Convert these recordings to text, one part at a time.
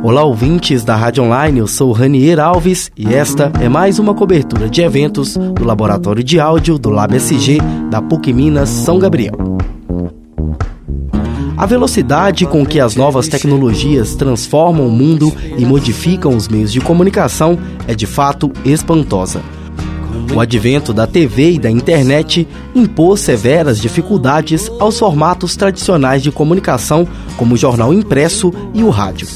Olá, ouvintes da Rádio Online, eu sou Ranier Alves e esta é mais uma cobertura de eventos do Laboratório de Áudio do LabSG da PUC Minas São Gabriel. A velocidade com que as novas tecnologias transformam o mundo e modificam os meios de comunicação é de fato espantosa. O advento da TV e da internet impôs severas dificuldades aos formatos tradicionais de comunicação, como o jornal impresso e o rádio.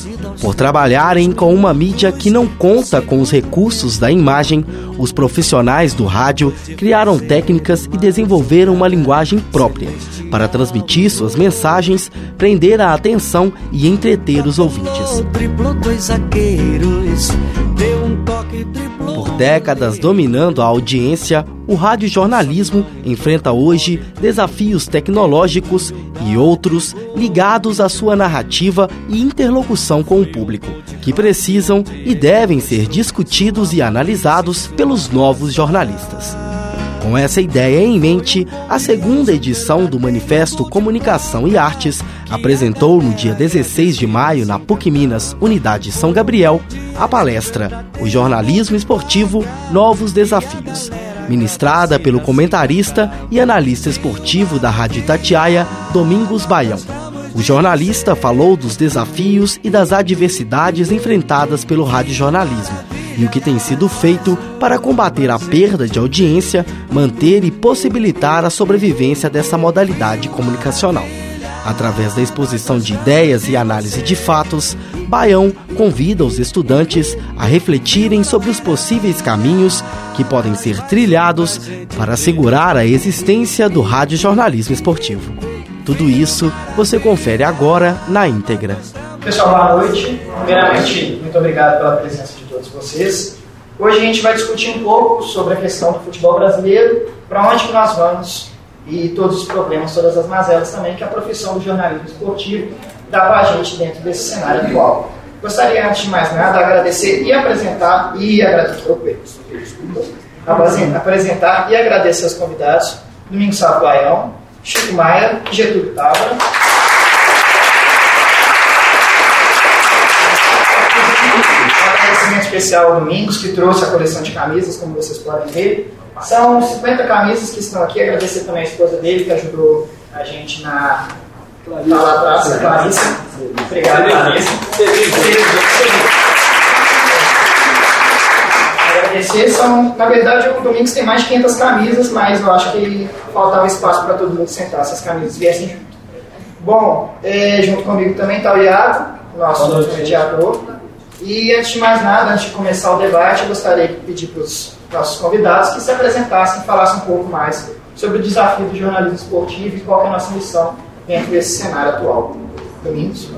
Por trabalharem com uma mídia que não conta com os recursos da imagem, os profissionais do rádio criaram técnicas e desenvolveram uma linguagem própria para transmitir suas mensagens, prender a atenção e entreter os ouvintes. Por décadas dominando a audiência, o radiojornalismo enfrenta hoje desafios tecnológicos e outros ligados à sua narrativa e interlocução com o público, que precisam e devem ser discutidos e analisados pelos novos jornalistas. Com essa ideia em mente, a segunda edição do Manifesto Comunicação e Artes apresentou no dia 16 de maio na PUC Minas, Unidade São Gabriel, a palestra O Jornalismo Esportivo Novos Desafios, ministrada pelo comentarista e analista esportivo da Rádio Itatiaia, Domingos Baião. O jornalista falou dos desafios e das adversidades enfrentadas pelo radiojornalismo e o que tem sido feito para combater a perda de audiência, manter e possibilitar a sobrevivência dessa modalidade comunicacional. Através da exposição de ideias e análise de fatos, Baião convida os estudantes a refletirem sobre os possíveis caminhos que podem ser trilhados para assegurar a existência do radiojornalismo esportivo. Tudo isso você confere agora na íntegra. Pessoal, boa noite. Primeiramente, muito obrigado pela presença de todos vocês. Hoje a gente vai discutir um pouco sobre a questão do futebol brasileiro, para onde que nós vamos e todos os problemas, todas as mazelas também que a profissão do jornalismo esportivo dá para a gente dentro desse cenário atual. Gostaria, antes de mais nada, agradecer e apresentar e agradecer, apresentar e agradecer aos convidados Domingos Baião, Chico Maia e Getúlio Távora. Especial Domingos, que trouxe a coleção de camisas, como vocês podem ver. São 50 camisas que estão aqui. Agradecer também a esposa dele, que ajudou a gente na. Tá lá atrás, Clarissa. Obrigado, Clarissa. Agradecer. São, na verdade, o Domingos tem mais de 500 camisas, mas eu acho que faltava espaço para todo mundo sentar se as camisas viessem junto. Bom, é, junto comigo também está o Iago, nosso mediador. E antes de mais nada, antes de começar o debate, eu gostaria de pedir para os nossos convidados que se apresentassem e falassem um pouco mais sobre o desafio do jornalismo esportivo e qual é a nossa missão dentro desse cenário atual. Domingos.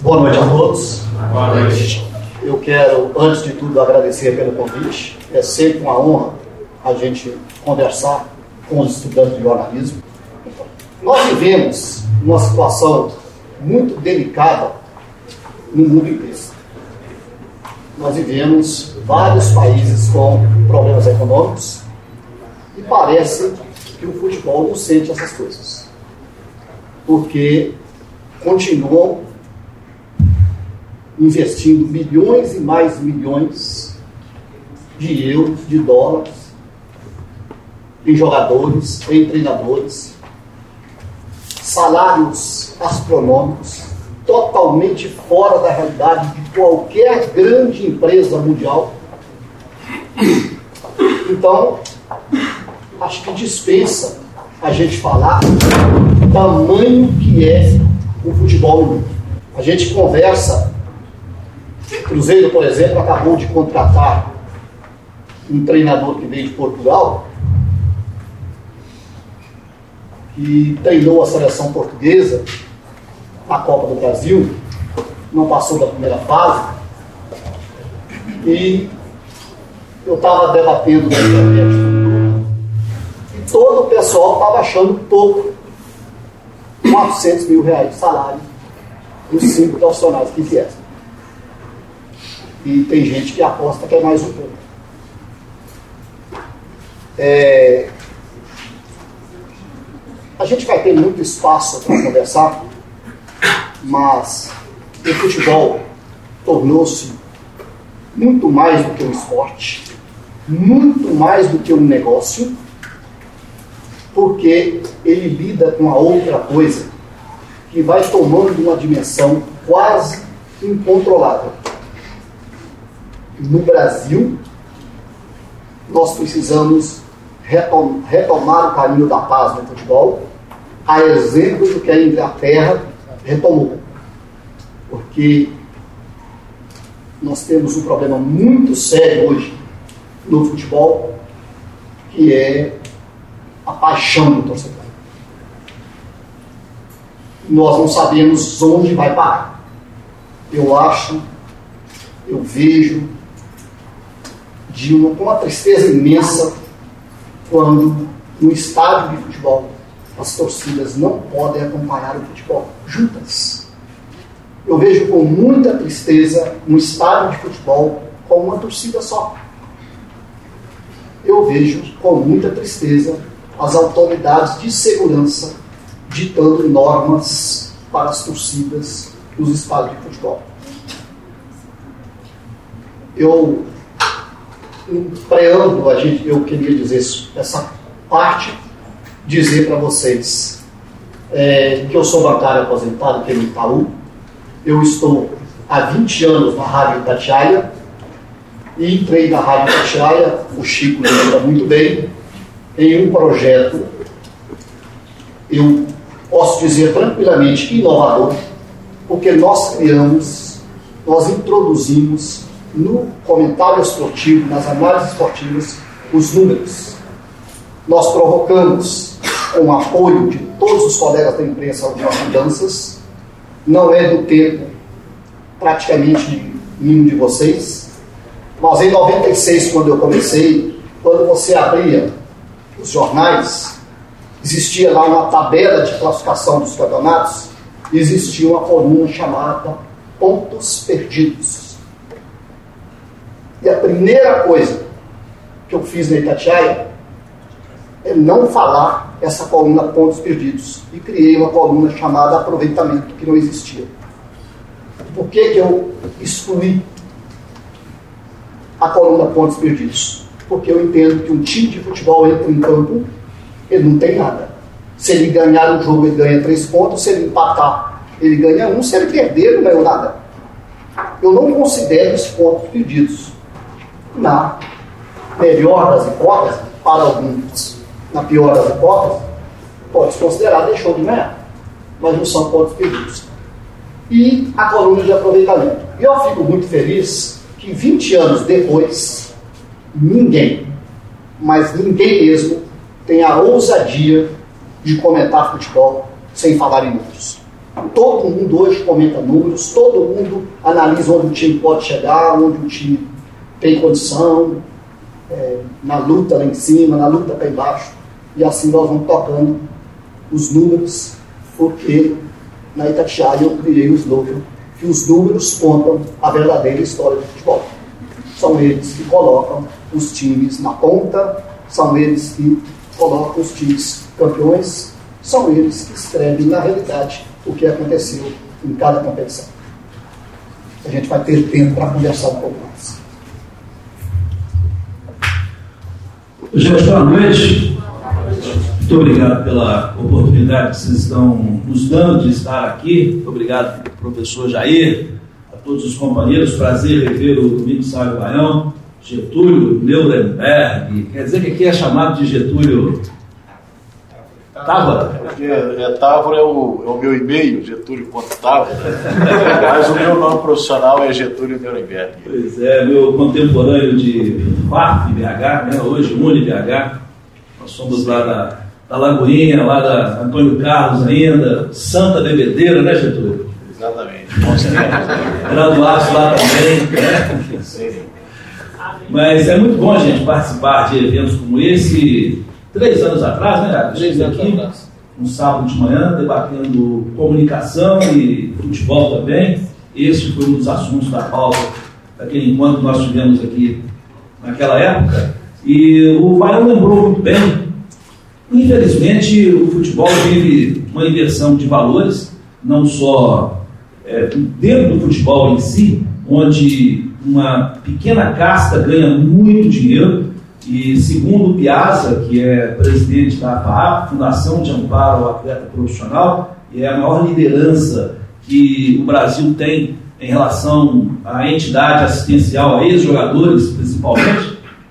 Boa noite a todos. Boa noite. Eu quero, antes de tudo, agradecer pelo convite. É sempre uma honra a gente conversar com os estudantes de jornalismo. Nós vivemos uma situação muito delicada no mundo inteiro. Nós vivemos vários países com problemas econômicos e parece que o futebol não sente essas coisas. Porque continuam investindo milhões e mais milhões de euros, de dólares, em jogadores, em treinadores, salários astronômicos, totalmente fora da realidade de qualquer grande empresa mundial. Então, acho que dispensa a gente falar o tamanho que é o futebol. A gente conversa, Cruzeiro, por exemplo, acabou de contratar um treinador que veio de Portugal, que treinou a seleção portuguesa na Copa do Brasil, não passou da primeira fase, e eu estava debatendo na internet e todo o pessoal estava achando pouco 400 mil reais de salário dos cinco profissionais que vieram. E tem gente que aposta que é mais um pouco. É, a gente vai ter muito espaço para conversar mas o futebol tornou-se muito mais do que um esporte, muito mais do que um negócio, porque ele lida com a outra coisa que vai tomando uma dimensão quase incontrolável. No Brasil, nós precisamos retomar o caminho da paz no futebol, a exemplo do que a Inglaterra retomou. Porque nós temos um problema muito sério hoje no futebol, que é a paixão do torcedor. Nós não sabemos onde vai parar. Eu acho, eu vejo de uma, uma tristeza imensa quando no estádio de futebol as torcidas não podem acompanhar o futebol juntas. Eu vejo com muita tristeza um estádio de futebol com uma torcida só. Eu vejo com muita tristeza as autoridades de segurança ditando normas para as torcidas nos estádios de futebol. Eu, em preâmbulo, a gente, eu queria dizer essa parte, dizer para vocês é, que eu sou bancário aposentado pelo Itaú, eu estou há 20 anos na Rádio Itatiaia e entrei na Rádio Itatiaia, o Chico lembra muito bem, em um projeto, eu posso dizer tranquilamente inovador, porque nós criamos, nós introduzimos no comentário esportivo, nas análises esportivas, os números. Nós provocamos, com o apoio de todos os colegas da imprensa, algumas mudanças, não é do tempo praticamente nenhum de vocês. Mas em 96, quando eu comecei, quando você abria os jornais, existia lá uma tabela de classificação dos campeonatos, existia uma coluna chamada Pontos Perdidos. E a primeira coisa que eu fiz na Itatiaia é não falar essa coluna Pontos Perdidos. E criei uma coluna chamada Aproveitamento, que não existia. Por que, que eu excluí a coluna Pontos Perdidos? Porque eu entendo que um time de futebol entra em campo, ele não tem nada. Se ele ganhar o jogo, ele ganha três pontos. Se ele empatar, ele ganha um. Se ele perder, não ganhou nada. Eu não considero os pontos perdidos. Na melhor das hipóteses, para alguns na pior das hipóteses, pode se considerar deixou de ganhar. Mas não são pontos perdidos. E a coluna de aproveitamento. E eu fico muito feliz que 20 anos depois, ninguém, mas ninguém mesmo, tem a ousadia de comentar futebol sem falar em números. Todo mundo hoje comenta números, todo mundo analisa onde o time pode chegar, onde o time tem condição, é, na luta lá em cima, na luta cá embaixo. E assim nós vamos tocando os números, porque na Itatiaia eu criei o slogan que os números contam a verdadeira história do futebol. São eles que colocam os times na ponta, são eles que colocam os times campeões, são eles que escrevem na realidade o que aconteceu em cada competição. A gente vai ter tempo para conversar um pouco mais. Boa noite. Muito obrigado pela oportunidade que vocês estão nos dando de estar aqui. Muito obrigado, professor Jair, a todos os companheiros. Prazer rever o Domingos Sábio Baião, Getúlio Nuremberg. Quer dizer que aqui é chamado de Getúlio Távora? É, é, Távora é o, é o meu e-mail, getúlio.távora. mas o meu nome profissional é Getúlio Nuremberg. Pois é, meu contemporâneo de FAF, BH, né? hoje UniBH. Nós somos lá da da Lagoinha, lá da Antônio Carlos ainda, Santa Bebedeira, né, Getúlio? Exatamente. Graduados lá também, né? Sim. Mas é muito bom a gente participar de eventos como esse. Três anos atrás, né? Três anos aqui, atrás. Um sábado de manhã, debatendo comunicação e futebol também. Esse foi um dos assuntos da pauta daquele encontro que nós tivemos aqui naquela época. E o Baião lembrou muito bem Infelizmente, o futebol vive uma inversão de valores. não só é, dentro do futebol em si, onde uma pequena casta ganha muito dinheiro, e segundo o Piazza, que é presidente da FAAP, Fundação de Amparo ao Atleta Profissional, e é a maior liderança que o Brasil tem em relação à entidade assistencial a ex-jogadores, principalmente,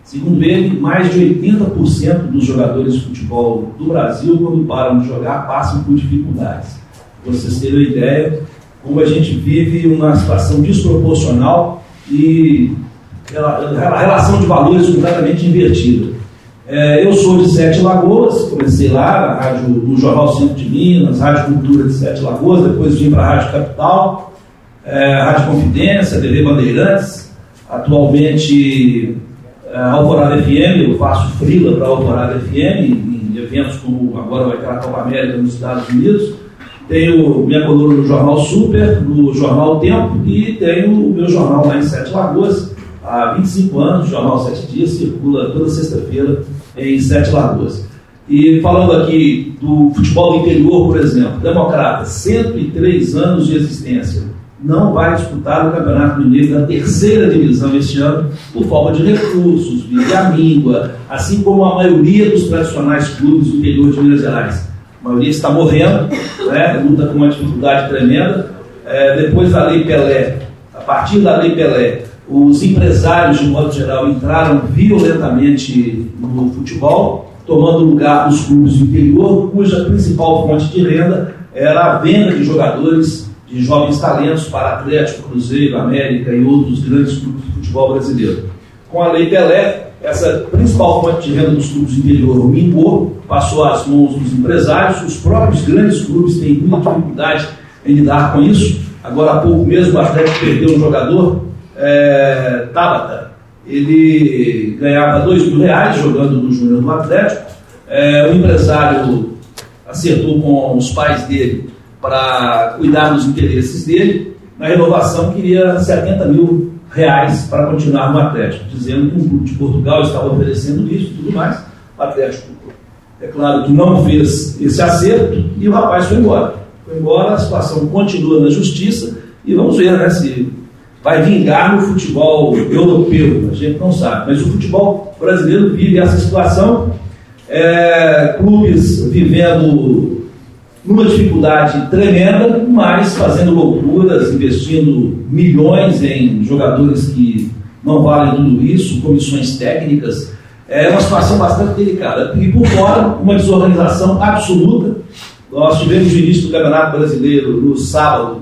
segundo ele, mais de 80% dos jogadores de futebol do Brasil, quando param de jogar, passam por dificuldades. Para vocês terem uma ideia, como a gente vive uma situação desproporcional e a relação de valores completamente invertida. É, eu sou de Sete Lagoas, comecei lá na rádio, no Jornal Centro de Minas, Rádio Cultura de Sete Lagoas, depois vim para a Rádio Capital, é, Rádio Confidência, TV Bandeirantes, atualmente é, Alvorada FM, eu faço frila para Alvorada FM, em eventos como agora vai ter a Copa América nos Estados Unidos, tenho minha coluna no Jornal Super, no Jornal Tempo e tenho o meu jornal lá em Sete Lagoas. Há 25 anos, o Jornal Sete Dias circula toda sexta-feira em Sete Lagoas. E falando aqui do futebol do interior, por exemplo, Democrata, 103 anos de existência, não vai disputar o Campeonato Mineiro da terceira divisão este ano por falta de recursos, via míngua, assim como a maioria dos tradicionais clubes do interior de Minas Gerais a maioria está morrendo, né, luta com uma dificuldade tremenda. É, depois da Lei Pelé, a partir da Lei Pelé, os empresários, de modo geral, entraram violentamente no futebol, tomando lugar dos clubes do interior, cuja principal fonte de renda era a venda de jogadores, de jovens talentos para Atlético, Cruzeiro, América e outros grandes clubes de futebol brasileiro. Com a Lei Pelé, essa principal fonte de renda dos clubes do interior minguou, passou às mãos dos empresários, os próprios grandes clubes têm muita dificuldade em lidar com isso. Agora há pouco mesmo o Atlético perdeu um jogador, é, Tabata, ele ganhava dois mil reais jogando no Júnior do Atlético. É, o empresário acertou com os pais dele para cuidar dos interesses dele. Na renovação queria 70 mil reais para continuar no Atlético, dizendo que um clube de Portugal estava oferecendo isso e tudo mais. O Atlético, é claro que não fez esse acerto e o rapaz foi embora. Foi embora, a situação continua na justiça e vamos ver né, se vai vingar no futebol europeu, a gente não sabe. Mas o futebol brasileiro vive essa situação, é, clubes vivendo numa dificuldade tremenda, mas fazendo loucuras, investindo milhões em jogadores que não valem tudo isso, comissões técnicas. É uma situação bastante delicada. E por fora, uma desorganização absoluta. Nós tivemos o início do Campeonato Brasileiro no sábado,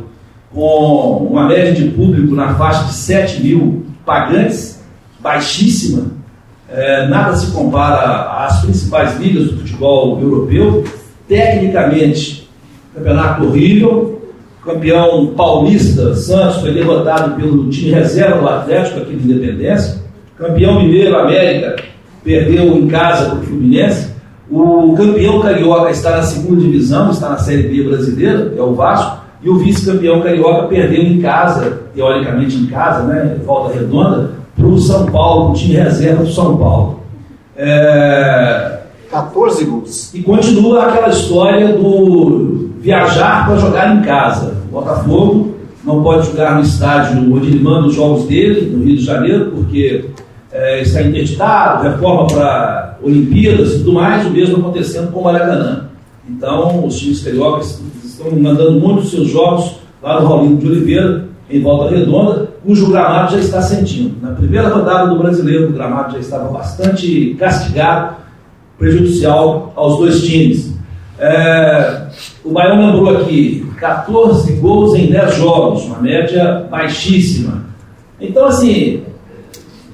com uma média de público na faixa de 7 mil pagantes, baixíssima. É, nada se compara às principais ligas do futebol europeu. Tecnicamente, campeonato horrível. Campeão paulista, Santos, foi derrotado pelo time reserva do Atlético aqui de Independência. Campeão mineiro, América, perdeu em casa para o Fluminense. O campeão carioca está na segunda divisão, está na Série B brasileira, é o Vasco. E o vice-campeão carioca perdeu em casa, teoricamente em casa, né, volta redonda, para o São Paulo, o time reserva do São Paulo. É, 14 gols. E continua aquela história do viajar para jogar em casa. O Botafogo não pode jogar no estádio onde ele manda os jogos dele, no Rio de Janeiro, porque é, está interditado, reforma para Olimpíadas e tudo mais, o mesmo acontecendo com o Maracanã. Então, os times cariocas estão mandando muitos seus jogos lá no Raulinho de Oliveira, em Volta Redonda, cujo gramado já está sentindo. Na primeira rodada do brasileiro, o gramado já estava bastante castigado prejudicial aos dois times. É, o Baião lembrou aqui 14 gols em 10 jogos, uma média baixíssima. Então, assim,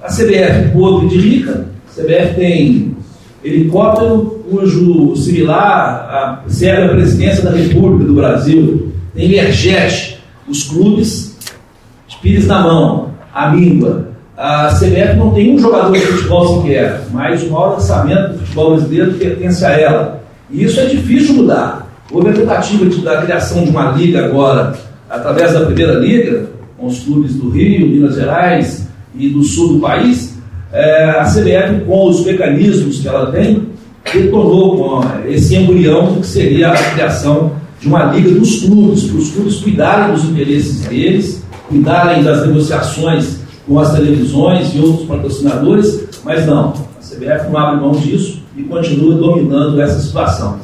a CBF podre de rica, a CBF tem helicóptero, cujo similar serve a presidência da República do Brasil, tem Learjet, os clubes pires na mão, a língua, a CBF não tem um jogador de futebol sequer, mas o maior lançamento do futebol brasileiro pertence a ela. E isso é difícil mudar. Houve a tentativa de, da criação de uma liga agora, através da primeira liga, com os clubes do Rio, Minas Gerais e do sul do país. É, a CBF, com os mecanismos que ela tem, retornou com esse embrião que seria a criação de uma liga dos clubes, para os clubes cuidarem dos interesses deles, cuidarem das negociações com as televisões e outros patrocinadores, mas não, a CBF não abre mão disso e continua dominando essa situação.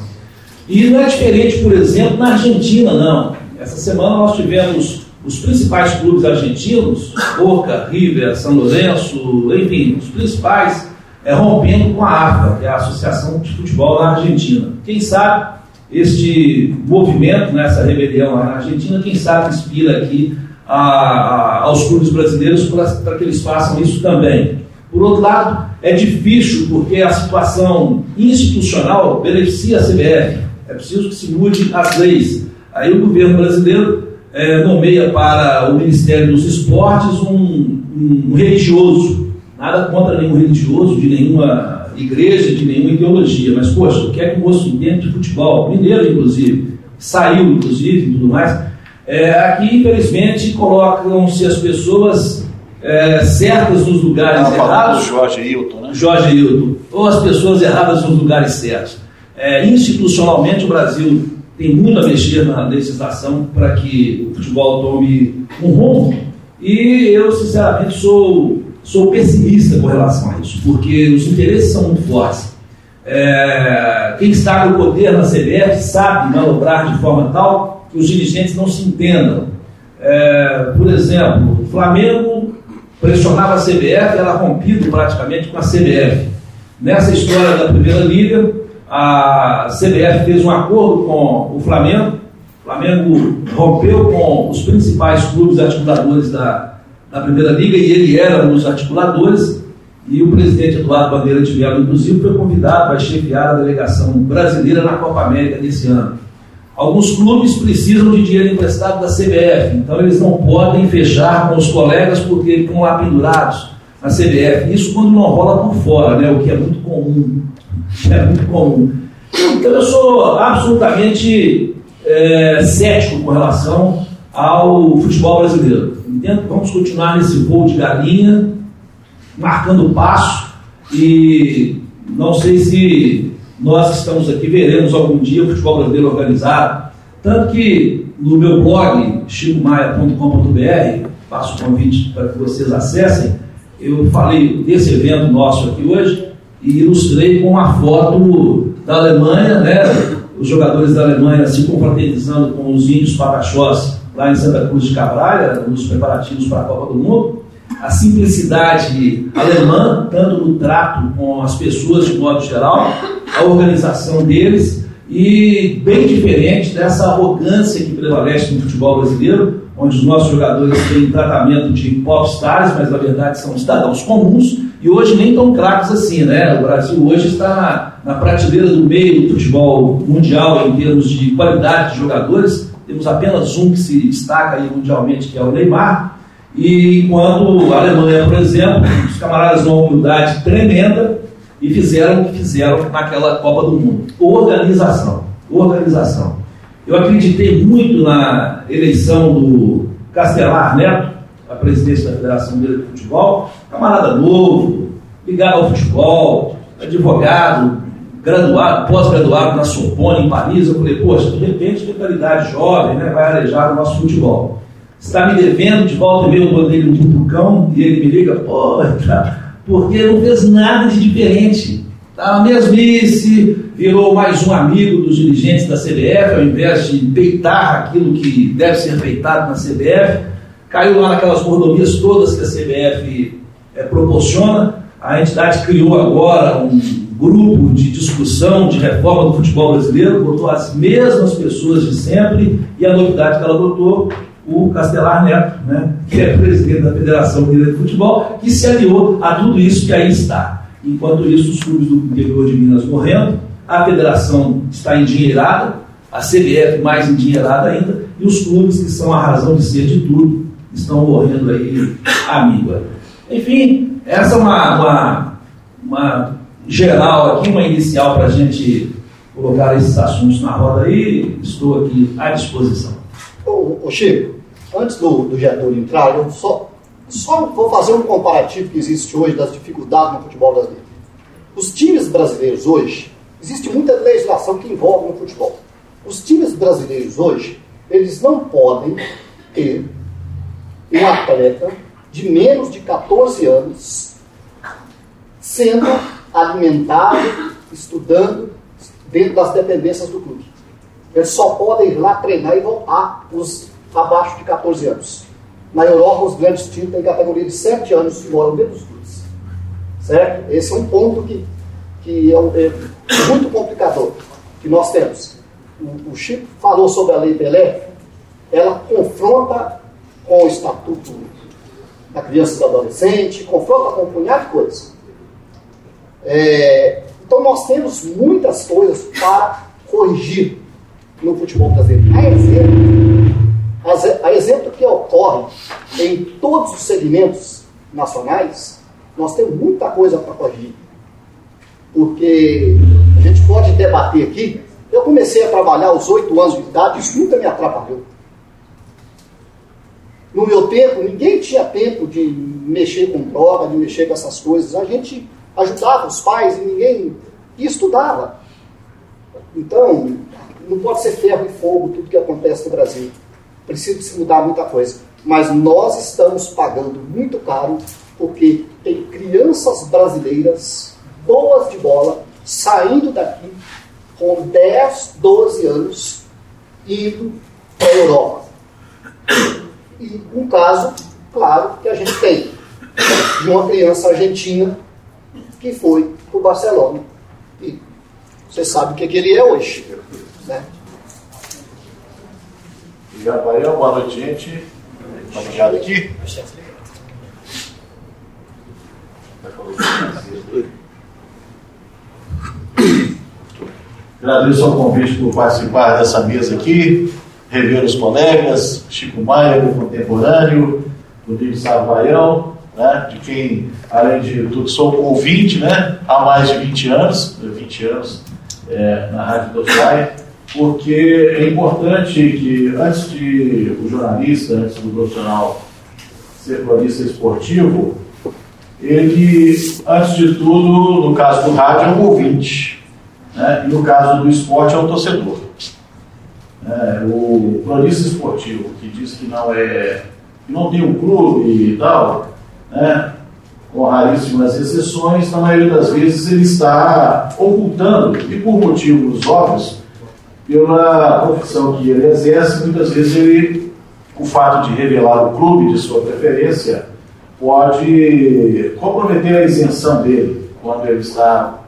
E não é diferente, por exemplo, na Argentina, não. Essa semana nós tivemos os principais clubes argentinos, Boca, River, São Lourenço, enfim, os principais, é, rompendo com a AFA, que é a Associação de Futebol na Argentina. Quem sabe este movimento, né, essa rebelião na Argentina, quem sabe inspira aqui a, a, aos clubes brasileiros para que eles façam isso também. Por outro lado, é difícil porque a situação institucional beneficia a CBF. É preciso que se mude as leis. Aí o governo brasileiro é, nomeia para o Ministério dos Esportes um, um religioso. Nada contra nenhum religioso de nenhuma igreja, de nenhuma ideologia, mas, poxa, o que é que o moço entende de futebol? Mineiro, inclusive, saiu, inclusive, e tudo mais. É, aqui, infelizmente, colocam-se as pessoas é, certas nos lugares ah, errados. Jorge Hilton, né? Jorge Hilton. Ou as pessoas erradas nos lugares certos. É, institucionalmente, o Brasil tem muito a mexer na legislação para que o futebol tome um rumo. E eu, sinceramente, sou sou pessimista com relação a isso, porque os interesses são muito fortes. É, quem está no poder na CBF sabe manobrar de forma tal que os dirigentes não se entendam. É, por exemplo, o Flamengo pressionava a CBF, era rompido praticamente com a CBF. Nessa história da Primeira Liga, a CBF fez um acordo com o Flamengo, o Flamengo rompeu com os principais clubes articuladores da, na Primeira Liga e ele era um dos articuladores. E o presidente Eduardo Bandeira de Mello, inclusive, foi convidado a chefiar a delegação brasileira na Copa América desse ano. Alguns clubes precisam de dinheiro emprestado da CBF, então eles não podem fechar com os colegas porque estão lá pendurados na CBF. Isso quando não rola por fora, né? o que é muito comum. É muito comum. Então eu sou absolutamente é, cético com relação ao futebol brasileiro. Entendo que vamos continuar nesse voo de galinha, marcando passo, e não sei se nós estamos aqui veremos algum dia o futebol brasileiro organizado. Tanto que no meu blog, chicomaia.com.br, faço o convite para que vocês acessem, eu falei desse evento nosso aqui hoje e ilustrei com uma foto da Alemanha, né? os jogadores da Alemanha se confraternizando com os índios pataxós lá em Santa Cruz de Cabralha, nos preparativos para a Copa do Mundo, a simplicidade alemã, tanto no trato com as pessoas de modo geral, a organização deles, e bem diferente dessa arrogância que prevalece no futebol brasileiro, onde os nossos jogadores têm tratamento de popstars, mas na verdade são cidadãos comuns, e hoje nem tão craques assim, né? O Brasil hoje está na, prateleira do meio do futebol mundial em termos de qualidade de jogadores, temos apenas um que se destaca aí mundialmente, que é o Neymar. E enquanto a Alemanha, por exemplo, os camaradas uma humildade tremenda e fizeram o que fizeram naquela Copa do Mundo. Organização. Organização. Eu acreditei muito na eleição do Castelar Neto, a presidência da Federação Mineira de Futebol, camarada novo, ligado ao futebol, advogado, graduado, pós-graduado na Sorbonne, em Paris, eu falei, poxa, de repente, mentalidade jovem, né, vai arejar o nosso futebol. Está me devendo, de volta e meia eu dele um tutucão, e ele me liga, pô, porque não fez nada de diferente. Tá na mesmice, virou mais um amigo dos dirigentes da CBF, ao invés de peitar aquilo que deve ser peitado na CBF, caiu lá naquelas mordomias todas que a CBF é, proporciona. A entidade criou agora um grupo de discussão de reforma do futebol brasileiro, botou as mesmas pessoas de sempre e a novidade que ela botou, o Castelar Neto, né, que é presidente da Federação Mineira de Futebol, que se aliou a tudo isso que aí está. Enquanto isso, os clubes do interior de Minas morrendo, a federação está endinheirada, a CBF mais endinheirada ainda, e os clubes que são a razão de ser de tudo estão morrendo aí a míngua. Enfim, essa é uma, uma, uma geral aqui, uma inicial para a gente colocar esses assuntos na roda aí. Estou aqui à disposição. Ô, ô Chico, antes do, do Getúlio entrar, eu só, só vou fazer um comparativo que existe hoje das dificuldades no futebol brasileiro. Os times brasileiros hoje, existe muita legislação que envolve no futebol. Os times brasileiros hoje, eles não podem ter um atleta de menos de 14 anos sendo alimentado, estudando dentro das dependências do clube. Eles só podem ir lá treinar e voltar os abaixo de 14 anos. Na Europa, os grandes times têm categoria de 7 anos e moram dentro dos clubes. Certo? Esse é um ponto que, que é, é muito complicador que nós temos. O, o Chico falou sobre a Lei Pelé, ela confronta com o Estatuto da Criança e do Adolescente, confronta com um punhado de coisas. É, então nós temos muitas coisas para corrigir no futebol brasileiro. A exemplo, a exemplo que ocorre em todos os segmentos nacionais, nós temos muita coisa para corrigir. Porque a gente pode debater aqui. Eu comecei a trabalhar aos oito anos de idade, isso nunca me atrapalhou. No meu tempo, ninguém tinha tempo de mexer com droga, de mexer com essas coisas. A gente ajudava os pais e ninguém e estudava. Então, não pode ser ferro e fogo tudo que acontece no Brasil. Precisa se mudar muita coisa. Mas nós estamos pagando muito caro porque tem crianças brasileiras boas de bola saindo daqui com 10, 12 anos indo para a Europa. E um caso, claro, que a gente tem de uma criança argentina que foi para o Barcelona. E você sabe o que, que ele é hoje. Né? Gabriel, boa noite, gente. Obrigado aqui. Agradeço ao convite por participar dessa mesa aqui, rever os colegas, Chico Maia, meu contemporâneo, Rodrigo Savaião, né, de quem, além de tudo, sou ouvinte né, há mais de 20 anos, 20 anos é, na Rádio do Pai, porque é importante que, antes de o jornalista, antes do profissional ser cronista esportivo, ele, antes de tudo, no caso do rádio, é um ouvinte. Né? E no caso do esporte, é um torcedor. É, o cronista esportivo que diz que não é que não tem um clube e tal, né? com raríssimas exceções, na maioria das vezes ele está ocultando, e por motivos óbvios, pela profissão que ele exerce, muitas vezes ele, o fato de revelar o clube de sua preferência pode comprometer a isenção dele quando ele está,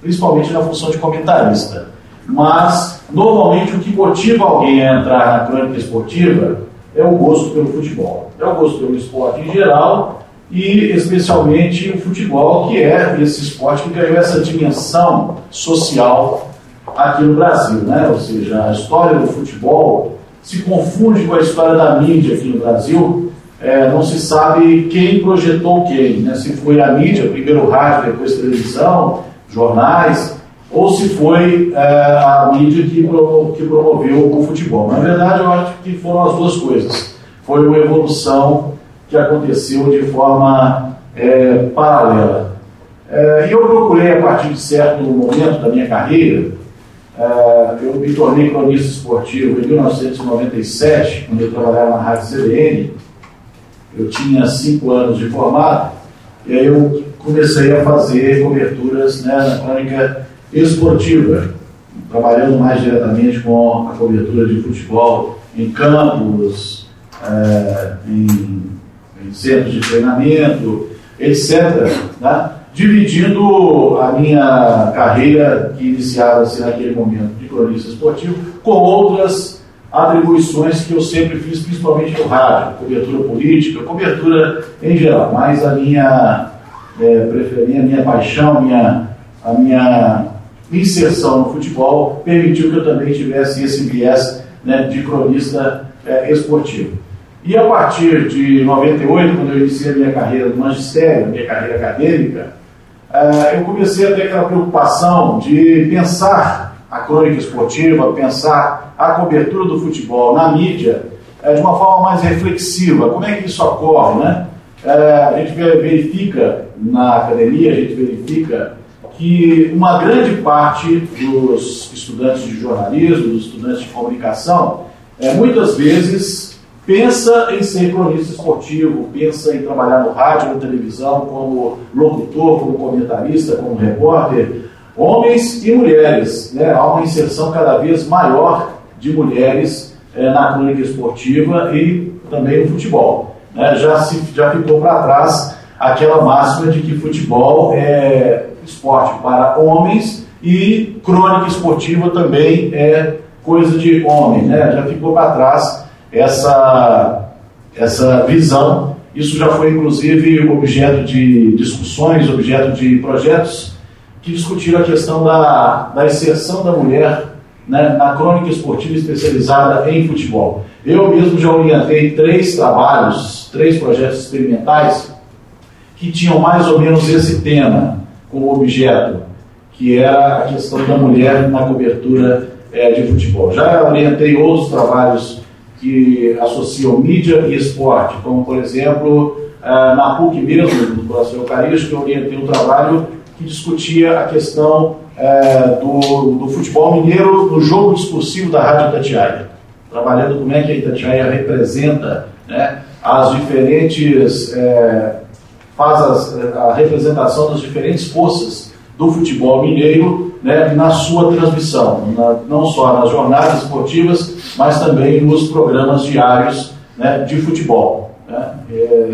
principalmente na função de comentarista. Mas, normalmente, o que motiva alguém a entrar na crônica esportiva é o gosto pelo futebol, é o gosto pelo esporte em geral e especialmente o futebol, que é esse esporte que ganhou essa dimensão social aqui no Brasil, né? Ou seja, a história do futebol se confunde com a história da mídia aqui no Brasil. É, não se sabe quem projetou quem, né? Se foi a mídia, primeiro rádio, depois televisão, jornais, ou se foi é, a mídia que, que promoveu o futebol. Na verdade, eu acho que foram as duas coisas. Foi uma evolução que aconteceu de forma é, paralela. É, e eu procurei, a partir de certo momento da minha carreira, eu me tornei cronista esportivo em 1997, quando eu trabalhava na Rádio CBN. Eu tinha cinco anos de formado, e aí eu comecei a fazer coberturas né, na crônica esportiva, trabalhando mais diretamente com a cobertura de futebol em campos, é, em em centros de treinamento, etc., né? Dividindo a minha carreira que iniciava-se naquele momento de cronista esportivo com outras atribuições que eu sempre fiz, principalmente no rádio, cobertura política, cobertura em geral, mas a minha é, preferência, a minha paixão, minha, a minha inserção no futebol permitiu que eu também tivesse esse viés né, de cronista é, esportivo. E a partir de 98, quando eu iniciei a minha carreira no magistério, minha carreira acadêmica, eh, eu comecei a ter aquela preocupação de pensar a crônica esportiva, pensar a cobertura do futebol na mídia eh, de uma forma mais reflexiva. Como é que isso ocorre, né? Eh, a gente verifica na academia, a gente verifica que uma grande parte dos estudantes de jornalismo, dos estudantes de comunicação, é, muitas vezes pensa em ser cronista esportivo, pensa em trabalhar no rádio, na televisão, como locutor, como comentarista, como repórter, homens e mulheres. Né? Há uma inserção cada vez maior de mulheres é, na crônica esportiva e também no futebol. Né? Já, se, já ficou para trás aquela máxima de que futebol é esporte para homens e crônica esportiva também é coisa de homem. Né? Já ficou para trás essa, essa visão. Isso já foi, inclusive, objeto de discussões, objeto de projetos que discutiram a questão da, da inserção da mulher né, na crônica esportiva especializada em futebol. Eu mesmo já orientei três trabalhos, três projetos experimentais que tinham mais ou menos esse tema como objeto, que era a questão da mulher na cobertura é, de futebol. Já orientei outros trabalhos que associam mídia e esporte, como por exemplo, eh, na PUC mesmo, no Coração Eucarístico, eu orientei um trabalho que discutia a questão é, do, do, futebol mineiro no jogo discursivo da Rádio Itatiaia, trabalhando como é que a Itatiaia representa né, as diferentes, é, faz a representação das diferentes forças do futebol mineiro né, na sua transmissão, na, não só nas jornadas esportivas, mas também nos programas diários né, de futebol. Né? É,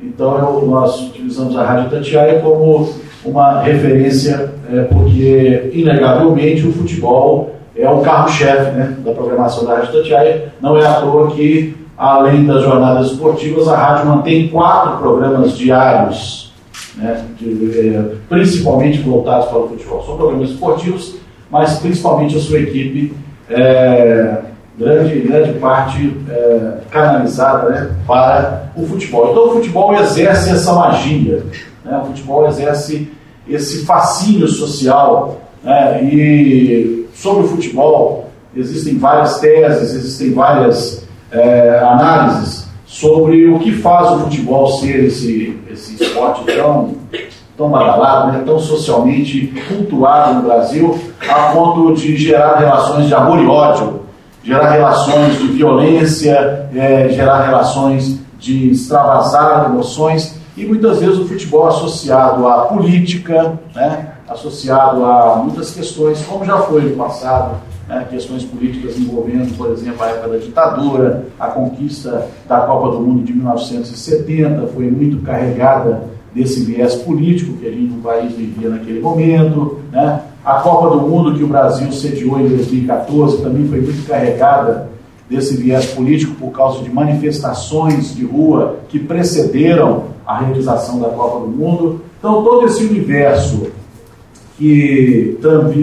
então eu, nós utilizamos a Rádio Itatiaia como uma referência, é, porque, inegavelmente, o futebol é o carro-chefe né, da programação da Rádio Tatiaia. Não é à toa que, além das jornadas esportivas, a rádio mantém quatro programas diários, né, de, é, principalmente voltados para o futebol. São programas esportivos, mas principalmente a sua equipe, é, grande, grande parte é, canalizada né, para o futebol. Então, o futebol exerce essa magia. Né, o futebol exerce esse fascínio social. Né? E sobre o futebol, existem várias teses, existem várias é, análises sobre o que faz o futebol ser esse, esse esporte tão, tão badalado, né? tão socialmente cultuado no Brasil, a ponto de gerar relações de amor e ódio, gerar relações de violência, é, gerar relações de extravasar emoções e muitas vezes o futebol associado à política, né, associado a muitas questões, como já foi no passado, né, questões políticas envolvendo, por exemplo, a época da ditadura, a conquista da Copa do Mundo de 1970 foi muito carregada desse viés político que a gente no país vivia naquele momento, né? A Copa do Mundo que o Brasil sediou em 2014 também foi muito carregada desse viés político por causa de manifestações de rua que precederam a realização da Copa do Mundo. Então, todo esse universo que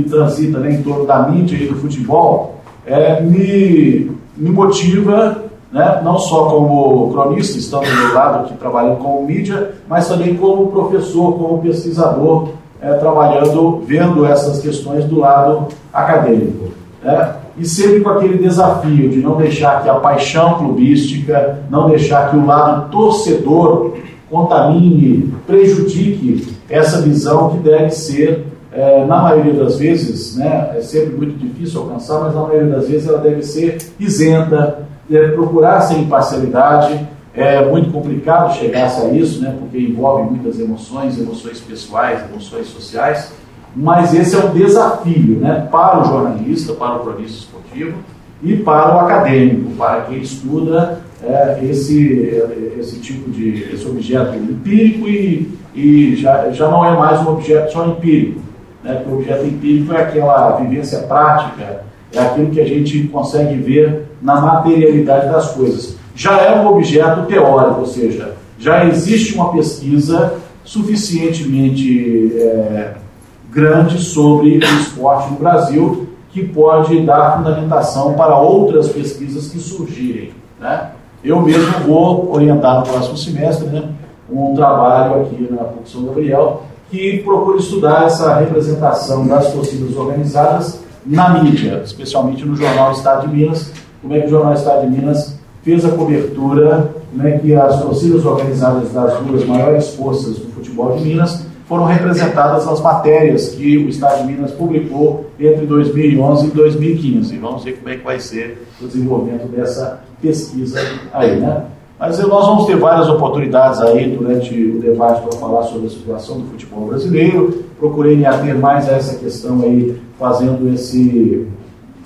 transita né, em torno da mídia e do futebol é, me, me motiva, né, não só como cronista, estando do meu lado aqui trabalhando como mídia, mas também como professor, como pesquisador, é, trabalhando, vendo essas questões do lado acadêmico. Né? e sempre com aquele desafio de não deixar que a paixão clubística, não deixar que o lado torcedor contamine, prejudique essa visão que deve ser, é, na maioria das vezes, né, é sempre muito difícil alcançar, mas na maioria das vezes ela deve ser isenta, deve procurar ser imparcialidade. É muito complicado chegar a isso, né, porque envolve muitas emoções, emoções pessoais, emoções sociais mas esse é um desafio né, para o jornalista, para o cronista esportivo e para o acadêmico, para quem estuda é, esse, esse tipo de esse objeto empírico e, e já, já não é mais um objeto só empírico. Né, porque o objeto empírico é aquela vivência prática, é aquilo que a gente consegue ver na materialidade das coisas. Já é um objeto teórico, ou seja, já existe uma pesquisa suficientemente é, grande sobre o esporte no Brasil, que pode dar fundamentação para outras pesquisas que surgirem. Né? Eu mesmo vou orientar no próximo semestre né, um trabalho aqui na PUC São Gabriel que procura estudar essa representação das torcidas organizadas na mídia, especialmente no jornal Estado de Minas, como é que o jornal Estado de Minas fez a cobertura, como é que as torcidas organizadas das duas maiores forças do futebol de Minas foram representadas as matérias que o Estado de Minas publicou entre 2011 e 2015. Vamos ver como é que vai ser o desenvolvimento dessa pesquisa aí, né? Mas nós vamos ter várias oportunidades aí durante o debate para falar sobre a situação do futebol brasileiro. Procurei me ater mais a essa questão aí, fazendo esse,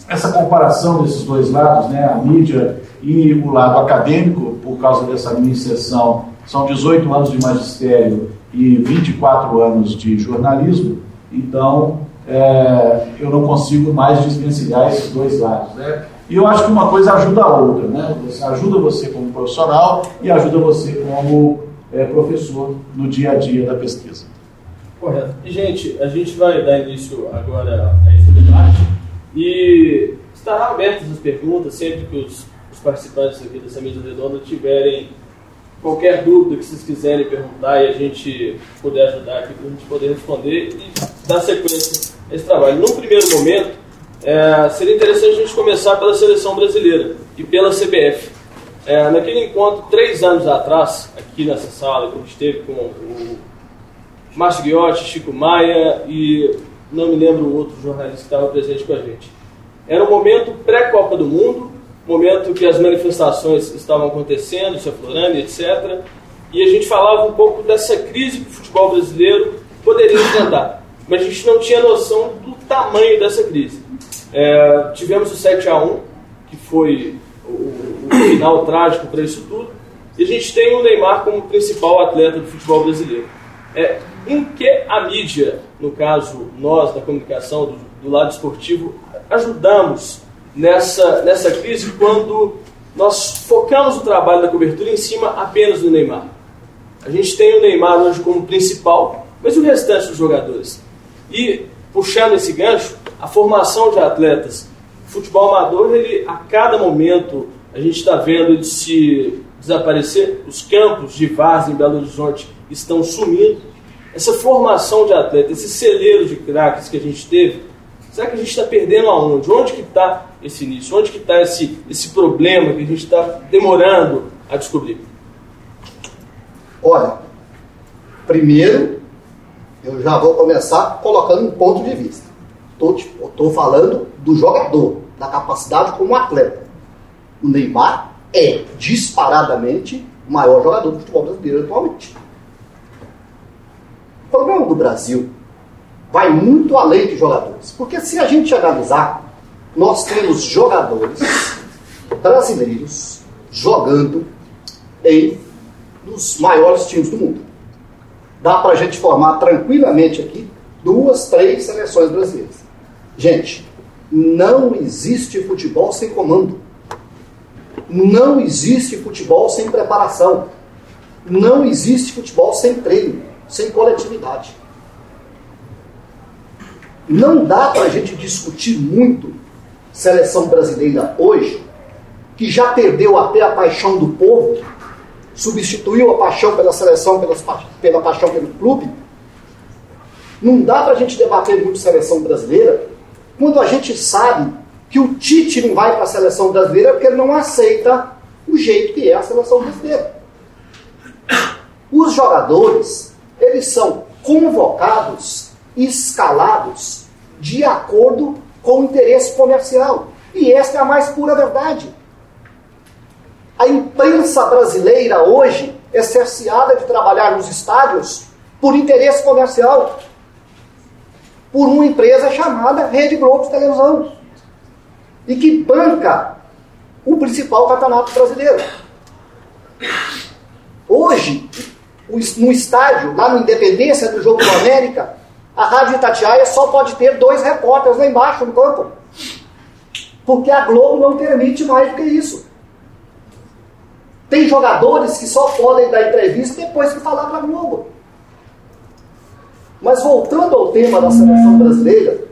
essa comparação desses dois lados, né? A mídia e o lado acadêmico, por causa dessa minha inserção, são 18 anos de magistério e 24 anos de jornalismo, então é, eu não consigo mais desvencilhar esses dois lados. Né? E eu acho que uma coisa ajuda a outra, né? Você ajuda você como profissional e ajuda você como é, professor no dia a dia da pesquisa. Correto. E, gente, a gente vai dar início agora a esse debate e estará abertas as perguntas sempre que os, os participantes aqui dessa mesa redonda tiverem qualquer dúvida que vocês quiserem perguntar e a gente puder ajudar aqui para a gente poder responder e dar sequência a esse trabalho. Num primeiro momento, é, seria interessante a gente começar pela seleção brasileira e pela CBF. É, naquele encontro, três anos atrás, aqui nessa sala, que a gente esteve com o Márcio Guiotti, Chico Maia e não me lembro o outro jornalista que estava presente com a gente. Era um momento pré-Copa do Mundo, momento que as manifestações estavam acontecendo, se aflorando, etc. E a gente falava um pouco dessa crise que o futebol brasileiro poderia enfrentar. Mas a gente não tinha noção do tamanho dessa crise. É, tivemos o 7 a 1 que foi o, o final trágico para isso tudo. E a gente tem o Neymar como principal atleta do futebol brasileiro. É, em que a mídia, no caso nós da comunicação, do, do lado esportivo, ajudamos nessa, nessa crise quando nós focamos o trabalho da cobertura em cima apenas do Neymar. A gente tem o Neymar hoje como principal, mas o restante dos jogadores? E, puxando esse gancho, a formação de atletas. O futebol amador, ele, a cada momento, a gente está vendo ele se desaparecer. Os campos de Vaz em Belo Horizonte estão sumindo. Essa formação de atletas, esse celeiro de craques que a gente teve, será que a gente está perdendo aonde? Onde que está esse início? Onde que está esse, esse problema que a gente está demorando a descobrir? Olha, primeiro, eu já vou começar colocando um ponto de vista. Estou falando do jogador, da capacidade como atleta. O Neymar é disparadamente o maior jogador do futebol brasileiro atualmente. O problema do Brasil vai muito além de jogadores. Porque se a gente analisar, nós temos jogadores brasileiros jogando em nos maiores times do mundo. Dá para a gente formar tranquilamente aqui duas, três seleções brasileiras. Gente, não existe futebol sem comando. Não existe futebol sem preparação. Não existe futebol sem treino, sem coletividade. Não dá para a gente discutir muito seleção brasileira hoje, que já perdeu até a paixão do povo, substituiu a paixão pela seleção, pela, pela paixão pelo clube. Não dá para a gente debater muito seleção brasileira quando a gente sabe que o Tite não vai para a seleção brasileira porque ele não aceita o jeito que é a seleção brasileira. Os jogadores, eles são convocados, escalados de acordo com o interesse comercial. E esta é a mais pura verdade. A imprensa brasileira hoje é cerceada de trabalhar nos estádios por interesse comercial por uma empresa chamada Rede Globo de Televisão e que banca o principal campeonato brasileiro. Hoje, no estádio, lá no Independência do Jogo do América, a Rádio Itatiaia só pode ter dois repórteres lá embaixo no campo. Porque a Globo não permite mais do que isso. Tem jogadores que só podem dar entrevista depois que falar para a Globo. Mas voltando ao tema da seleção brasileira,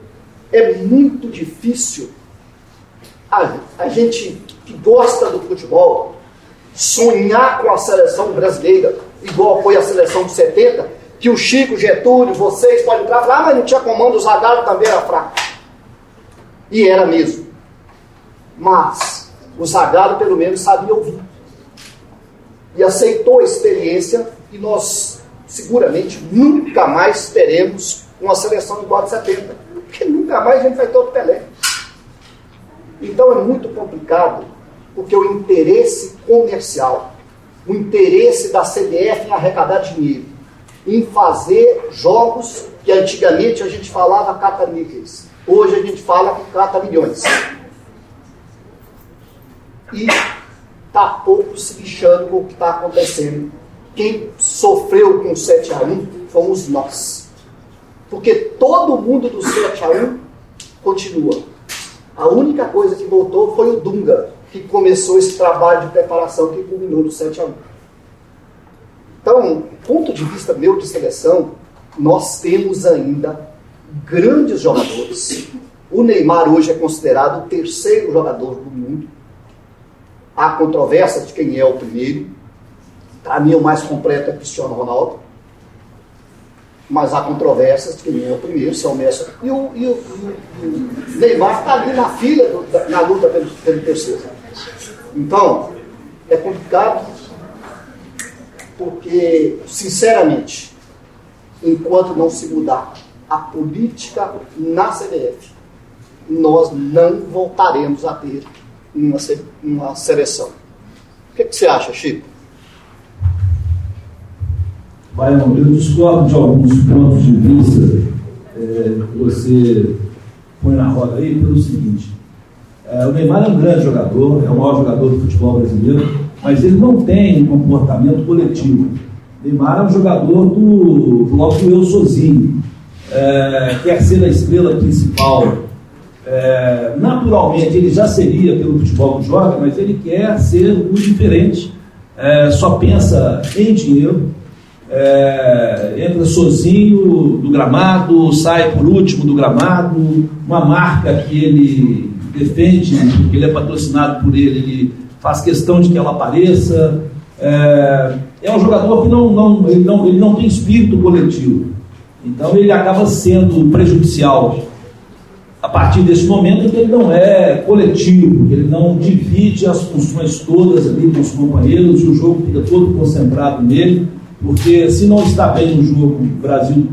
é muito difícil a, a gente que gosta do futebol sonhar com a seleção brasileira, igual foi a seleção de 70, que o Chico, Getúlio, vocês podem entrar e falar, ah, mas não tinha comando, o Zagallo também era fraco. E era mesmo. Mas o Zagallo pelo menos sabia ouvir. E aceitou a experiência e nós seguramente nunca mais teremos uma seleção igual a de 70. Porque nunca mais a gente vai ter outro Pelé. Então é muito complicado, porque o interesse comercial, o interesse da CBF em arrecadar dinheiro, em fazer jogos que antigamente a gente falava cata níveis, hoje a gente fala que cata milhões. E está pouco se lixando com o que está acontecendo. Quem sofreu com o 7 a 1 fomos nós. Porque todo mundo do 7 a 1 continua. A única coisa que voltou foi o Dunga, que começou esse trabalho de preparação que culminou no 7 a 1. Então, ponto de vista meu de seleção, nós temos ainda grandes jogadores. O Neymar hoje é considerado o terceiro jogador do mundo. Há controvérsia de quem é o primeiro. Para mim, o mais completo é Cristiano Ronaldo. Mas há controvérsias de quem é o primeiro, se é o Messi. E o, e o, e o Neymar está ali na fila, do, na luta pelo, pelo terceiro. Então, é complicado, porque, sinceramente, enquanto não se mudar a política na CBF, nós não voltaremos a ter uma, uma seleção. O que, que você acha, Chico? Baiano, eu discordo de alguns pontos de vista é, você põe na roda aí pelo seguinte. É, o Neymar é um grande jogador, é o maior jogador do futebol brasileiro, mas ele não tem um comportamento coletivo. Neymar é um jogador do bloco eu sozinho. É, quer ser a estrela principal. É, naturalmente, ele já seria pelo futebol que joga, mas ele quer ser o diferente. É, só pensa em dinheiro. É, entra sozinho do gramado, sai por último do gramado. Uma marca que ele defende, que ele é patrocinado por ele, ele faz questão de que ela apareça. É, é um jogador que não, não, ele não, ele não tem espírito coletivo. Então ele acaba sendo prejudicial a partir desse momento que ele não é coletivo, ele não divide as funções todas ali com os companheiros, e o jogo fica todo concentrado nele, porque se não está bem no jogo, o Brasil,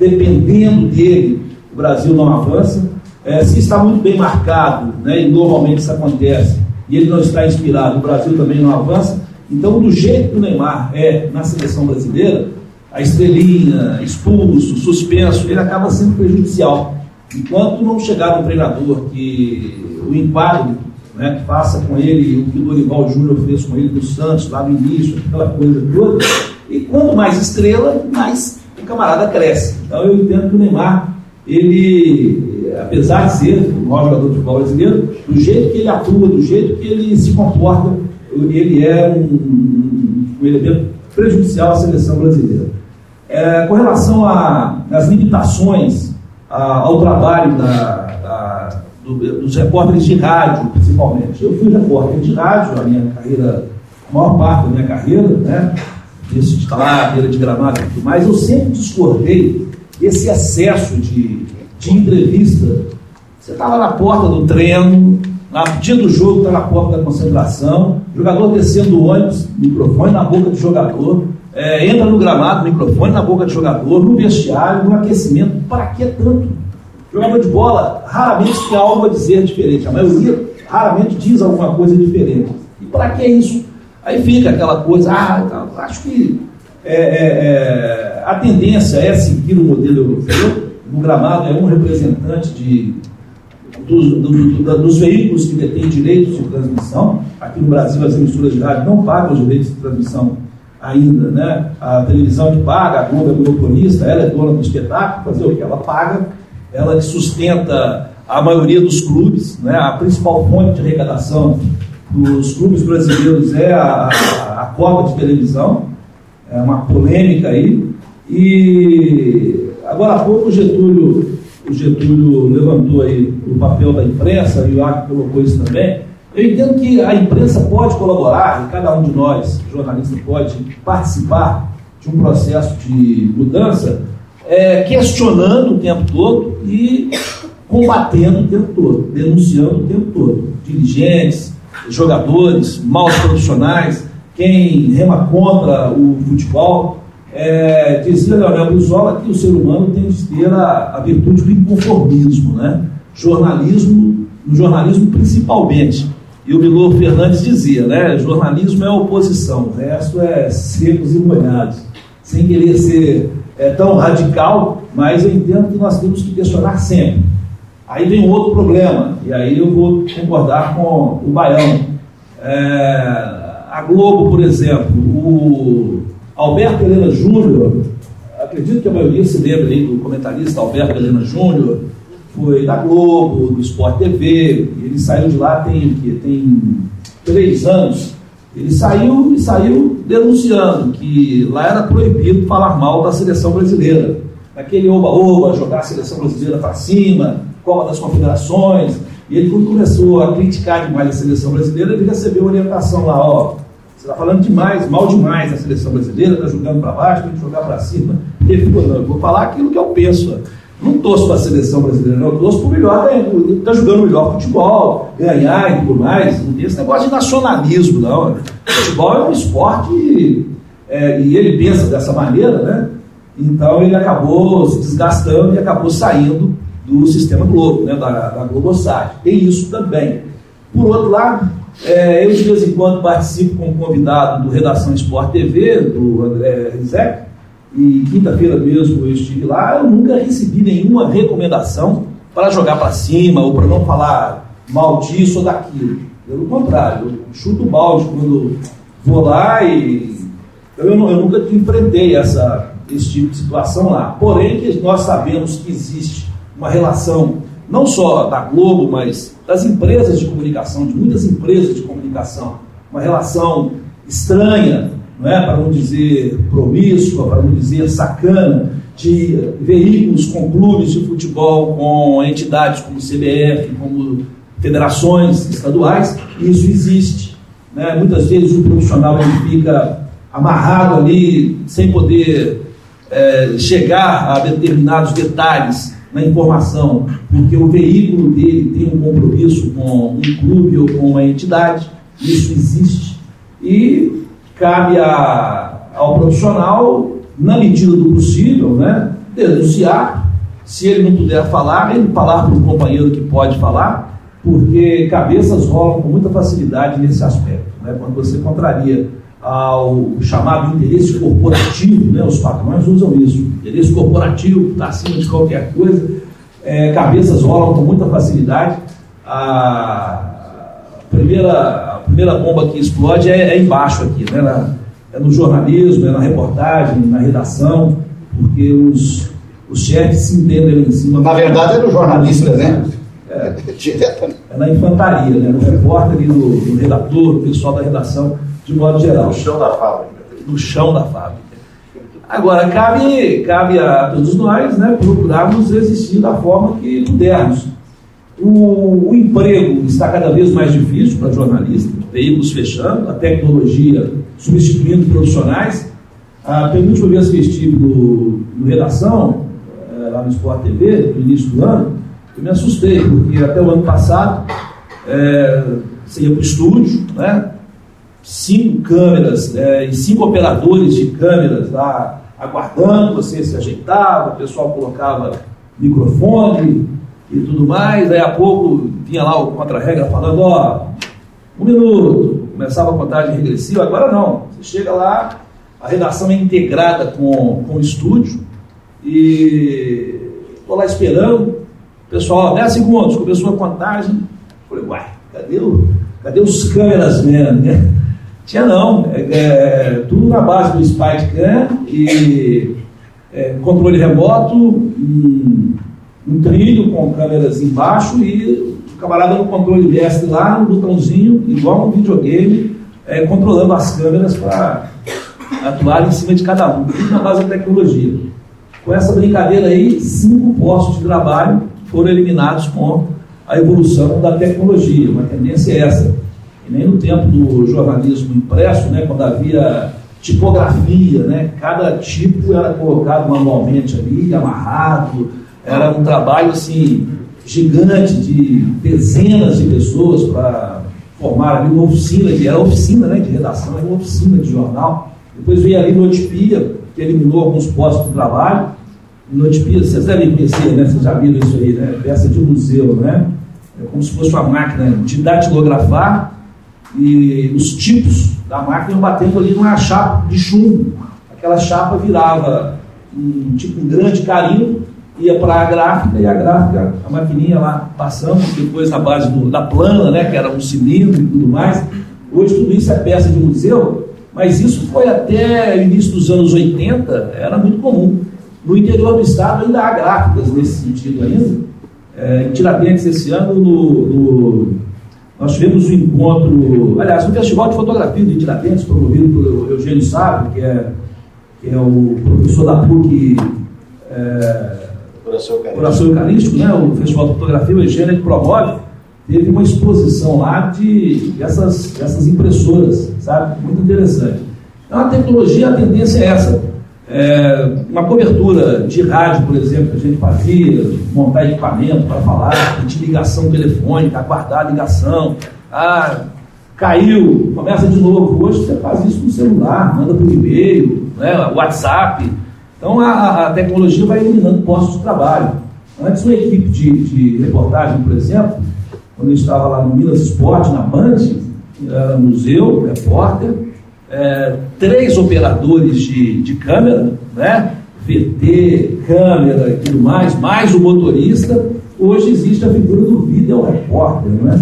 dependendo dele, o Brasil não avança. É, se está muito bem marcado, né, e normalmente isso acontece, e ele não está inspirado, o Brasil também não avança, então, do jeito que o Neymar é na seleção brasileira, a estrelinha, expulso, suspenso, ele acaba sendo prejudicial. Enquanto não chegar um treinador que o enquadre, né, que faça com ele o que o Dorival Júnior fez com ele do Santos, lá no início, aquela coisa toda, e quanto mais estrela, mais o camarada cresce. Então eu entendo que o Neymar, ele, apesar de ser o maior jogador de futebol brasileiro, do jeito que ele atua, do jeito que ele se comporta, ele é um, um elemento prejudicial à seleção brasileira. É, com relação às limitações a, ao trabalho da, da, do, dos repórteres de rádio, principalmente. Eu fui repórter de rádio, a minha carreira, a maior parte da minha carreira, né? Isso de estar lá, de gramado e tudo mais, eu sempre discordei desse excesso de, de entrevista. Você estava na porta do treino, na dia do jogo está na porta da concentração, jogador descendo o ônibus, microfone na boca do jogador, é, entra no gramado, microfone na boca do jogador, no vestiário, no aquecimento. Para que tanto? Jogador de bola raramente tem algo a dizer diferente. A maioria raramente diz alguma coisa diferente. E para que isso? Aí fica aquela coisa, ah, tá, acho que é, é, é, a tendência é seguir o modelo europeu. No gramado é um representante de dos, do, do, dos veículos que detêm direitos de transmissão. Aqui no Brasil, as emissoras de rádio não pagam os direitos de transmissão ainda. Né? A televisão que paga, a Globo é monopolista, ela é dona do espetáculo, fazer o que? Ela paga, ela sustenta a maioria dos clubes, né? a principal fonte de arrecadação dos clubes brasileiros é a, a, a cota de televisão, é uma polêmica aí. E agora há pouco o Getúlio o Getúlio levantou aí o papel da imprensa, e o Acre colocou isso também. Eu entendo que a imprensa pode colaborar, e cada um de nós, jornalista, pode participar de um processo de mudança, é, questionando o tempo todo e combatendo o tempo todo, denunciando o tempo todo. Dirigentes, jogadores, maus profissionais, quem rema contra o futebol. É, dizia Leonel Brizola que o ser humano tem de ter a, a virtude do inconformismo, né? Jornalismo, no jornalismo principalmente. E o Milor Fernandes dizia, né? Jornalismo é oposição, o resto é secos e molhados. Sem querer ser é, tão radical, mas eu entendo que nós temos que questionar sempre. Aí vem um outro problema, e aí eu vou concordar com o Baião. É, a Globo, por exemplo, o Alberto Helena Júnior, acredito que a maioria se lembra aí do comentarista Alberto Helena Júnior, foi da Globo, do Sport TV, ele saiu de lá tem, tem três anos. Ele saiu e saiu denunciando que lá era proibido falar mal da seleção brasileira. Aquele oba-oba, jogar a seleção brasileira para cima, Copa das Confederações. E ele, quando começou a criticar demais a seleção brasileira, ele recebeu orientação lá, ó, você está falando demais, mal demais da seleção brasileira, está jogando para baixo, tem que jogar para cima. Ele falou, não, eu vou falar aquilo que eu penso. Não torço para a seleção brasileira, não. Eu torço para o melhor, está jogando melhor futebol, ganhar e tudo mais. Não tem esse negócio de nacionalismo, não. Futebol é um esporte é, e ele pensa dessa maneira, né? Então ele acabou se desgastando e acabou saindo do sistema Globo, né? da, da Globosat. Tem isso também. Por outro lado, é, eu de vez em quando participo como convidado do Redação Sport TV, do André Rizek, e quinta-feira mesmo eu estive lá, eu nunca recebi nenhuma recomendação para jogar para cima ou para não falar mal disso ou daquilo. Pelo contrário, eu chuto o balde quando vou lá e eu, eu, nunca enfrentei essa, esse tipo de situação lá. Porém, nós sabemos que existe uma relação não só da Globo, mas das empresas de comunicação, de muitas empresas de comunicação, uma relação estranha não é? para não dizer promíscua, para não dizer sacana, de veículos com clubes de futebol, com entidades como CBF, como federações estaduais, isso existe. Né? Muitas vezes o profissional ele fica amarrado ali, sem poder é, chegar a determinados detalhes na informação, porque o veículo dele tem um compromisso com um clube ou com uma entidade, isso existe. E cabe a, ao profissional, na medida do possível, né, denunciar. Se ele não puder falar, ele falar para o companheiro que pode falar, porque cabeças rolam com muita facilidade nesse aspecto. Né? Quando você contraria ao chamado interesse corporativo, né? os patrões usam isso, interesse corporativo, está acima de qualquer coisa, é, cabeças rolam com muita facilidade. A primeira a primeira bomba que explode é, é embaixo aqui, né? Na, é no jornalismo, é na reportagem, na redação, porque os, os chefes se entendem em cima. Na verdade, é no jornalista, né? É, é na infantaria, né? no repórter e no, no redator, no pessoal da redação, de modo geral. No chão da fábrica. No chão da fábrica. Agora, cabe, cabe a todos nós né, procurarmos existir da forma que pudermos. O, o, emprego está cada vez mais difícil para jornalistas, veículos fechando, a tecnologia substituindo profissionais. A penúltima vez que estive no, no Redação, é, lá no Sport TV, no início do ano, eu me assustei, porque até o ano passado é, você ia para o estúdio, né? Cinco câmeras é, e cinco operadores de câmeras lá aguardando, você se ajeitava, o pessoal colocava microfone, e tudo mais. Daí a pouco vinha lá o contra-regra falando, ó, um minuto, começava a contagem regressiva, agora não. Você chega lá, a redação é integrada com, com o estúdio e estou lá esperando, pessoal, 10 segundos, começou a contagem, falei, uai, cadê, o, cadê os câmeras mesmo, né? Tinha não, é, é, tudo na base do Spycam e é, controle remoto, um, um trilho com câmeras embaixo e o camarada no controle mestre lá, no botãozinho, igual um videogame, é, controlando as câmeras para atuar em cima de cada um, tudo na base da tecnologia. Com essa brincadeira aí, cinco postos de trabalho foram eliminados com a evolução da tecnologia. Uma tendência é essa. Nem no tempo do jornalismo impresso, né, quando havia tipografia, né, cada tipo era colocado manualmente ali, amarrado, era um trabalho assim gigante de dezenas de pessoas para formar ali uma oficina, que era oficina né, de redação, era uma oficina de jornal. Depois veio ali Notipia, que eliminou alguns postos de trabalho. Notipia, vocês devem conhecer, né? Vocês já viram isso aí, né? Peça de museu, né? É como se fosse uma máquina de datilografar e os tipos da máquina batendo ali numa chapa de chumbo. Aquela chapa virava um tipo um grande carinho, ia para a gráfica e a gráfica, a maquininha lá passando, depois na base do, da plana, né, que era um cilindro e tudo mais. Hoje tudo isso é peça de museu, mas isso foi até início dos anos 80, era muito comum. No interior do estado ainda há gráficas nesse sentido ainda. É, em Tiradentes esse ano, no, no, nós tivemos um encontro, aliás, um festival de fotografia de Tiradentes, promovido pelo Eugênio Sábio, que é, que é o professor da PUC é, Coração Eucarístico, né? o Festival de Fotografia, o Eugênio que promove, teve uma exposição lá de dessas, dessas impressoras, sabe? Muito interessante. Então a tecnologia, a tendência é essa. É, uma cobertura de rádio, por exemplo, que a gente fazia, montar equipamento para falar, de ligação telefônica, aguardar a ligação. Ah, caiu, começa de novo. Hoje você faz isso no celular, manda por e-mail, né, WhatsApp. Então a, a tecnologia vai eliminando postos de trabalho. Antes, uma equipe de, de reportagem, por exemplo, quando eu estava lá no Minas Esporte, na Band, era museu, repórter, é, três operadores de, de câmera, né? VT, câmera e tudo mais, mais o motorista. Hoje existe a figura do vídeo repórter, né?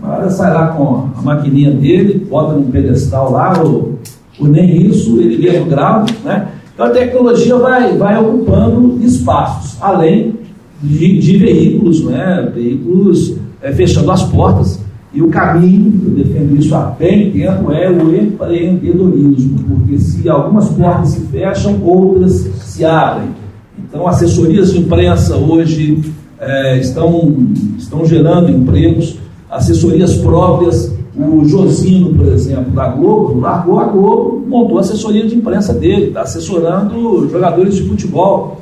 Camarada sai lá com a maquininha dele, bota num pedestal lá, ou, ou nem isso, ele lê o grau, né? Então a tecnologia vai, vai ocupando espaços, além de, de veículos, né? veículos é, fechando as portas. E o caminho, eu defendo isso há bem tempo, é o empreendedorismo, porque se algumas portas se fecham, outras se abrem. Então, assessorias de imprensa hoje é, estão, estão gerando empregos, assessorias próprias o Josino, por exemplo, da Globo, largou a Globo, montou a assessoria de imprensa dele, está assessorando jogadores de futebol.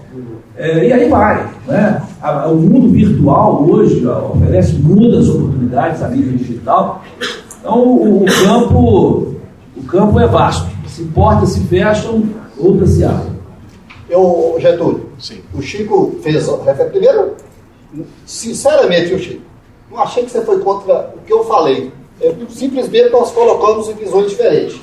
É, e aí vai. Né? o mundo virtual hoje ó, oferece muitas oportunidades à mídia digital. Então o, o, campo, o campo é vasto. Se portas se fecham, outras se abrem. Eu, Getúlio, Sim. o Chico fez. Primeiro, sinceramente, o Chico, não achei que você foi contra o que eu falei é, simplesmente nós colocamos em visões diferentes.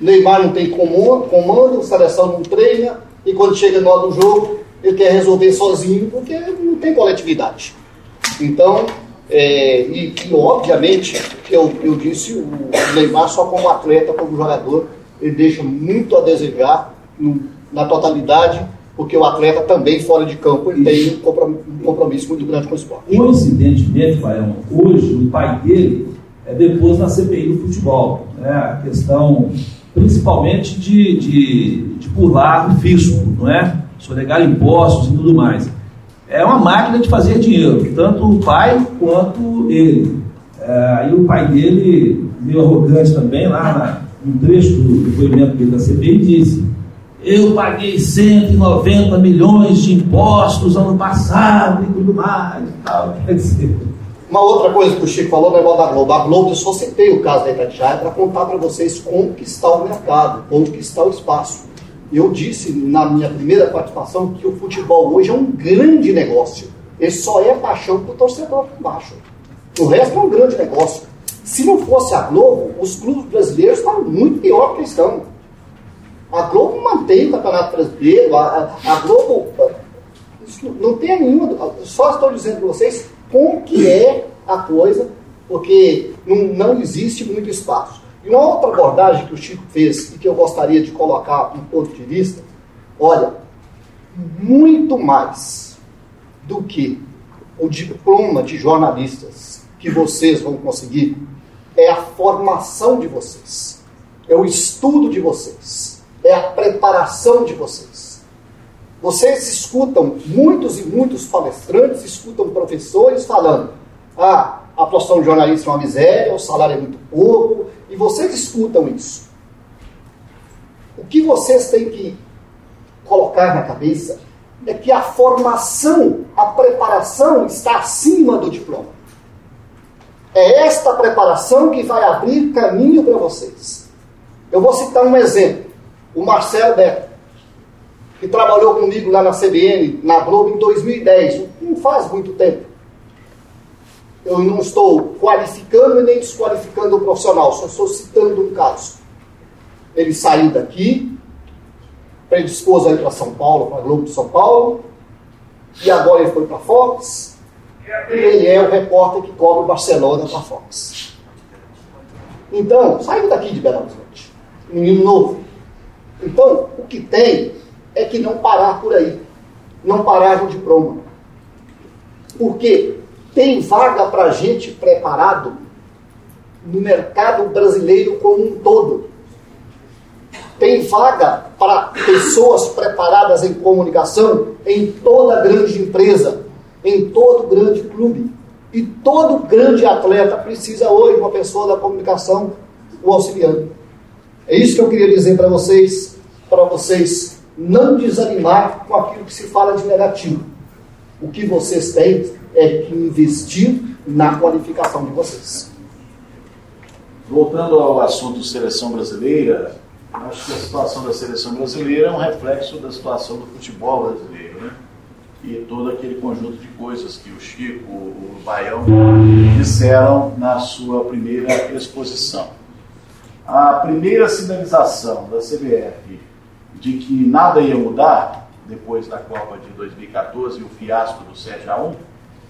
Neymar não tem comando, seleção não treina, e quando chega no hora do jogo, ele quer resolver sozinho, porque não tem coletividade. Então, é, e, obviamente, eu, eu disse, o Neymar só como atleta, como jogador, ele deixa muito a desejar no, na totalidade, porque o atleta também fora de campo ele tem um compromisso muito grande com o esporte. Coincidentemente, Baião, hoje o pai dele é, depois na CPI do futebol. Né? A questão principalmente de, de, de pular o fisco, não é? Sonegar impostos e tudo mais. É uma máquina de fazer dinheiro, tanto o pai quanto ele. É, aí o pai dele, meio arrogante também, lá na, trecho do depoimento dele da CPI, disse: Eu paguei 190 milhões de impostos ano passado e tudo mais. Tal. Quer dizer, uma outra coisa que o Chico falou no negócio da Globo. A Globo, eu só citei o caso da Itatiaia para contar para vocês como que está o mercado, onde que está o espaço. Eu disse na minha primeira participação que o futebol hoje é um grande negócio. Ele só é paixão para o torcedor baixo. O resto é um grande negócio. Se não fosse a Globo, os clubes brasileiros estão muito pior que estão. A Globo mantém o Campeonato Brasileiro, a, a Globo. Não tem nenhuma. Só estou dizendo para vocês como que é a coisa, porque não, não existe muito espaço. E uma outra abordagem que o Chico fez e que eu gostaria de colocar um ponto de vista, olha, muito mais do que o diploma de jornalistas que vocês vão conseguir é a formação de vocês, é o estudo de vocês, é a preparação de vocês. Vocês escutam muitos e muitos palestrantes, escutam professores falando: ah, a profissão de jornalista é uma miséria, o salário é muito pouco, e vocês escutam isso. O que vocês têm que colocar na cabeça é que a formação, a preparação está acima do diploma. É esta preparação que vai abrir caminho para vocês. Eu vou citar um exemplo. o Marcelo Beto, que trabalhou comigo lá na CBN, na Globo, em 2010, não faz muito tempo. Eu não estou qualificando e nem desqualificando o profissional, só estou citando um caso. Ele saiu daqui, predispôs a ir para São Paulo, para a Globo de São Paulo, e agora ele foi para a Fox, e ele é o repórter que cobre o Barcelona para a Fox. Então, saiu daqui de Belo Horizonte, menino novo. Então, o que tem é que não parar por aí, não parar no diploma. Porque tem vaga para gente preparado no mercado brasileiro como um todo. Tem vaga para pessoas preparadas em comunicação em toda grande empresa, em todo grande clube. E todo grande atleta precisa hoje uma pessoa da comunicação o auxiliando. É isso que eu queria dizer para vocês, para vocês não desanimar com aquilo que se fala de negativo. O que vocês têm é que investir na qualificação de vocês. Voltando ao assunto seleção brasileira, acho que a situação da seleção brasileira é um reflexo da situação do futebol brasileiro, né? E todo aquele conjunto de coisas que o Chico, o Baião disseram na sua primeira exposição. A primeira sinalização da CBF de que nada ia mudar depois da Copa de 2014 e o fiasco do 7 a 1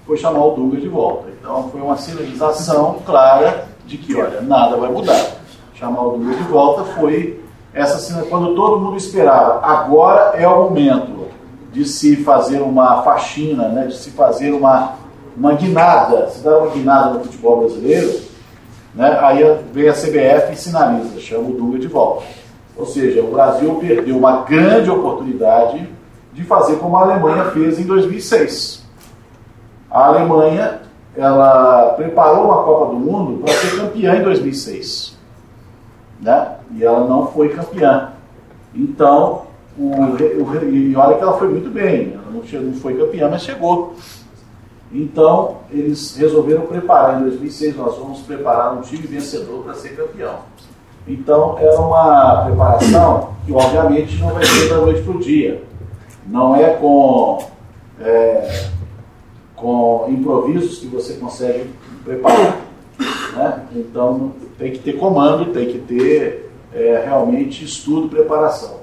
foi chamar o Dunga de volta. Então foi uma sinalização clara de que, olha, nada vai mudar. Chamar o Dunga de volta foi essa cena quando todo mundo esperava. Agora é o momento de se fazer uma faxina, né, de se fazer uma, uma guinada, se dar uma guinada no futebol brasileiro, né, aí vem a CBF e sinaliza, chama o Dunga de volta. Ou seja, o Brasil perdeu uma grande oportunidade de fazer como a Alemanha fez em 2006. A Alemanha ela preparou uma Copa do Mundo para ser campeã em 2006 né? E ela não foi campeã. Então, o, o, e olha que ela foi muito bem, ela não, não foi campeã, mas chegou. Então, eles resolveram preparar, em 2006 nós vamos preparar um time vencedor para ser campeão. Então, era uma preparação que, obviamente, não vai ser da noite para o dia. Não é com, é, com improvisos que você consegue preparar. Né? Então, tem que ter comando, tem que ter é, realmente estudo preparação.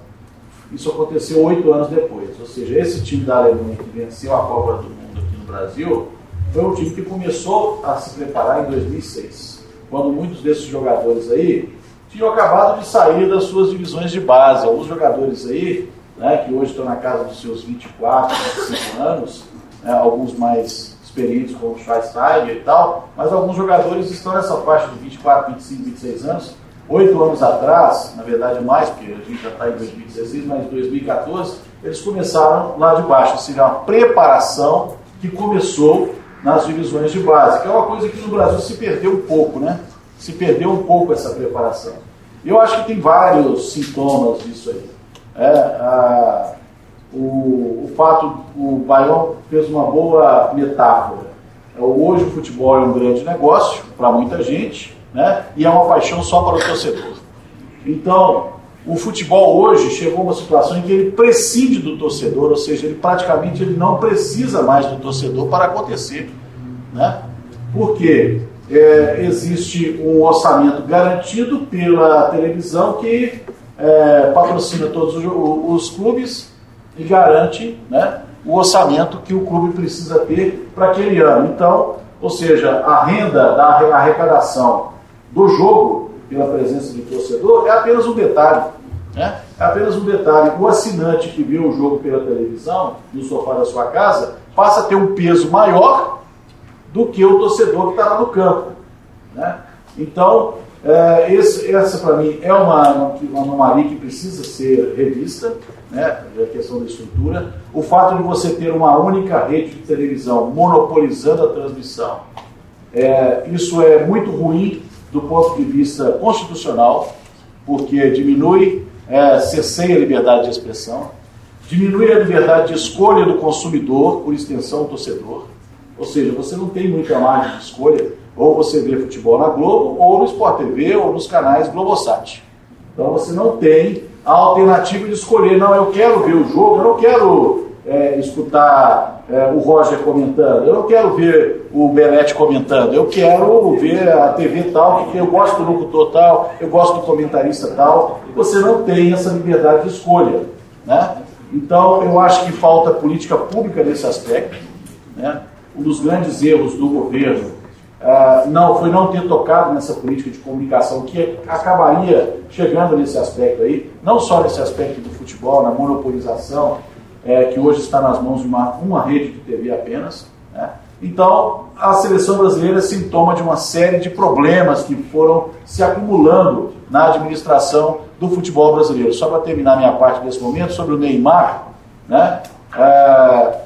Isso aconteceu oito anos depois. Ou seja, esse time da Alemanha que venceu a Copa do Mundo aqui no Brasil foi um time que começou a se preparar em 2006, quando muitos desses jogadores aí tinham acabado de sair das suas divisões de base. Alguns jogadores aí, né, que hoje estão na casa dos seus 24, 25 anos, né, alguns mais experientes como o Schweinsteiger e tal, mas alguns jogadores estão nessa faixa de 24, 25, 26 anos. Oito anos atrás, na verdade mais, porque a gente já está em 2016, mas em 2014, eles começaram lá de baixo, seja, uma preparação que começou nas divisões de base, que é uma coisa que no Brasil se perdeu um pouco, né? Se perdeu um pouco essa preparação. Eu acho que tem vários sintomas disso aí. É, a, o, o fato, o Baião fez uma boa metáfora. É, hoje o futebol é um grande negócio para muita gente, né? E é uma paixão só para o torcedor. Então, o futebol hoje chegou a uma situação em que ele prescinde do torcedor, ou seja, ele praticamente ele não precisa mais do torcedor para acontecer, né? Porque é, existe um orçamento garantido pela televisão que é, patrocina todos os, os clubes e garante né, o orçamento que o clube precisa ter para aquele ano. Então, ou seja, a renda da arrecadação do jogo pela presença do torcedor é apenas um detalhe. Né? É apenas um detalhe. O assinante que vê o jogo pela televisão, no sofá da sua casa, passa a ter um peso maior do que o torcedor que está lá no campo. Né? Então, é, esse, essa para mim é uma, uma anomalia que precisa ser revista, né, a questão da estrutura. O fato de você ter uma única rede de televisão monopolizando a transmissão, é, isso é muito ruim do ponto de vista constitucional, porque diminui, é, a liberdade de expressão, diminui a liberdade de escolha do consumidor, por extensão do torcedor, ou seja, você não tem muita margem de escolha ou você vê futebol na Globo, ou no Sport TV, ou nos canais Globosat. Então você não tem a alternativa de escolher, não, eu quero ver o jogo, eu não quero é, escutar é, o Roger comentando, eu não quero ver o Benetti comentando, eu quero ver a TV tal, que eu gosto do locutor tal, eu gosto do comentarista tal. Você não tem essa liberdade de escolha. Né? Então, eu acho que falta política pública nesse aspecto. Né? Um dos grandes erros do governo uh, não foi não ter tocado nessa política de comunicação, que acabaria chegando nesse aspecto aí, não só nesse aspecto do futebol, na monopolização, é, que hoje está nas mãos de uma, uma rede de TV apenas. Né? Então, a seleção brasileira é sintoma de uma série de problemas que foram se acumulando na administração do futebol brasileiro. Só para terminar minha parte nesse momento, sobre o Neymar, né? É,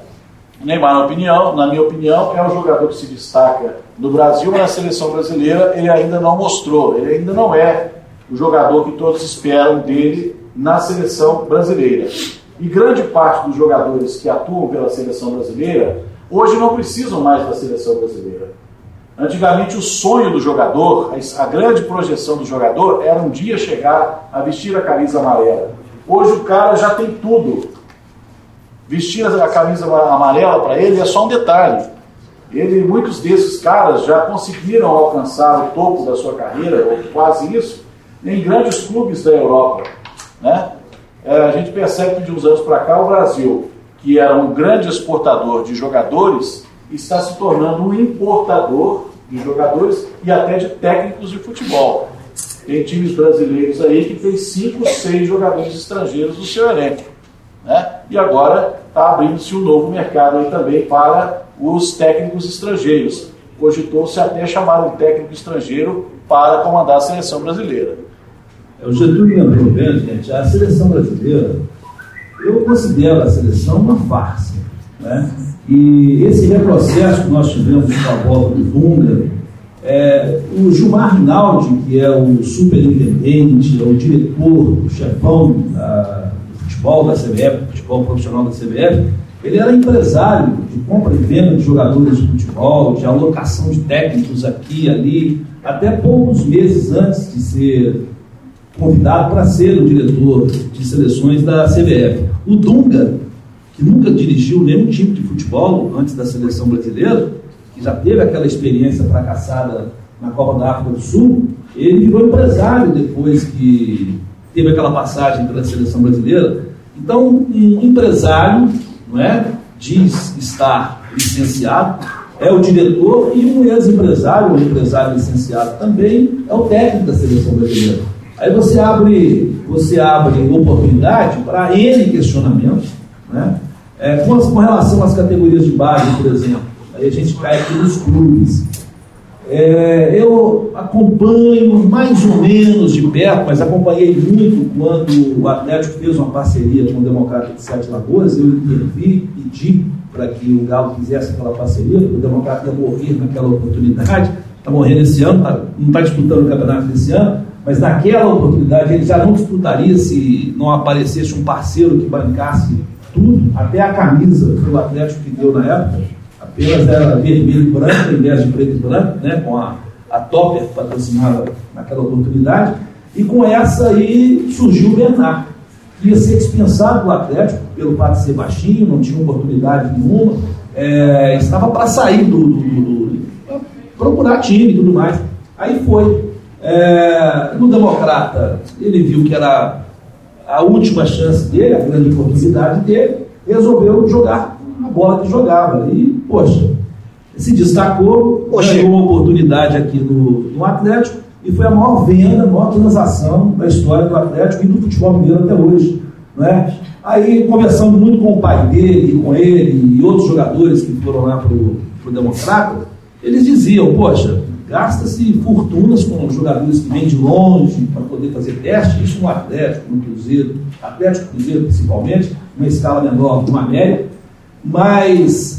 Neymar, na, opinião, na minha opinião, é um jogador que se destaca no Brasil, mas na seleção brasileira ele ainda não mostrou, ele ainda não é o jogador que todos esperam dele na seleção brasileira. E grande parte dos jogadores que atuam pela seleção brasileira hoje não precisam mais da seleção brasileira. Antigamente, o sonho do jogador, a grande projeção do jogador, era um dia chegar a vestir a camisa amarela. Hoje o cara já tem tudo. Vestir a camisa amarela para ele é só um detalhe. Ele, muitos desses caras já conseguiram alcançar o topo da sua carreira, ou quase isso, em grandes clubes da Europa. Né? É, a gente percebe que de uns anos para cá o Brasil, que era um grande exportador de jogadores, está se tornando um importador de jogadores e até de técnicos de futebol. Tem times brasileiros aí que tem cinco, seis jogadores estrangeiros no seu elenco. Né? E agora está abrindo-se um novo mercado aí também para os técnicos estrangeiros. Cogitou-se até chamar um técnico estrangeiro para comandar a seleção brasileira. É, o Getúlio lembrou bem, gente, a seleção brasileira, eu considero a seleção uma farsa. Né? E esse retrocesso que nós tivemos com a volta do Dunga, é, o Gilmar Rinaldi, que é o superintendente, é o diretor, o chefão da, futebol da CBF, futebol profissional da CBF, ele era empresário de compra e venda de jogadores de futebol, de alocação de técnicos aqui e ali, até poucos meses antes de ser convidado para ser o diretor de seleções da CBF. O Dunga, que nunca dirigiu nenhum time de futebol antes da seleção brasileira, que já teve aquela experiência fracassada na Copa da África do Sul, ele virou empresário depois que teve aquela passagem pela seleção brasileira. Então, um empresário não é, diz estar licenciado, é o diretor, e um ex-empresário, um empresário licenciado também, é o técnico da seleção brasileira. Aí você abre, você abre oportunidade para N questionamentos, né? É, com, com, relação às categorias de base, por exemplo, aí a gente cai aqui nos clubes. É, eu acompanho mais ou menos de perto, mas acompanhei muito quando o Atlético fez uma parceria com o Democrata de Sete Lagoas. Eu intervi, pedi para que o Galo fizesse aquela parceria, o Democrata ia morrer naquela oportunidade. Está morrendo esse ano, tá, não está disputando o campeonato desse ano mas naquela oportunidade ele já não disputaria se não aparecesse um parceiro que bancasse tudo, até a camisa que o Atlético que deu na época, apenas era vermelho e branco, em vez de preto e branco, né, com a, a Topper patrocinada naquela oportunidade, e com essa aí surgiu o Bernard, que ia ser dispensado do Atlético, pelo fato de ser baixinho, não tinha oportunidade nenhuma, é, estava para sair do, do, do, do procurar time e tudo mais. Aí foi. É, no Democrata, ele viu que era a última chance dele, a grande oportunidade dele, resolveu jogar a bola que jogava. E, poxa, se destacou, Oxê. ganhou uma oportunidade aqui no, no Atlético e foi a maior venda, a maior transação da história do Atlético e do futebol mineiro até hoje. Né? Aí, conversando muito com o pai dele, com ele e outros jogadores que foram lá para o Democrata, eles diziam, poxa, Gasta-se fortunas com jogadores que vêm de longe para poder fazer teste, isso no Atlético, no Cruzeiro, Atlético Cruzeiro principalmente, uma escala menor do América, mas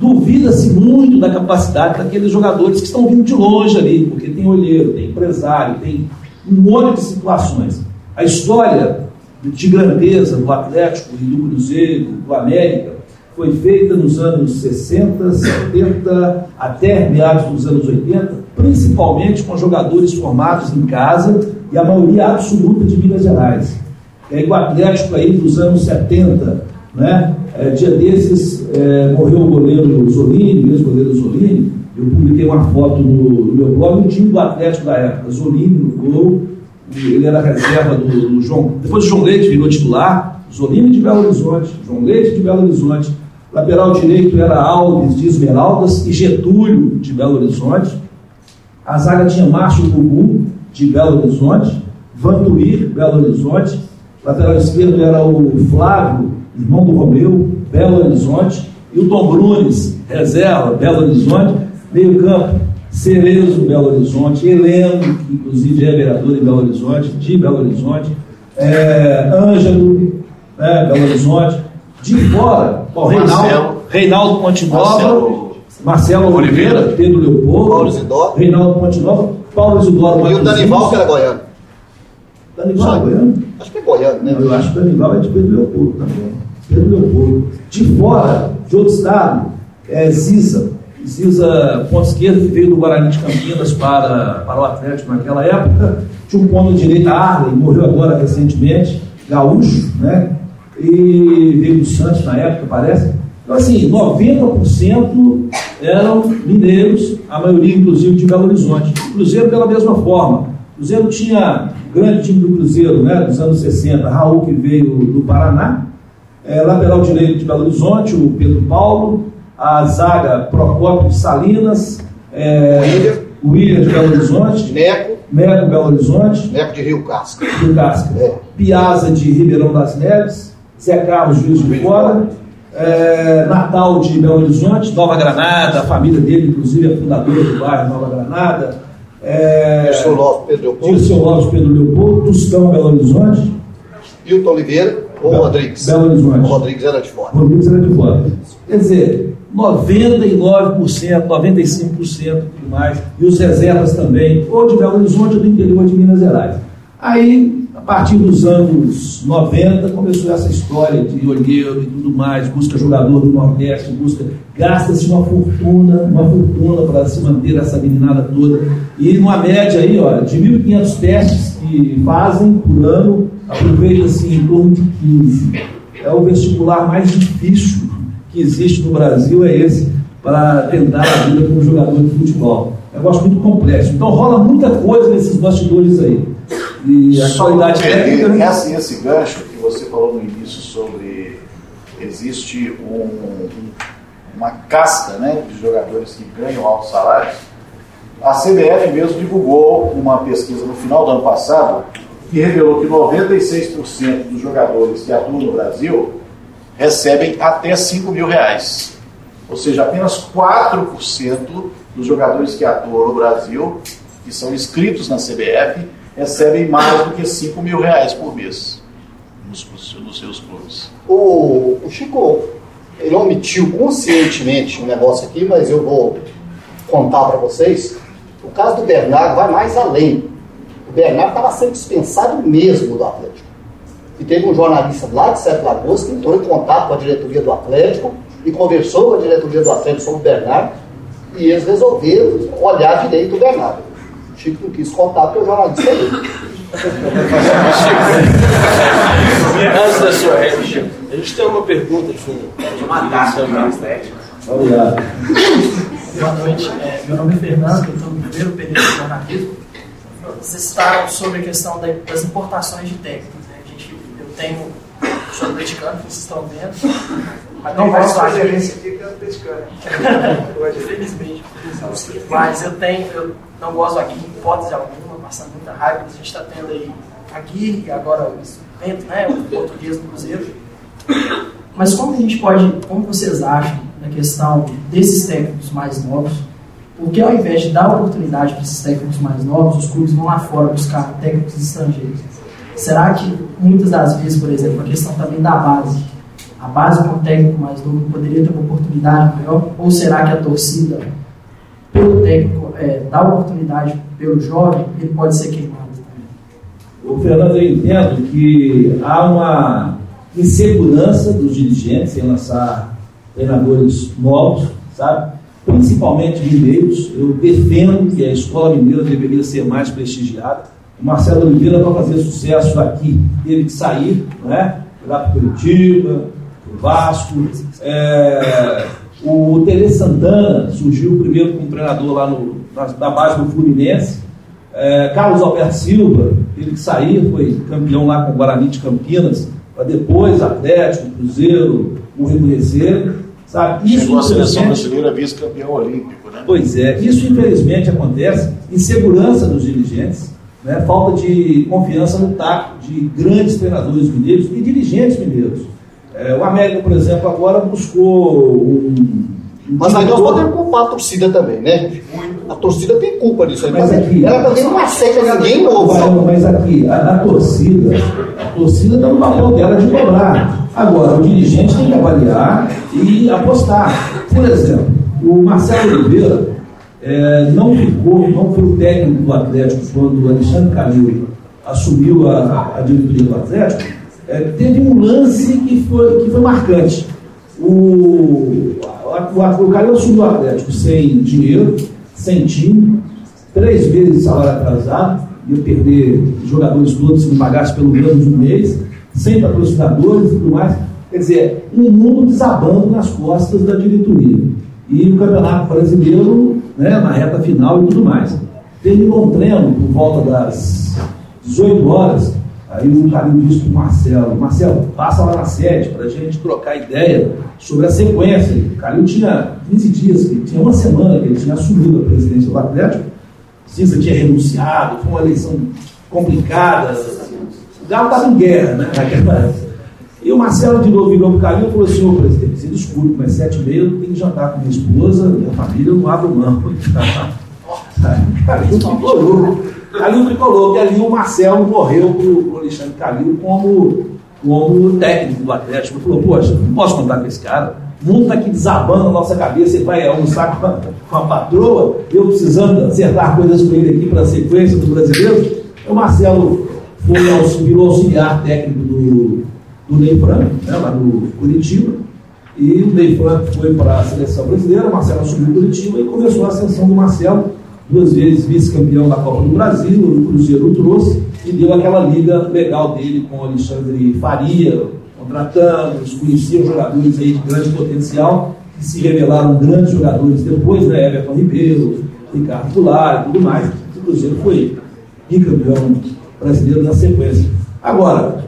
duvida-se muito da capacidade daqueles jogadores que estão vindo de longe ali, porque tem olheiro, tem empresário, tem um monte de situações. A história de grandeza do Atlético e do Cruzeiro, do América, foi feita nos anos 60, 70, até meados dos anos 80, principalmente com jogadores formados em casa e a maioria absoluta de Minas Gerais. E aí o Atlético aí dos anos 70, né? É, dia desses é, morreu o goleiro Zolini, mesmo goleiro Zolini. Eu publiquei uma foto no, no meu blog, o time do Atlético da época, Zolini no gol, ele era reserva do, do João. Depois o João Leite virou titular, Zolini de Belo Horizonte, João Leite de Belo Horizonte. Lateral direito era Alves de Esmeraldas e Getúlio de Belo Horizonte. A zaga tinha Márcio Gugu de Belo Horizonte, Vantuir, Belo Horizonte. Lateral esquerdo era o Flávio, irmão do Romeu, Belo Horizonte. E o Tom Brunes, reserva, Belo Horizonte. Meio campo, Cerezo, Belo Horizonte, Heleno, que inclusive é vereador em Belo Horizonte, de Belo Horizonte, é, Ângelo, né, Belo Horizonte, de fora, Reinaldo, Reinaldo Montenova, Marcelo, Marcelo Oliveira, Pedro Leopoldo, Paulo Isidoro, Reinaldo Montenova, Paulo Isidoro E o Danival, que era goiano. Danival é goiano? Acho que é goiano, né? Eu acho que o Danival é de Pedro Leopoldo também. Pedro Leopoldo. De fora, de outro estado, é Ziza. Ziza, ponto que veio do Guarani de Campinas para, para o Atlético naquela época. Tinha um ponto direito, Arley, morreu agora recentemente, gaúcho, né? E veio do Santos na época, parece. Então, assim, 90% eram mineiros, a maioria, inclusive, de Belo Horizonte. O Cruzeiro, pela mesma forma. O Cruzeiro tinha grande time do Cruzeiro, né, dos anos 60, Raul, que veio do Paraná, é, lateral direito de Belo Horizonte, o Pedro Paulo, a zaga Procópio de Salinas, é, o William de Belo Horizonte, Neco, Neco Belo Horizonte, Neco de Rio Casca. do Casca, É. Piazza de Ribeirão das Neves, Zé Carlos Juiz de Fora, é, Natal de Belo Horizonte, Nova Granada, a família dele, inclusive, é fundadora do bairro Nova Granada. É, Dirceu Lopes, Pedro Leopoldo. Dirceu Lopes, Pedro Leopoldo, Tustão, Belo Horizonte, Hilton Oliveira ou Belo- Rodrigues? Belo Horizonte. O Rodrigues era de fora. Rodrigues era de fora. Quer dizer, 99%, 95% e mais, e os reservas também, ou de Belo Horizonte ou do interior de Minas Gerais. Aí, a partir dos anos 90, começou essa história de olheiro e tudo mais, busca jogador do Nordeste, busca, gasta-se uma fortuna, uma fortuna para se manter essa meninada toda. E numa média aí, ó, de 1.500 testes que fazem por ano, aproveita-se em torno de 15 é o vestibular mais difícil que existe no Brasil, é esse, para tentar a vida como jogador de futebol. É um negócio muito complexo. Então rola muita coisa nesses bastidores aí. E a Só qualidade técnica. entender, né? esse, gancho que você falou no início sobre existe um- uma casca né, de jogadores que ganham altos salários, a CBF mesmo divulgou uma pesquisa no final do ano passado que revelou que 96% dos jogadores que atuam no Brasil recebem até 5 mil reais. Ou seja, apenas 4% dos jogadores que atuam no Brasil, que são inscritos na CBF, recebem mais do que 5 mil reais por mês nos, nos seus clubes. O, o Chico, ele omitiu conscientemente um negócio aqui, mas eu vou contar para vocês. O caso do Bernardo vai mais além. O Bernardo estava sendo dispensado mesmo do Atlético. E teve um jornalista lá de Sete Lagoas que entrou em contato com a diretoria do Atlético e conversou com a diretoria do Atlético sobre o Bernardo e eles resolveram olhar direito o Bernardo. O Chico não quis contar porque o jornalista é. Antes da sua réplica, a gente tem uma pergunta de um. De uma data Obrigado. Boa noite, é, meu nome é Fernando, eu estou no primeiro período de jornalismo. Vocês citaram sobre a questão da- das importações de técnicos. Né? A gente, eu tenho, sou atleticano, vocês estão vendo, mas não Tem mais gosto aqui. que é atleticano. Infelizmente. Mas eu tenho, eu não gosto aqui de hipótese alguma, passando muita raiva. A gente está tendo aí a Gui e agora o Bento, né? O português do Cruzeiro. Mas como a gente pode, como vocês acham na questão desses técnicos mais novos, porque ao invés de dar oportunidade para esses técnicos mais novos, os clubes vão lá fora buscar técnicos estrangeiros? Será que muitas das vezes, por exemplo, a questão também da base, a base com o técnico mais novo poderia ter uma oportunidade maior? Ou será que a torcida, pelo técnico, é, dá oportunidade pelo jovem, ele pode ser queimado também? O Fernando, eu entendo que há uma insegurança dos dirigentes em lançar treinadores novos, sabe? Principalmente mineiros. Eu defendo que a escola mineira deveria ser mais prestigiada. O Marcelo Oliveira, para fazer sucesso aqui, teve que sair, né? Lá para Curitiba, para o Vasco. É, o Tele Santana surgiu primeiro como treinador lá no, na, na base do Fluminense. É, Carlos Alberto Silva teve que sair, foi campeão lá com o Guarani de Campinas, para depois Atlético, Cruzeiro, o reconhecer. Sabe? Isso, Chegou a seleção brasileira vice-campeão olímpico. Né? Pois é, isso infelizmente acontece, insegurança dos dirigentes, né? falta de confiança no taco de grandes treinadores mineiros e dirigentes mineiros. É, o América, por exemplo, agora buscou um. Mas aí nós podemos culpar a torcida também, né? A torcida tem culpa disso aí. Mas aqui, ela também não aceita ninguém novo. Mas aqui, a, a, torcida, a torcida está no papel dela de cobrar. Agora, o dirigente tem que avaliar e apostar. Por exemplo, o Marcelo Oliveira é, não ficou, não foi o técnico do Atlético quando o Alexandre Calil assumiu a, a diretoria do Atlético, é, teve um lance que foi, que foi marcante. O, o, o, o Calil assumiu o Atlético sem dinheiro, sem time, três vezes salário atrasado, ia perder jogadores todos se não pagasse pelo menos um mês, sem patrocinadores e tudo mais. Quer dizer, um mundo desabando nas costas da diretoria e o Campeonato Brasileiro né, na reta final e tudo mais. Terminou um treino por volta das 18 horas, aí o carinho disse para o Marcelo, Marcelo, passa lá na sede para a gente trocar ideia sobre a sequência. O Calil tinha 15 dias, tinha uma semana que ele tinha assumido a presidência do Atlético, Cisa tinha renunciado, foi uma eleição complicada, Galo estava em guerra né, naquela época. E o Marcelo de novo virou para o Calil e falou: Senhor presidente, você desculpe, mas sete e meia eu tenho que jantar com minha esposa, minha família, eu não abro mão. Calil tricolou. Calil tricolou, que ali o Marcelo morreu para o Alexandre Calil como, como técnico do Atlético. Ele falou: Poxa, não posso contar com esse cara. O mundo está aqui desabando na nossa cabeça. Ele vai almoçar com a, com a patroa, eu precisando acertar coisas com ele aqui para a sequência do brasileiro. O Marcelo foi, virou auxiliar técnico do do Ney Franco, né, lá no Curitiba. E o Ney Franco foi para a seleção brasileira, o Marcelo assumiu Curitiba e começou a ascensão do Marcelo, duas vezes vice-campeão da Copa do Brasil, o Cruzeiro o trouxe e deu aquela liga legal dele com o Alexandre Faria, contratando, conhecia jogadores aí de grande potencial, que se revelaram grandes jogadores depois, né? Everton Ribeiro, Ricardo Goulart e tudo mais. O Cruzeiro foi bicampeão brasileiro na sequência. Agora,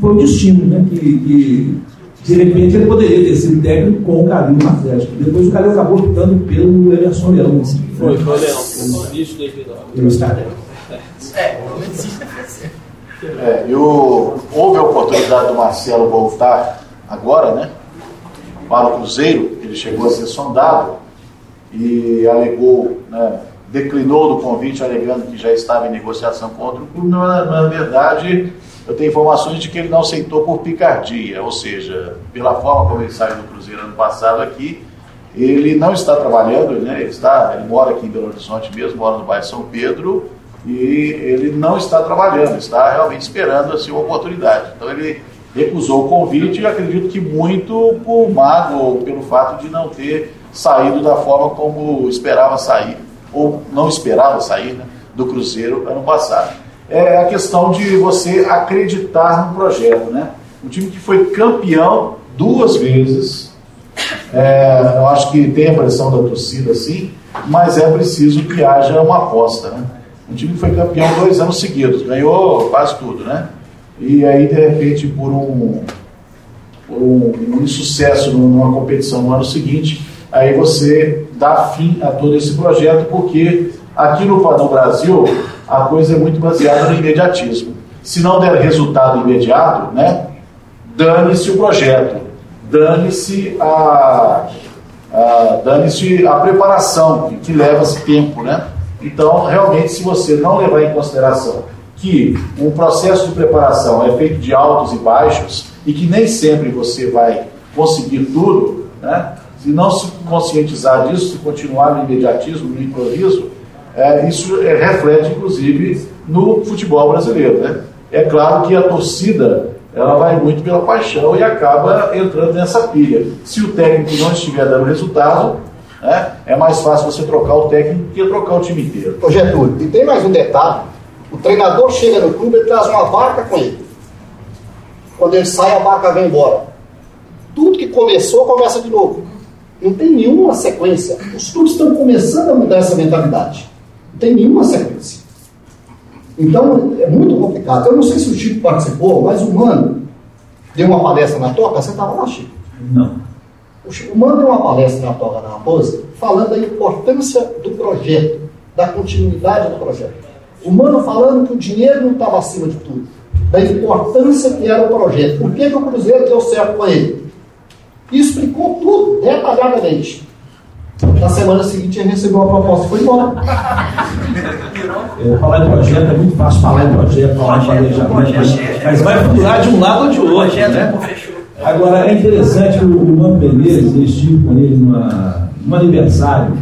foi o destino, né? Que, que, de repente ele poderia ter sido técnico com o Calil no Atlético. Depois o Calil acabou optando pelo Emerson Leão. Assim, foi, né? foi o Leão, no início de 2009. É, é, eu, houve a oportunidade do Marcelo voltar agora, né? Para o Cruzeiro, ele chegou a ser sondado e alegou, né, declinou do convite, alegando que já estava em negociação com outro clube. Na, na verdade, eu tenho informações de que ele não aceitou por picardia, ou seja, pela forma como ele saiu do Cruzeiro ano passado aqui, ele não está trabalhando, né? ele, está, ele mora aqui em Belo Horizonte mesmo, mora no bairro São Pedro, e ele não está trabalhando, está realmente esperando assim, uma oportunidade. Então ele recusou o convite e acredito que muito por mago ou pelo fato de não ter saído da forma como esperava sair, ou não esperava sair né, do Cruzeiro ano passado é a questão de você acreditar no projeto. Né? Um time que foi campeão duas vezes, é, eu acho que tem a pressão da torcida sim, mas é preciso que haja uma aposta. Né? Um time que foi campeão dois anos seguidos, ganhou quase tudo, né? E aí, de repente, por um, por um, um insucesso numa competição no ano seguinte, aí você dá fim a todo esse projeto, porque aqui no, no Brasil a coisa é muito baseada no imediatismo. Se não der resultado imediato, né, dane-se o projeto, dane-se a, a dane-se a preparação, que, que leva-se tempo, né? Então, realmente, se você não levar em consideração que um processo de preparação é feito de altos e baixos e que nem sempre você vai conseguir tudo, né? Se não se conscientizar disso, se continuar no imediatismo, no improviso, é, isso é, reflete, inclusive, no futebol brasileiro. Né? É claro que a torcida ela vai muito pela paixão e acaba entrando nessa pilha. Se o técnico não estiver dando resultado, né, é mais fácil você trocar o técnico que trocar o time inteiro. Ô Getúlio, e tem mais um detalhe O treinador chega no clube e traz uma vaca com ele. Quando ele sai, a vaca vem embora. Tudo que começou, começa de novo. Não tem nenhuma sequência. Os clubes estão começando a mudar essa mentalidade. Não tem nenhuma sequência. Então, é muito complicado. Eu não sei se o Chico participou, mas o Mano deu uma palestra na Toca. Você estava lá, Chico? Não. O Chico Mano deu uma palestra na Toca da Raposa falando da importância do projeto, da continuidade do projeto. O Mano falando que o dinheiro não estava acima de tudo, da importância que era o projeto. Por que, que o Cruzeiro deu certo com ele? E explicou tudo, detalhadamente. Na semana seguinte ele recebeu a proposta e foi embora. É, falar de projeto é muito fácil falar em projeto, falar de planejamento, mas vai furar de um lado ou de outro. Né? Agora é interessante o, o Mano Menezes, eu estive com ele numa, num aniversário,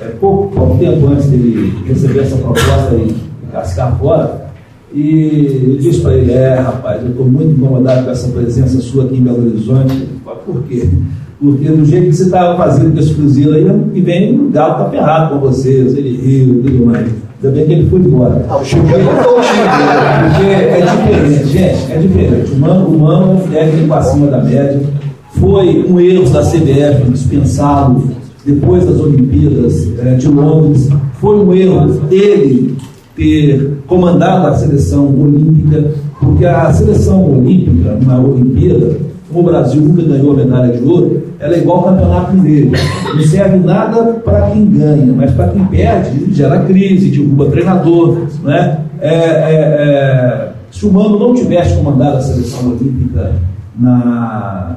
é, pouco, pouco tempo antes dele receber essa proposta e cascar fora. E eu disse para ele, é rapaz, eu estou muito incomodado com essa presença sua aqui em Belo Horizonte. Por quê? Porque do jeito que você estava fazendo com esse cruzeiro aí, ano que vem o Galo está ferrado com vocês, ele riu, tudo mais. Ainda bem que ele foi embora. Ah, o Chico muito Porque é diferente, gente, é diferente. O Mano, o Mano é técnico acima da média. Foi um erro da CBF dispensá-lo depois das Olimpíadas é, de Londres. Foi um erro dele ter comandado a seleção olímpica, porque a seleção olímpica, na Olimpíada, como o Brasil nunca ganhou a medalha de ouro, ela é igual ao campeonato mineiro. Não serve nada para quem ganha, mas para quem perde, gera crise, derruba treinador. Né? É, é, é, se o Mano não tivesse comandado a seleção olímpica na,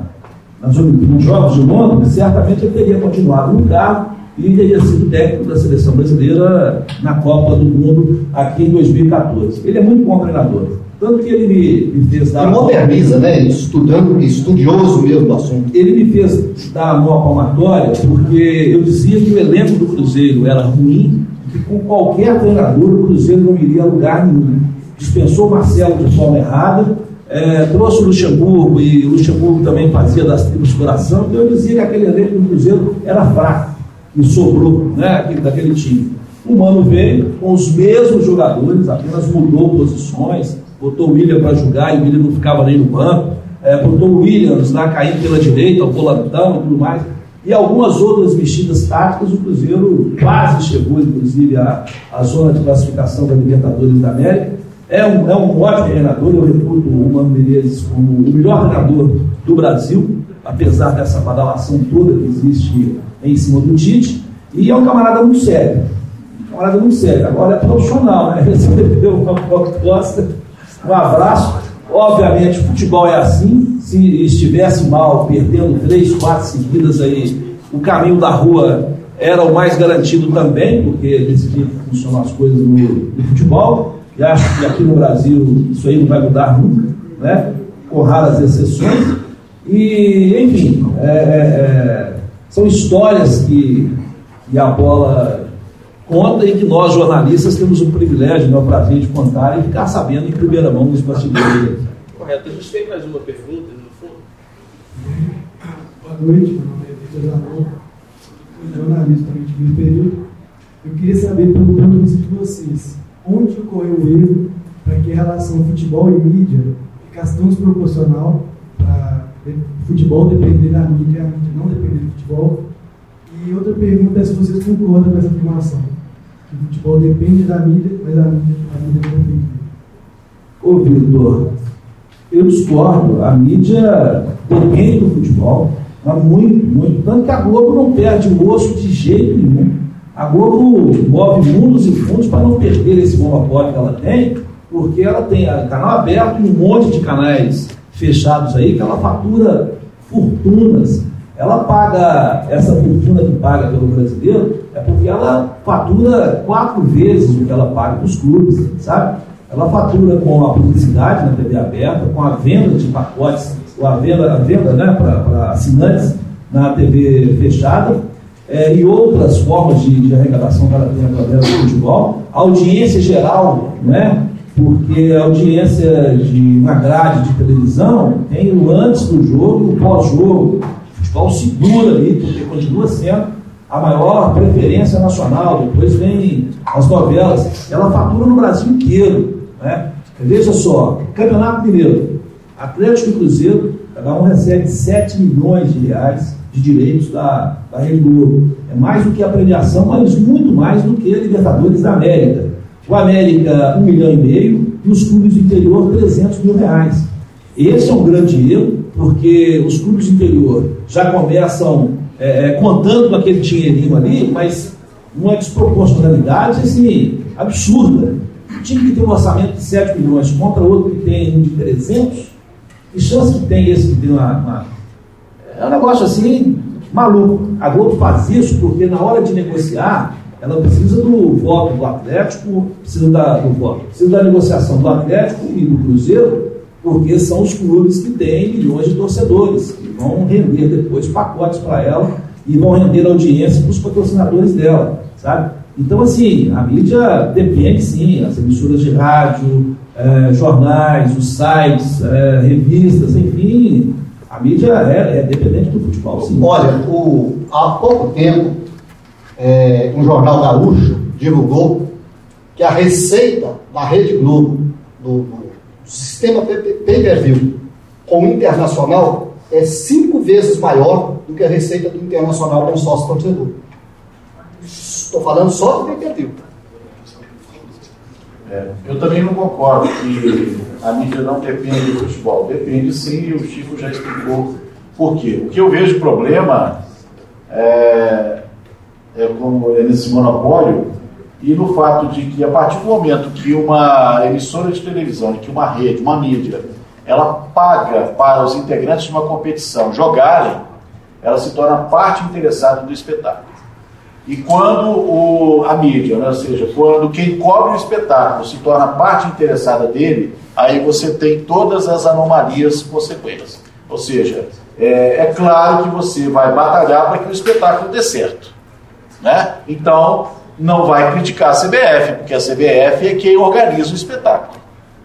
nas, nos Jogos de Londres, certamente ele teria continuado no carro e teria sido técnico da seleção brasileira na Copa do Mundo aqui em 2014. Ele é muito bom treinador. Tanto que ele me, me fez dar. Ele moderniza, né? Estudando, estudioso mesmo do assunto. Ele me fez dar a mão palmatória porque eu dizia que o elenco do Cruzeiro era ruim, que com qualquer treinador o Cruzeiro não iria a lugar nenhum. Dispensou o Marcelo de forma errada, é, trouxe o Luxemburgo e o Luxemburgo também fazia das tribos coração, então eu dizia que aquele elenco do Cruzeiro era fraco e sobrou né, daquele time. O Mano veio com os mesmos jogadores, apenas mudou posições, botou o William para jogar e o William não ficava nem no banco, é, botou o Williams lá caindo pela direita, o volantão e tudo mais. E algumas outras mexidas táticas, o Cruzeiro quase chegou, inclusive, à, à zona de classificação da Libertadores da América. É um, é um ótimo treinador, eu reputo o Mano Menezes como o melhor treinador do Brasil, apesar dessa badalação toda que existe em cima do Tite. E é um camarada muito sério. Um camarada muito sério. Agora é profissional, né? Recebeu uma proposta um abraço. Obviamente, o futebol é assim. Se estivesse mal, perdendo três, quatro seguidas aí, o caminho da rua era o mais garantido também, porque decidia como funcionam as coisas no, no futebol. E acho que aqui no Brasil isso aí não vai mudar nunca, né? com raras exceções. E, enfim, é, é, é são histórias que, que a bola conta e que nós, jornalistas, temos o privilégio, né, o prazer de contar e ficar sabendo em primeira mão nos bastidores. Correto. A gente tem mais uma pergunta, no fundo? Boa noite, meu nome é Vitor Zanon, sou jornalista também de meio período. Eu queria saber, pelo ponto de vista de vocês, onde ocorreu o erro para que a relação futebol e mídia ficasse tão desproporcional para o futebol depender da mídia e a mídia não depender do futebol? E outra pergunta é se vocês concordam com essa afirmação o futebol depende da mídia, mas a mídia, a mídia não depende. Ô, Vitor, eu discordo. A mídia depende do futebol, mas muito, muito. Tanto que a Globo não perde o osso de jeito nenhum. A Globo move mundos e fundos para não perder esse monopólio que ela tem, porque ela tem canal aberto e um monte de canais fechados aí que ela fatura fortunas ela paga essa fortuna que paga pelo brasileiro, é porque ela fatura quatro vezes o que ela paga para os clubes, sabe? Ela fatura com a publicidade na TV aberta, com a venda de pacotes, com a venda, a venda né, para assinantes na TV fechada, é, e outras formas de, de arrecadação para tem através do futebol. A audiência geral, né? porque a audiência de uma grade de televisão tem o antes do jogo o pós-jogo futebol segura ali, porque continua sendo a maior preferência nacional. Depois vem as novelas, ela fatura no Brasil inteiro. Né? Veja só, Campeonato Mineiro, Atlético e Cruzeiro, cada um recebe 7 milhões de reais de direitos da, da Rede Globo. É mais do que a premiação, mas muito mais do que a Libertadores da América. O América, 1 milhão e meio, e os clubes do interior, 300 mil reais. Esse é um grande erro, porque os clubes do interior já começam é, é contando com aquele dinheirinho ali, mas uma desproporcionalidade assim, absurda. Um time que tem um orçamento de 7 milhões contra outro que tem um de 300, que chance que tem esse que tem uma, uma. É um negócio assim maluco. A Globo faz isso porque na hora de negociar, ela precisa do voto do Atlético, precisa da, do voto, precisa da negociação do Atlético e do Cruzeiro, porque são os clubes que têm milhões de torcedores, que vão render depois pacotes para ela e vão render audiência para os patrocinadores dela, sabe? Então, assim, a mídia depende sim, as emissoras de rádio, é, jornais, os sites, é, revistas, enfim, a mídia é, é, dependente do futebol, sim. Olha, o, há pouco tempo, é, um jornal gaúcho divulgou que a receita da Rede Globo, do, do sistema pay-per-view, com o internacional, é cinco vezes maior do que a receita do internacional com sócio torcedor. Estou falando só do pay-per-view. É, eu também não concordo que a mídia não depende do futebol. Depende sim, e o Chico já explicou por quê. O que eu vejo problema é, é, como, é nesse monopólio e no fato de que a partir do momento que uma emissora de televisão, que uma rede, uma mídia, ela paga para os integrantes de uma competição jogarem, ela se torna parte interessada do espetáculo. E quando o, a mídia, né, ou seja, quando quem cobre o espetáculo se torna parte interessada dele, aí você tem todas as anomalias consequentes. Ou seja, é, é claro que você vai batalhar para que o espetáculo dê certo. Né? Então, não vai criticar a CBF, porque a CBF é quem organiza o espetáculo.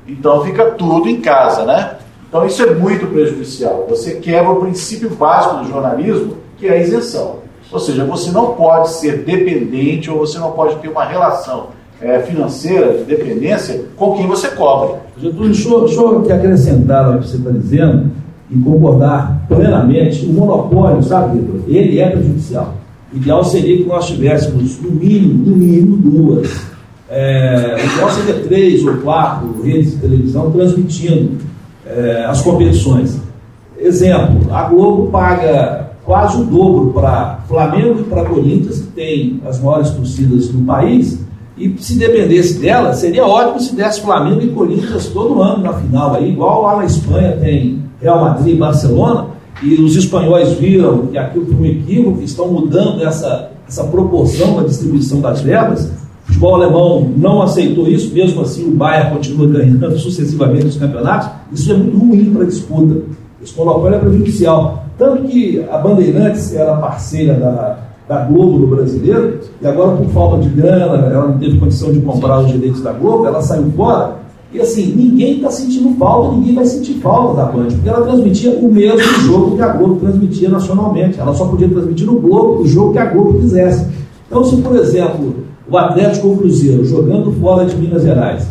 Então fica tudo em casa, né? Então isso é muito prejudicial. Você quebra o princípio básico do jornalismo, que é a isenção. Ou seja, você não pode ser dependente ou você não pode ter uma relação é, financeira de dependência com quem você cobre. Deixa, eu acrescentar o que você está dizendo e concordar plenamente. O monopólio, sabe, Vitor, ele é prejudicial. O ideal seria que nós tivéssemos, no mínimo, no mínimo, duas. É, o ideal seria três ou quatro redes de televisão transmitindo é, as competições. Exemplo, a Globo paga quase o dobro para Flamengo e para Corinthians, que tem as maiores torcidas do país, e se dependesse dela, seria ótimo se desse Flamengo e Corinthians todo ano na final, aí, igual lá na Espanha tem Real Madrid e Barcelona, e os espanhóis viram que aquilo foi um equívoco, estão mudando essa, essa proporção da distribuição das verbas. O futebol alemão não aceitou isso, mesmo assim o Bayern continua ganhando sucessivamente os campeonatos. Isso é muito ruim para a disputa. Esse monopólio é prejudicial. Tanto que a Bandeirantes era parceira da, da Globo no brasileiro, e agora, por falta de grana, ela não teve condição de comprar os direitos da Globo, ela saiu fora. E assim, ninguém está sentindo falta, ninguém vai sentir falta da Band, porque ela transmitia o mesmo jogo que a Globo transmitia nacionalmente. Ela só podia transmitir no Globo o jogo que a Globo quisesse. Então, se, por exemplo, o Atlético ou o Cruzeiro jogando fora de Minas Gerais,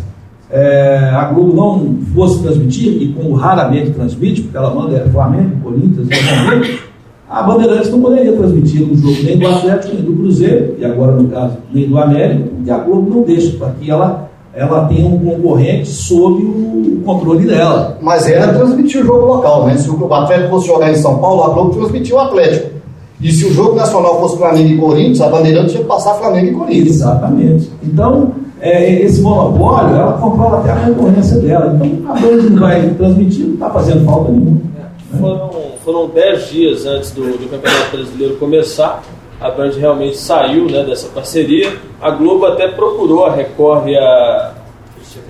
é, a Globo não fosse transmitir, e como raramente transmite, porque ela manda é Flamengo, Corinthians, normalmente, a Bandeirantes não poderia transmitir o jogo nem do Atlético, nem do Cruzeiro, e agora, no caso, nem do América, porque a Globo não deixa, para que ela, ela tenha um concorrente sob o controle dela. Mas era transmitir o jogo local, né? Se o Atlético fosse jogar em São Paulo, a Globo transmitia o Atlético. E se o jogo nacional fosse Flamengo e Corinthians, a Bandeirantes tinha que passar Flamengo e Corinthians. Exatamente. Então, é, esse monopólio, ela controla até a concorrência dela. Então, a Band não vai transmitir, não está fazendo falta nenhuma. É, foram, foram dez dias antes do, do Campeonato Brasileiro começar. A Band realmente saiu né, dessa parceria. A Globo até procurou a Record e a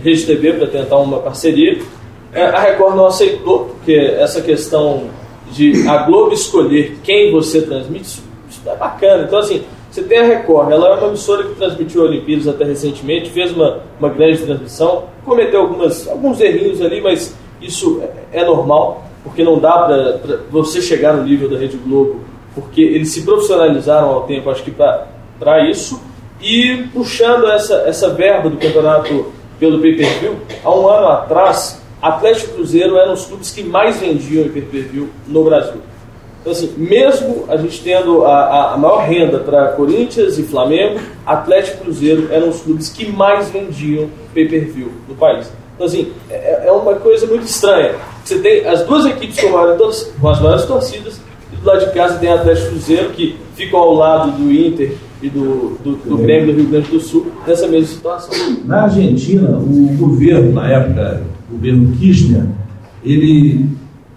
Rede TV para tentar uma parceria. É, a Record não aceitou, porque essa questão de a Globo escolher quem você transmite, isso, isso é bacana. Então, assim, você tem a Record, ela é uma emissora que transmitiu Olimpíadas até recentemente, fez uma, uma grande transmissão, cometeu algumas, alguns errinhos ali, mas isso é, é normal, porque não dá para você chegar no nível da Rede Globo, porque eles se profissionalizaram ao tempo, acho que para isso. E puxando essa, essa verba do campeonato pelo pay-per-view, há um ano atrás, Atlético Cruzeiro eram os clubes que mais vendiam em pay-per-view no Brasil. Então, assim, mesmo a gente tendo a, a maior renda para Corinthians e Flamengo, Atlético Cruzeiro eram os clubes que mais vendiam pay-per-view no país. Então, assim, é, é, uma coisa muito estranha. Você tem as duas equipes com, com as maiores torcidas, do lado de casa tem Atlético e Cruzeiro, que ficam ao lado do Inter e do, do, do Grêmio do Rio Grande do Sul, nessa mesma situação. Na Argentina, o governo, na época, o governo Kirchner, ele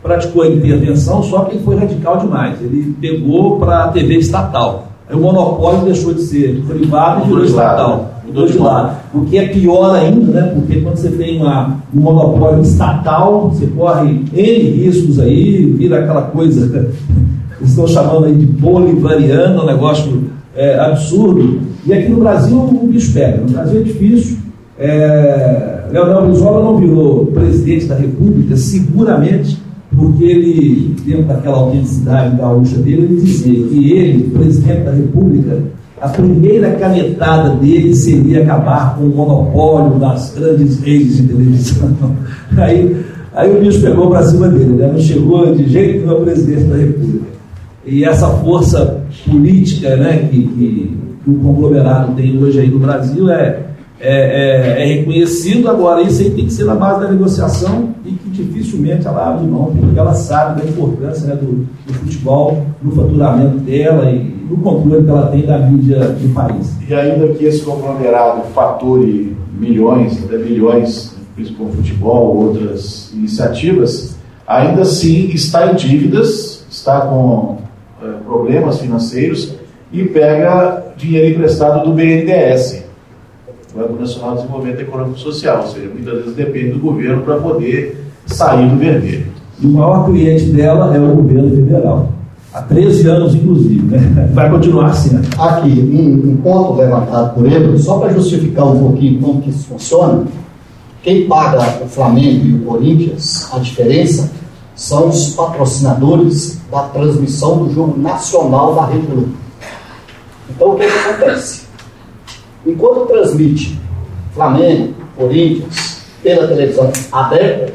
praticou a intervenção, só que ele foi radical demais. Ele pegou para a TV estatal. Aí o monopólio deixou de ser privado e virou estatal. Mudou de lado. O que é pior ainda, né? Porque quando você tem uma, um monopólio estatal, você corre N riscos aí, vira aquela coisa, estão chamando aí de bolivariano, um negócio é, absurdo. E aqui no Brasil o bicho pega. No Brasil é difícil. É, Leonel Brizola não virou presidente da República, seguramente porque ele, dentro daquela autenticidade gaúcha dele, ele dizia que ele, presidente da República, a primeira canetada dele seria acabar com o monopólio das grandes redes de televisão. Aí, aí o bicho pegou para cima dele, né? não chegou de jeito nenhum presidente da República. E essa força política né, que, que, que o conglomerado tem hoje aí no Brasil é, é, é, é, reconhecido, agora isso aí tem que ser na base da negociação e que dificilmente ela abre mão, porque ela sabe da importância né, do, do, futebol, no faturamento dela e no controle que ela tem da mídia do país. E ainda que esse conglomerado fature milhões, até bilhões, principalmente futebol, outras iniciativas, ainda assim está em dívidas, está com problemas financeiros e pega dinheiro emprestado do BNDES Banco Nacional de Desenvolvimento Econômico e Social, ou seja, muitas vezes depende do governo para poder sair do vermelho. E o maior cliente dela é o governo federal. Há 13 anos, inclusive. Né? Vai continuar assim. Né? Aqui, um, um, ponto levantado por ele, só para justificar um pouquinho como que isso funciona, quem paga o Flamengo e o Corinthians, a diferença, são os patrocinadores da transmissão do jogo nacional da Rede Globo. Então, o que, que acontece? Enquanto transmite Flamengo, Corinthians, pela televisão aberta,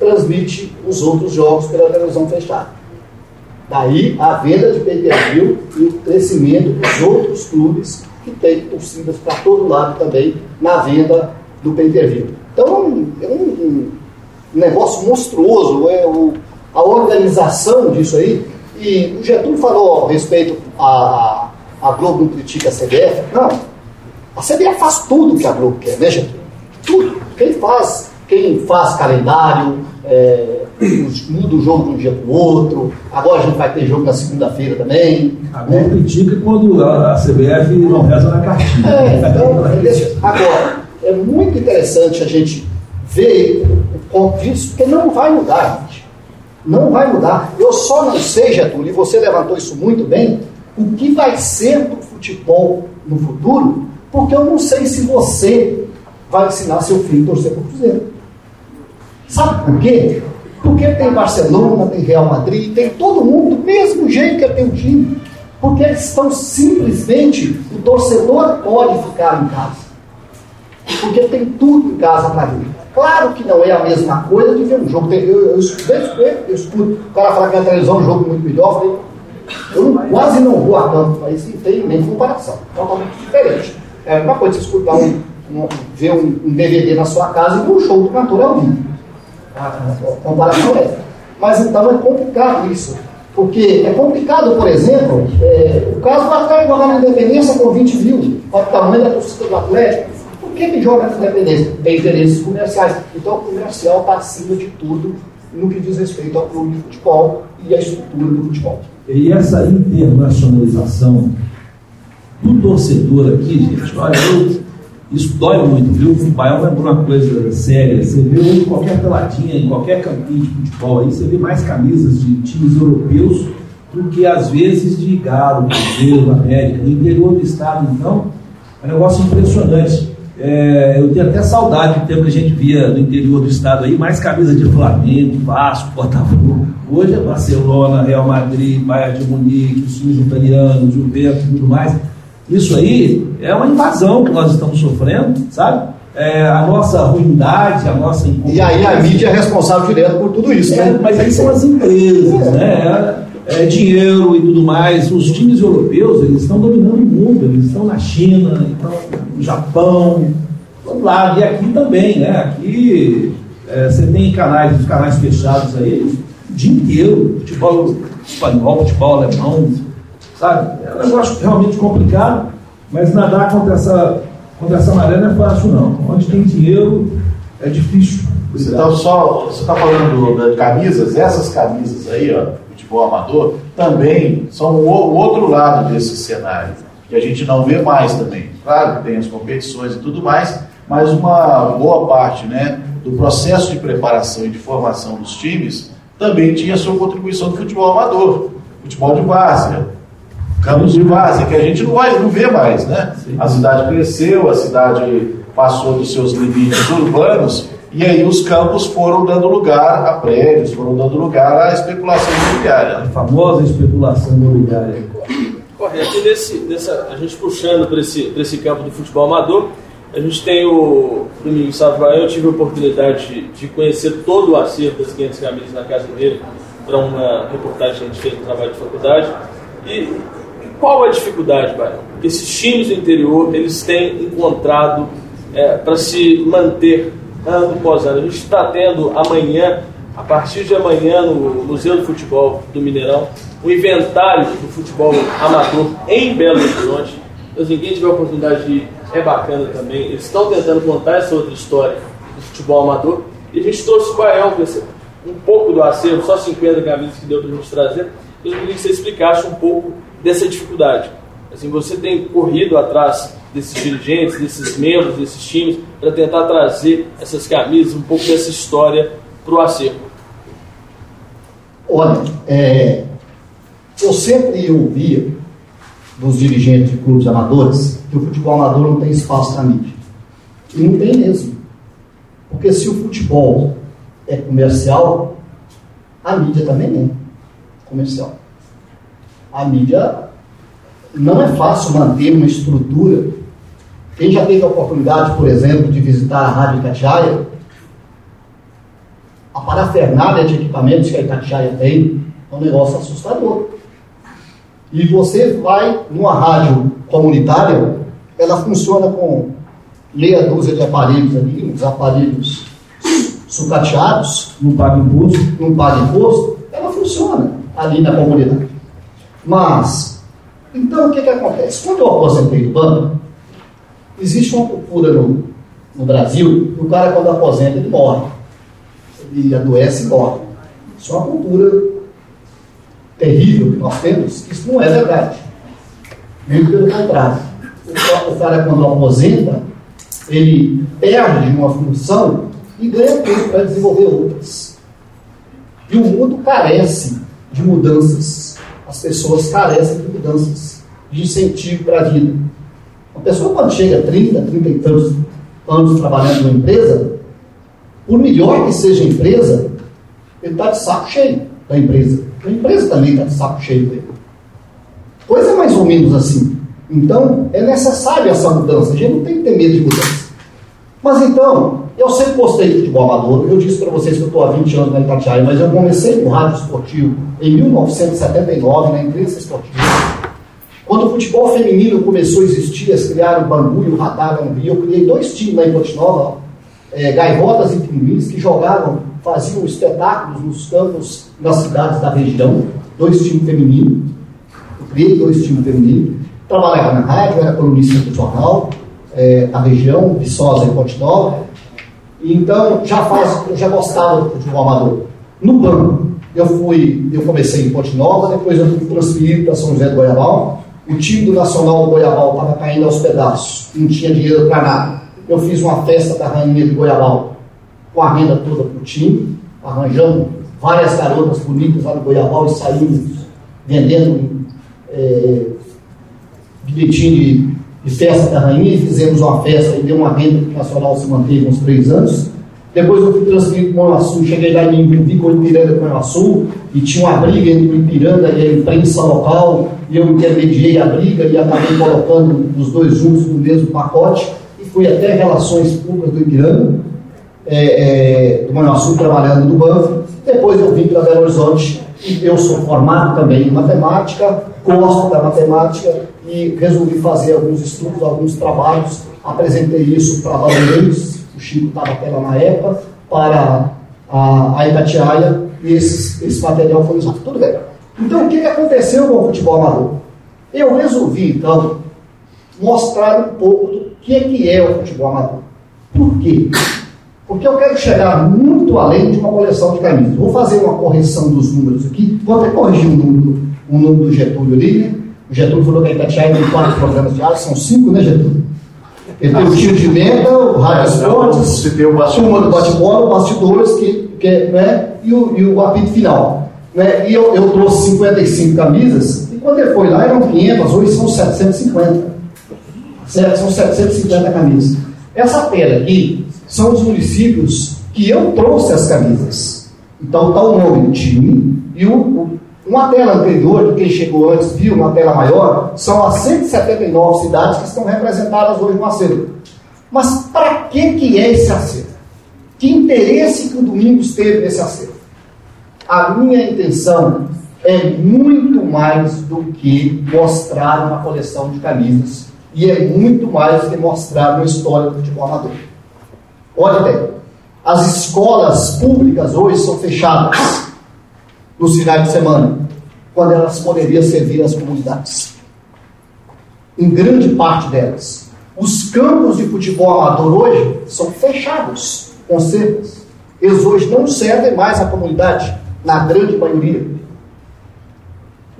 transmite os outros jogos pela televisão fechada. Daí a venda de pay-per-view e o crescimento dos outros clubes que têm torcidas para todo lado também na venda do pay-per-view. Então é um, um, negócio monstruoso, é o, a organização disso aí. E o Getúlio falou a respeito a, a Globo não critica a CBF. Não, a CBF faz tudo que a Globo quer, né, gente? Tudo. Quem faz, quem faz calendário, é, muda o jogo de um dia para o outro. Agora a gente vai ter jogo na segunda-feira também. A Globo né? critica quando a CBF não reza na cartinha. É, então, agora, é muito interessante a gente ver o ponto disso, porque não vai mudar, gente. Não vai mudar. Eu só não sei, Getúlio, e você levantou isso muito bem, o que vai ser do futebol no futuro porque eu não sei se você vai ensinar seu filho a torcer para o Cruzeiro. Sabe por quê? Porque tem Barcelona, tem Real Madrid, tem todo mundo do mesmo jeito que tem o time. Porque eles estão simplesmente, o torcedor pode ficar em casa. Porque tem tudo em casa para ver. Claro que não é a mesma coisa de ver um jogo. Eu, eu, eu, eu escuto o cara falar que na televisão é um jogo muito melhor. Eu falei, eu não, quase não vou a campo, mas não tem nem comparação. Totalmente diferente. É uma coisa você escutar um, um, ver um, DVD na sua casa e ver um show do cantor ao vivo. A, a comparação é. Mas então é complicado isso. Porque é complicado, por exemplo, é, o caso ficar igual na Independência com 20 mil, o tamanho da torcida do Atlético. Por que, joga na Independência? Tem interesses comerciais. Então o comercial está acima de tudo no que diz respeito ao clube de futebol e à estrutura do futebol. E essa internacionalização do torcedor aqui, gente, olha, eu, isso dói muito, viu? O Baião é uma coisa séria. Você vê hoje qualquer pelatinha, em qualquer campinho de futebol aí, você vê mais camisas de times europeus do que às vezes de Galo, Cruzeiro, América. No interior do estado, então, é um negócio impressionante. É, eu tenho até saudade do tempo que a gente via no interior do estado aí, mais camisas de Flamengo, Vasco, Botafogo. Hoje é Barcelona, Real Madrid, Bayern de Munique, os times italianos, Juventus e tudo mais. Isso aí é uma invasão que nós estamos sofrendo, sabe? É, a nossa ruindade, a nossa E aí a mídia é responsável direto por tudo isso, é, né? Mas aí são as empresas, é. né? É, dinheiro e tudo mais. Os times europeus, eles estão dominando o mundo, eles estão na China, estão no Japão, todo lado. E aqui também, né? Aqui é, você tem canais, os canais fechados aí, o dia inteiro, futebol espanhol, futebol alemão, sabe? É um negócio realmente complicado, mas nadar contra essa, contra essa maré não é fácil não. Onde tem dinheiro é difícil. Você está só, você tá falando de camisas, essas camisas aí, ó, futebol amador, também são o, o outro lado desse cenário, que a gente não vê mais também. Claro que tem as competições e tudo mais, mas uma boa parte, né, do processo de preparação e de formação dos times também tinha sua contribuição do futebol amador, futebol de base, campos de base, que a gente não, vai, não vê mais, né? A cidade cresceu, a cidade passou dos seus limites urbanos e aí os campos foram dando lugar a prédios, foram dando lugar à especulação imobiliária. A famosa especulação imobiliária. Correto. E nesse, nessa, a gente puxando para esse, esse campo do futebol amador, a gente tem o Domingo Savaia, eu tive a oportunidade de, conhecer todo o acervo das 500 camisas na casa dele, para uma reportagem que a gente fez no trabalho de faculdade. E, e qual a dificuldade, Baião? Porque esses times do interior, eles têm encontrado é, para se manter ano após ano. A gente está tendo amanhã, a partir de amanhã, no Museu do Futebol do Mineirão, o inventário do futebol amador em Belo Horizonte. Então, se ninguém tiver a oportunidade de ir, é bacana também. Eles estão tentando contar essa outra história do futebol amador. E a gente trouxe o Baião um pouco do acervo, só 50 camisas que deu para a gente trazer. Eu queria que você explicasse um pouco dessa dificuldade. Assim, você tem corrido atrás desses dirigentes, desses membros, desses times, para tentar trazer essas camisas, um pouco dessa história para o acervo. Olha, é, eu sempre ouvia dos dirigentes de clubes amadores que o futebol amador não tem espaço na mídia. E não tem mesmo. Porque se o futebol é comercial, a mídia também é comercial. A mídia não é fácil manter uma estrutura. Quem já teve a oportunidade, por exemplo, de visitar a Rádio Itatiaia, a parafernália de equipamentos que a Itatiaia tem é um negócio assustador. E você vai numa rádio comunitária, ela funciona com meia dúzia de aparelhos ali, uns aparelhos sucateados. Não paga imposto. Não paga imposto. Ela funciona ali na comunidade. Mas, então o que, que acontece? Quando eu aposentei do banco, existe uma cultura no, no Brasil que o cara, quando aposenta, ele morre. Ele adoece e morre. Isso é uma cultura terrível que nós temos, isso não é verdade. Muito pelo contrário. O cara, quando aposenta, ele perde uma função e ganha tempo para desenvolver outras. E o mundo carece de mudanças. As pessoas carecem de mudanças, de incentivo para a vida. Uma pessoa, quando chega a 30, 30 e tantos anos trabalhando numa empresa, por melhor que seja a empresa, ele está de saco cheio da empresa. A empresa também está de saco cheio dele. Coisa mais ou menos assim. Então, é necessária essa mudança. A gente não tem que ter medo de mudança. Mas então, eu sempre gostei de amador. Eu disse para vocês que eu estou há 20 anos na Itatiaia, mas eu comecei com rádio esportivo em 1979, na imprensa esportiva. Quando o futebol feminino começou a existir, eles criaram o Bangu e o Radar Gambi. Eu criei dois times lá em Nova, é, Gaivotas e Pinguins, que jogavam, faziam espetáculos nos campos das cidades da região, dois times femininos. Eu criei dois times femininos. Trabalhava na rádio, era colunista do jornal, é, da região, Viçosa e Ponte Nova. Então, já faz, eu já gostava do futebol amador. No banco, eu fui, eu comecei em Ponte Nova, depois eu fui transferido para São José do Goiabal. O time do Nacional do Goiabal estava caindo aos pedaços, não tinha dinheiro para nada. Eu fiz uma festa da Rainha de Goiabal com a renda toda para o time, arranjamos várias garotas bonitas lá no Goiabal e saímos vendendo é, bilhetinho de, de, festa da rainha e fizemos uma festa e deu uma renda que o Nacional se manteve uns três anos. Depois eu fui transferido para o Manhuaçu, cheguei lá em vi com o Ipiranga com o Manhuaçu, e tinha uma briga entre o Ipiranga e a imprensa local, e eu intermediei a briga e acabei colocando os dois juntos no mesmo pacote, e fui até Relações Públicas do Ipiranga, é, é, do Manhuaçu, trabalhando no banco. Depois eu vim para Belo Horizonte, e eu sou formado também em matemática, gosto da matemática, e resolvi fazer alguns estudos, alguns trabalhos, apresentei isso para Valores, o Chico estava lá na época, para a, a Itatiaia, e esse, esse material foi usado. Tudo bem. Então, o que aconteceu com o futebol amador? Eu resolvi, então, mostrar um pouco do que é, que é o futebol amador. Por quê? Porque eu quero chegar muito além de uma coleção de camisas. Vou fazer uma correção dos números aqui, vou até corrigir um número, um número do Getúlio ali, né? O Getúlio falou que a Itatiaia tem quatro programas diários, são cinco, né, Getúlio? Ele tem o tiro de meta, o rádio esportes, turma do bate-bola, bastidores, que, que, né, e, o, e o apito final. Né? E eu, eu trouxe 55 camisas, e quando ele foi lá eram 500, hoje são 750. Certo? São 750 camisas. Essa tela aqui são os municípios que eu trouxe as camisas. Então está o nome do time e o, o uma tela anterior, de quem chegou antes viu, uma tela maior, são as 179 cidades que estão representadas hoje no acervo. Mas para que, que é esse acervo? Que interesse que o Domingos teve nesse acervo? A minha intenção é muito mais do que mostrar uma coleção de camisas e é muito mais que mostrar uma história do futebol amador. Olha bem, as escolas públicas hoje são fechadas nos finais de semana, quando elas poderiam servir as comunidades. Em grande parte delas. Os campos de futebol amador hoje são fechados, com cercas. Eles hoje não servem mais à comunidade, na grande maioria.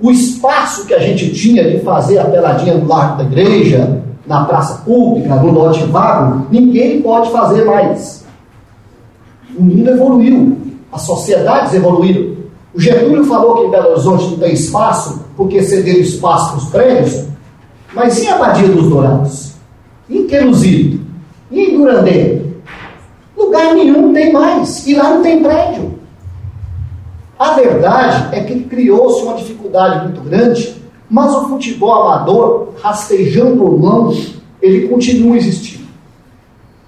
O espaço que a gente tinha de fazer a peladinha no largo da igreja, na praça pública, no lote vago, ninguém pode fazer mais. O mundo evoluiu, as sociedades evoluíram. O Getúlio falou que em Belo Horizonte não tem espaço, porque cederam espaço para os prédios, mas e a Badia dos Dourados? Em Queluzito? E em Durandé? Lugar nenhum tem mais, e lá não tem prédio. A verdade é que criou-se uma dificuldade muito grande, mas o futebol amador, rastejando ou não, ele continua existindo.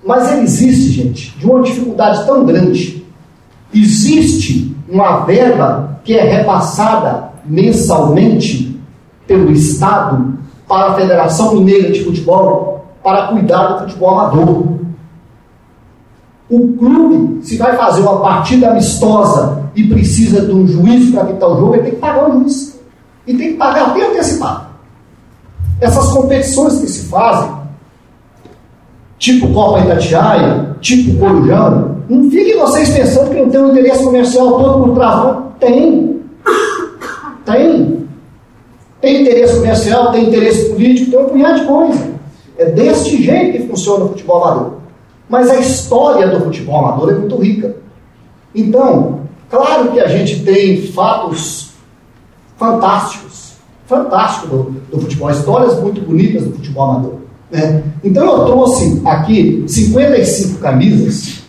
Mas ele existe, gente, de uma dificuldade tão grande. Existe uma verba que é repassada mensalmente pelo Estado para a Federação Mineira de Futebol para cuidar do futebol amador. O clube, se vai fazer uma partida amistosa e precisa de um juiz para quitar o jogo, ele tem que pagar o juiz. E tem que pagar até antecipado. Essas competições que se fazem, tipo Copa Itatiaia, tipo Corujão, não fiquem vocês pensando que não tem um interesse comercial todo por trás, não. Tem. Tem. Tem interesse comercial, tem interesse político, tem um punhado de coisa. É deste jeito que funciona o futebol amador. Mas a história do futebol amador é muito rica. Então, claro que a gente tem fatos fantásticos, fantásticos do, do futebol, histórias muito bonitas do futebol amador. Né? Então eu trouxe aqui 55 camisas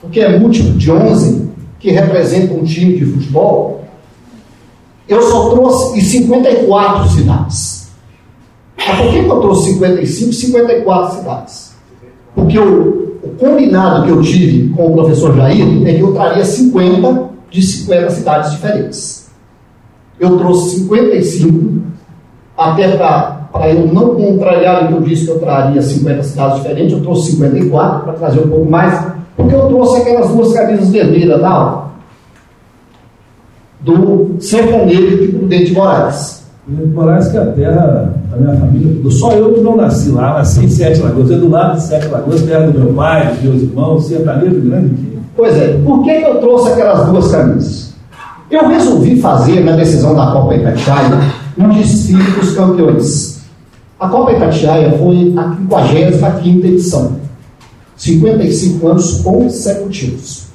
porque é múltiplo de 11 que representa um time de futebol, eu só trouxe e 54 cidades. Mas por que eu trouxe 55 54 cidades? Porque o, o combinado que eu tive com o professor Jair é que eu traria 50 de 50 cidades diferentes. Eu trouxe 55, até para eu não contrariar o que eu disse que eu traria 50 cidades diferentes, eu trouxe 54 para trazer um pouco mais porque eu trouxe aquelas duas camisas vermelhas da aula. Do sertanejo de Prudente Moraes. Prudente Moraes, que é a terra da minha família. Só eu que não nasci lá, nasci em Sete Lagoas. Eu do lado de Sete Lagoas, terra do meu pai, dos meus irmãos, sertanejo grande aqui. Pois é, por que eu trouxe aquelas duas camisas? Eu resolvi fazer, na decisão da Copa Itatiaia, um desfile dos campeões. A Copa Itatiaia foi a 55 edição. 55 anos consecutivos.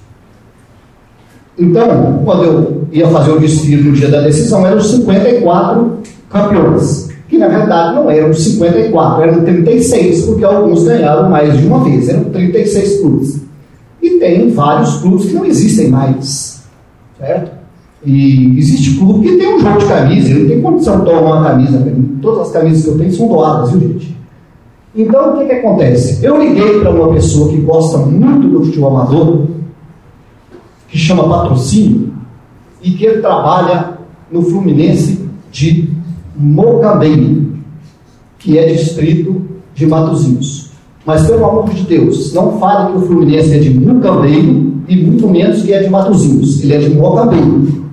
Então, quando eu ia fazer o desfile no dia da decisão, eram 54 campeões. Que na verdade não eram 54, eram 36, porque alguns ganharam mais de uma vez, eram 36 clubes. E tem vários clubes que não existem mais, certo? E existe clube que tem um jogo de camisa, ele não tem condição de tomar uma camisa. Todas as camisas que eu tenho são doadas, viu, gente? Então, o que, que acontece? Eu liguei para uma pessoa que gosta muito do futebol amador, que chama Patrocínio, e que ele trabalha no Fluminense de Mocambeiro, que é distrito de Matozinhos. Mas, pelo amor de Deus, não fale que o Fluminense é de Mocambeiro e muito menos que é de Matozinhos. Ele é de Mocambeiro.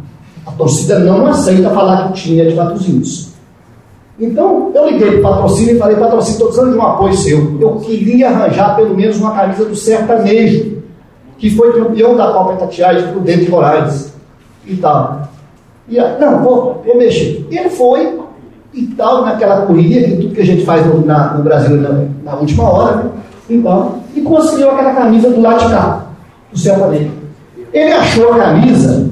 A torcida não aceita falar que o time é de Matozinhos. Então, eu liguei para o patrocínio e falei, patrocínio, estou precisando de um apoio seu. Eu queria arranjar pelo menos uma camisa do sertanejo, que foi campeão da Copa Itatiaia de Prudente Moraes e tal. E, não, vou, vou mexer. Ele foi e tal, naquela corrida, que tudo que a gente faz no, na, no Brasil na, na, última hora, né? então, e conseguiu aquela camisa do lado de cá, do sertanejo. Ele achou a camisa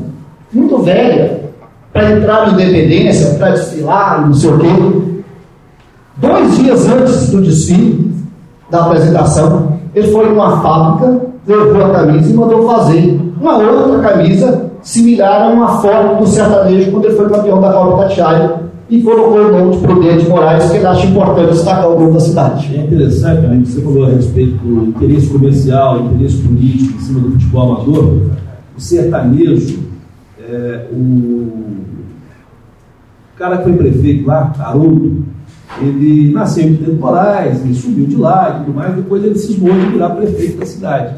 muito velha, para entrar no Independência, para desfilar, não sei o quê. Dois dias antes do desfile, da apresentação, ele foi numa fábrica, levou a camisa e mandou fazer uma outra camisa similar a uma foto do sertanejo quando ele foi campeão da Copa Tatiaia e colocou o nome de Prudente Moraes, que ele acha importante destacar o nome da cidade. É interessante, né, que você falou a respeito do interesse comercial, interesse político em cima do futebol amador. O sertanejo, é, o cara que foi prefeito lá, Haroldo, ele nasceu em temporais, ele subiu de lá e tudo mais, depois ele se esmou de virar prefeito da cidade.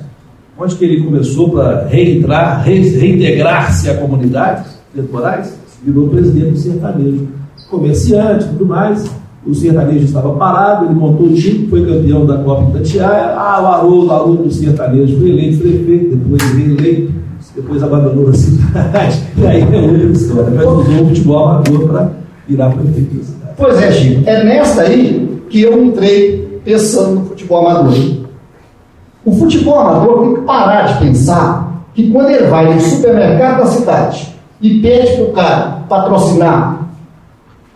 Onde que ele começou para reentrar, reintegrar-se à comunidade temporais, virou presidente do sertanejo. Comerciante e tudo mais, o sertanejo estava parado, ele montou o time, foi campeão da Copa Itatiaia, ah, o Haroldo, Haroldo do sertanejo, foi eleito prefeito, depois reeleito depois abandonou a cidade, e aí é outra história. Mas usou o futebol amador para virar prefeito da cidade. Pois é, Chico, é nessa aí que eu entrei pensando no futebol amador. O futebol amador tem que parar de pensar que quando ele vai no supermercado da cidade e pede para o cara patrocinar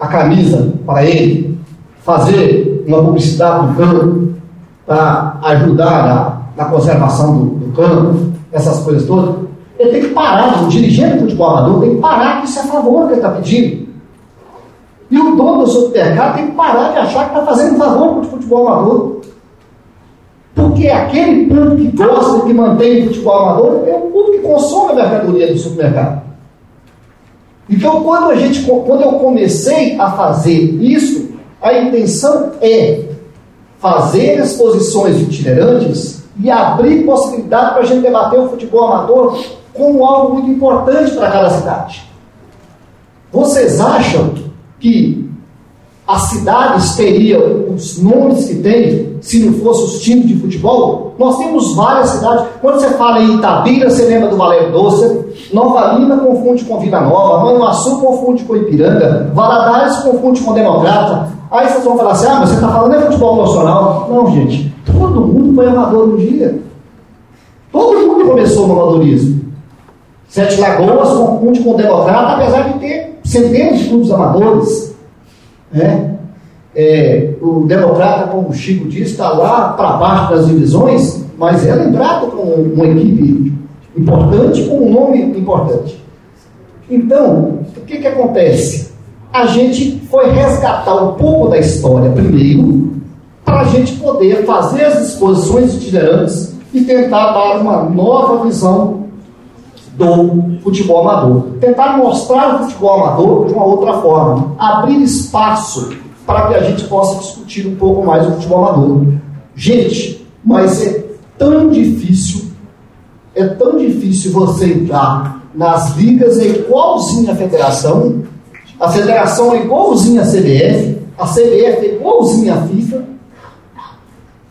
a camisa para ele, fazer uma publicidade no campo, para ajudar na, na conservação do, do campo, essas coisas todas, ele tem que parar, o dirigente do futebol amador tem que parar que isso é favor que ele está pedindo. E o dono do supermercado tem que parar de achar que está fazendo favor para o futebol amador. Porque aquele público que gosta, que mantém o futebol amador, é o público que consome a mercadoria do supermercado. Então, quando, a gente, quando eu comecei a fazer isso, a intenção é fazer exposições itinerantes e abrir possibilidade para a gente debater o futebol amador como algo muito importante para cada cidade. Vocês acham que as cidades teriam os nomes que têm se não fossem os times de futebol? Nós temos várias cidades. Quando você fala em Itabira, você lembra do Valério Doce. Nova Lima confunde com Vila Nova. Manhuaçu confunde com Ipiranga. Valadares confunde com Democrata. Aí vocês vão falar assim: ah, mas você está falando de futebol profissional. Não, gente. Todo mundo foi amador um dia. Todo mundo começou no amadorismo. Sete Lagoas confunde com Democrata, apesar de ter centenas de clubes amadores. Né? É, o Democrata, como o Chico disse, está lá para baixo das divisões, mas é lembrado como uma equipe importante, com um nome importante. Então, o que, que acontece? A gente foi resgatar um pouco da história primeiro, para a gente poder fazer as exposições itinerantes e tentar dar uma nova visão do futebol amador. Tentar mostrar o futebol amador de uma outra forma. Abrir espaço para que a gente possa discutir um pouco mais o futebol amador. Gente, mas é tão difícil, é tão difícil você entrar nas ligas é igualzinha à federação, a federação é igualzinha à CBF, a CBF é igualzinha à FIFA.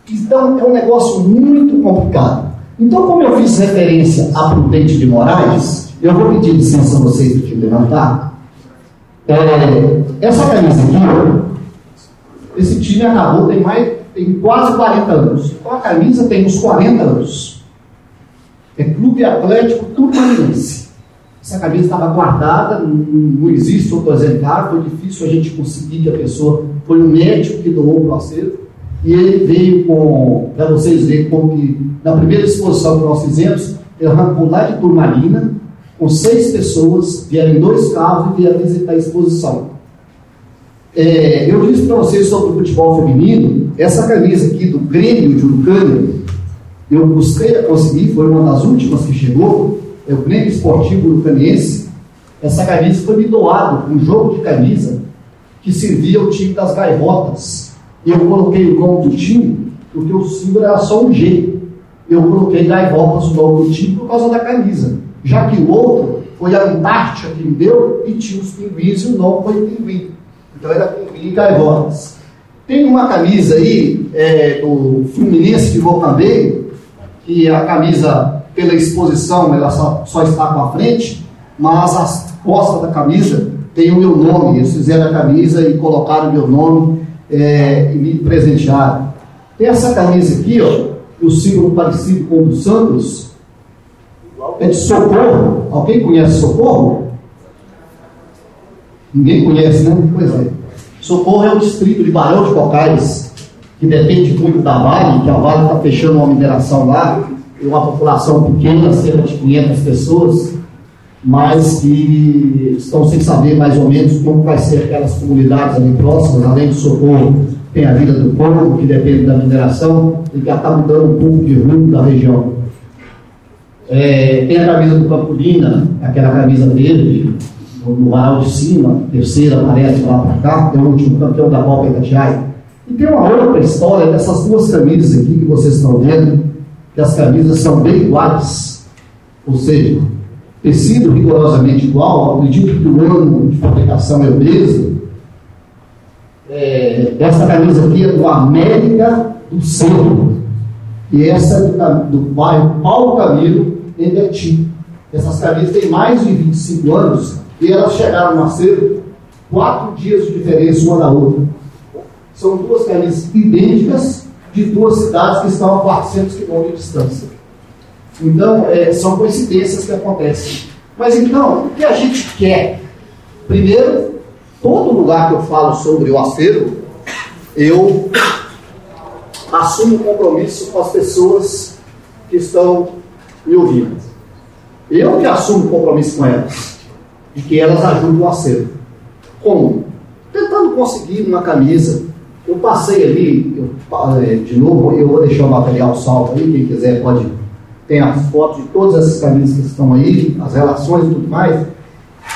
Então é um negócio muito complicado. Então, como eu fiz referência a Prudente de Moraes, eu vou pedir licença a vocês te levantar. É, essa camisa aqui, esse time acabou, tem, mais, tem quase 40 anos. Então a camisa tem uns 40 anos. É Clube Atlético Turmaninense. Essa camisa estava guardada, não, não existe outro exemplar, foi difícil a gente conseguir que a pessoa, foi um médico que doou o acervo. E ele veio com, para vocês verem como que, na primeira exposição que nós fizemos, ele arrancou lá de Turmalina, com seis pessoas, vieram em dois carros e vieram visitar a exposição. É, eu disse para vocês sobre o futebol feminino, essa camisa aqui do Grêmio de Urucânia, eu busquei a conseguir, foi uma das últimas que chegou, é o Grêmio Esportivo Urucaniense. Essa camisa foi me doada, um jogo de camisa que servia ao time das gaivotas. E eu coloquei o nome do time, porque o símbolo era só um G. Eu coloquei gaivotas no nome do time por causa da camisa. Já que o outro foi a Antártica que me deu e tinha os pinguins e o nome foi pinguim. Então era pinguim e gaivotas. Tem uma camisa aí é, do Fluminense de Mocambeiro, que a camisa, pela exposição, ela só, só está com a frente, mas as costas da camisa tem o meu nome. Eles fizeram a camisa e colocaram o meu nome é, e me presentearam. Tem essa camisa aqui, ó, o símbolo parecido com o do Santos, é de Socorro. Alguém conhece Socorro? Ninguém conhece, né? Pois é. Socorro é o distrito de Barão de Cocais, que depende muito da Vale, que a Vale está fechando uma mineração lá, e uma população pequena, cerca de 500 pessoas, mas que estão sem saber mais ou menos como vai ser aquelas comunidades ali próximas, além do Socorro, tem a vida do povo, que depende da mineração, e que já está mudando um pouco de rumo da região. É, tem a camisa do Campolina, aquela camisa verde, no varal de cima, terceira aparece lá para cá, é o último campeão da Copa Itatiaia. E tem uma outra história dessas duas camisas aqui que vocês estão vendo, que as camisas são bem iguais, ou seja, tecido rigorosamente igual, acredito que o ano de fabricação é o mesmo. É, essa camisa aqui é do América do Centro, e essa é do, do bairro Paulo Camilo, em Betim. Essas camisas têm mais de 25 anos e elas chegaram a ser quatro dias de diferença uma da outra. São duas camisas idênticas de duas cidades que estão a 400 quilômetros de distância. Então, é, são coincidências que acontecem. Mas então, o que a gente quer? Primeiro, todo lugar que eu falo sobre o acervo, eu assumo compromisso com as pessoas que estão me ouvindo. Eu que assumo compromisso com elas, de que elas ajudem o acervo. Como? Tentando conseguir uma camisa. Eu passei ali, eu, é, de novo, eu vou deixar o material salvo aí, quem quiser pode. Tem as fotos de todas essas camisas que estão aí, as relações e tudo mais.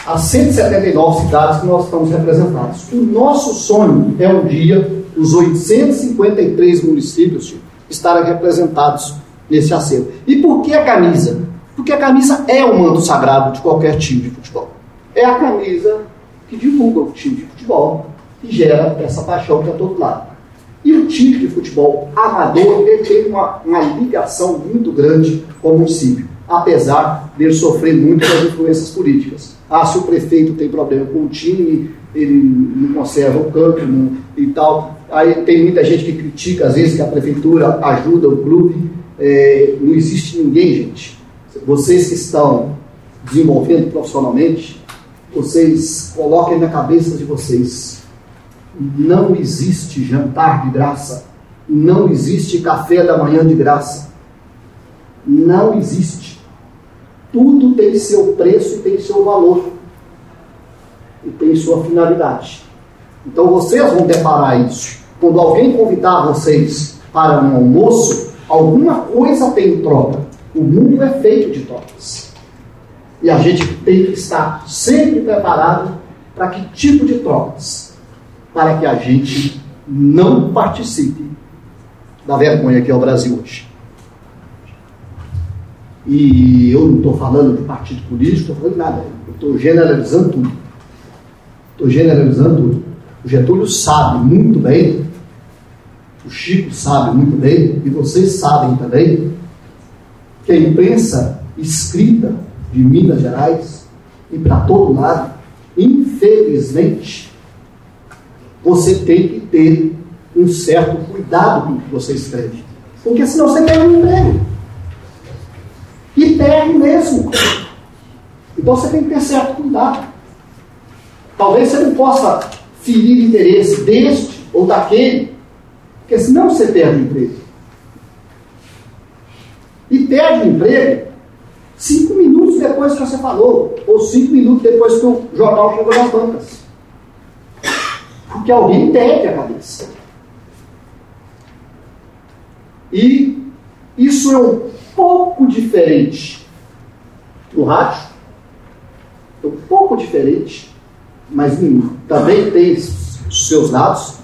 As 179 cidades que nós estamos representados. O nosso sonho é um dia os 853 municípios estarem representados nesse acervo. E por que a camisa? Porque a camisa é o manto sagrado de qualquer time de futebol. É a camisa que divulga o time de futebol, que gera essa paixão para todo lado. E o time de futebol amador ele tem uma, uma ligação muito grande com o município, apesar de sofrer muito das influências políticas. Ah, se o prefeito tem problema com o time, ele não conserva o campo não, e tal. Aí tem muita gente que critica, às vezes, que a prefeitura ajuda o clube. É, não existe ninguém, gente. Vocês que estão desenvolvendo profissionalmente, vocês coloquem na cabeça de vocês: não existe jantar de graça, não existe café da manhã de graça. Não existe. Tudo tem seu preço e tem seu valor. E tem sua finalidade. Então vocês vão deparar isso. Quando alguém convidar vocês para um almoço, alguma coisa tem em troca. O mundo é feito de trocas. E a gente tem que estar sempre preparado para que tipo de trocas? Para que a gente não participe da vergonha que é o Brasil hoje. E eu não estou falando de partido político, estou falando de nada. Eu estou generalizando tudo. Estou generalizando tudo. O Getúlio sabe muito bem, o Chico sabe muito bem, e vocês sabem também, que a imprensa escrita de Minas Gerais e para todo lado, infelizmente, você tem que ter um certo cuidado com o que você escreve. Porque senão você perde um emprego. E perde mesmo. Então você tem que ter certo cuidado. Talvez você não possa ferir interesse deste ou daquele, Porque senão você perde o emprego. E perde o emprego cinco minutos depois que você falou, ou cinco minutos depois que o jornal chegou nas bancas. Porque alguém perde a cabeça. E isso é um pouco diferente no rádio, é um pouco diferente, mas também tem seus dados,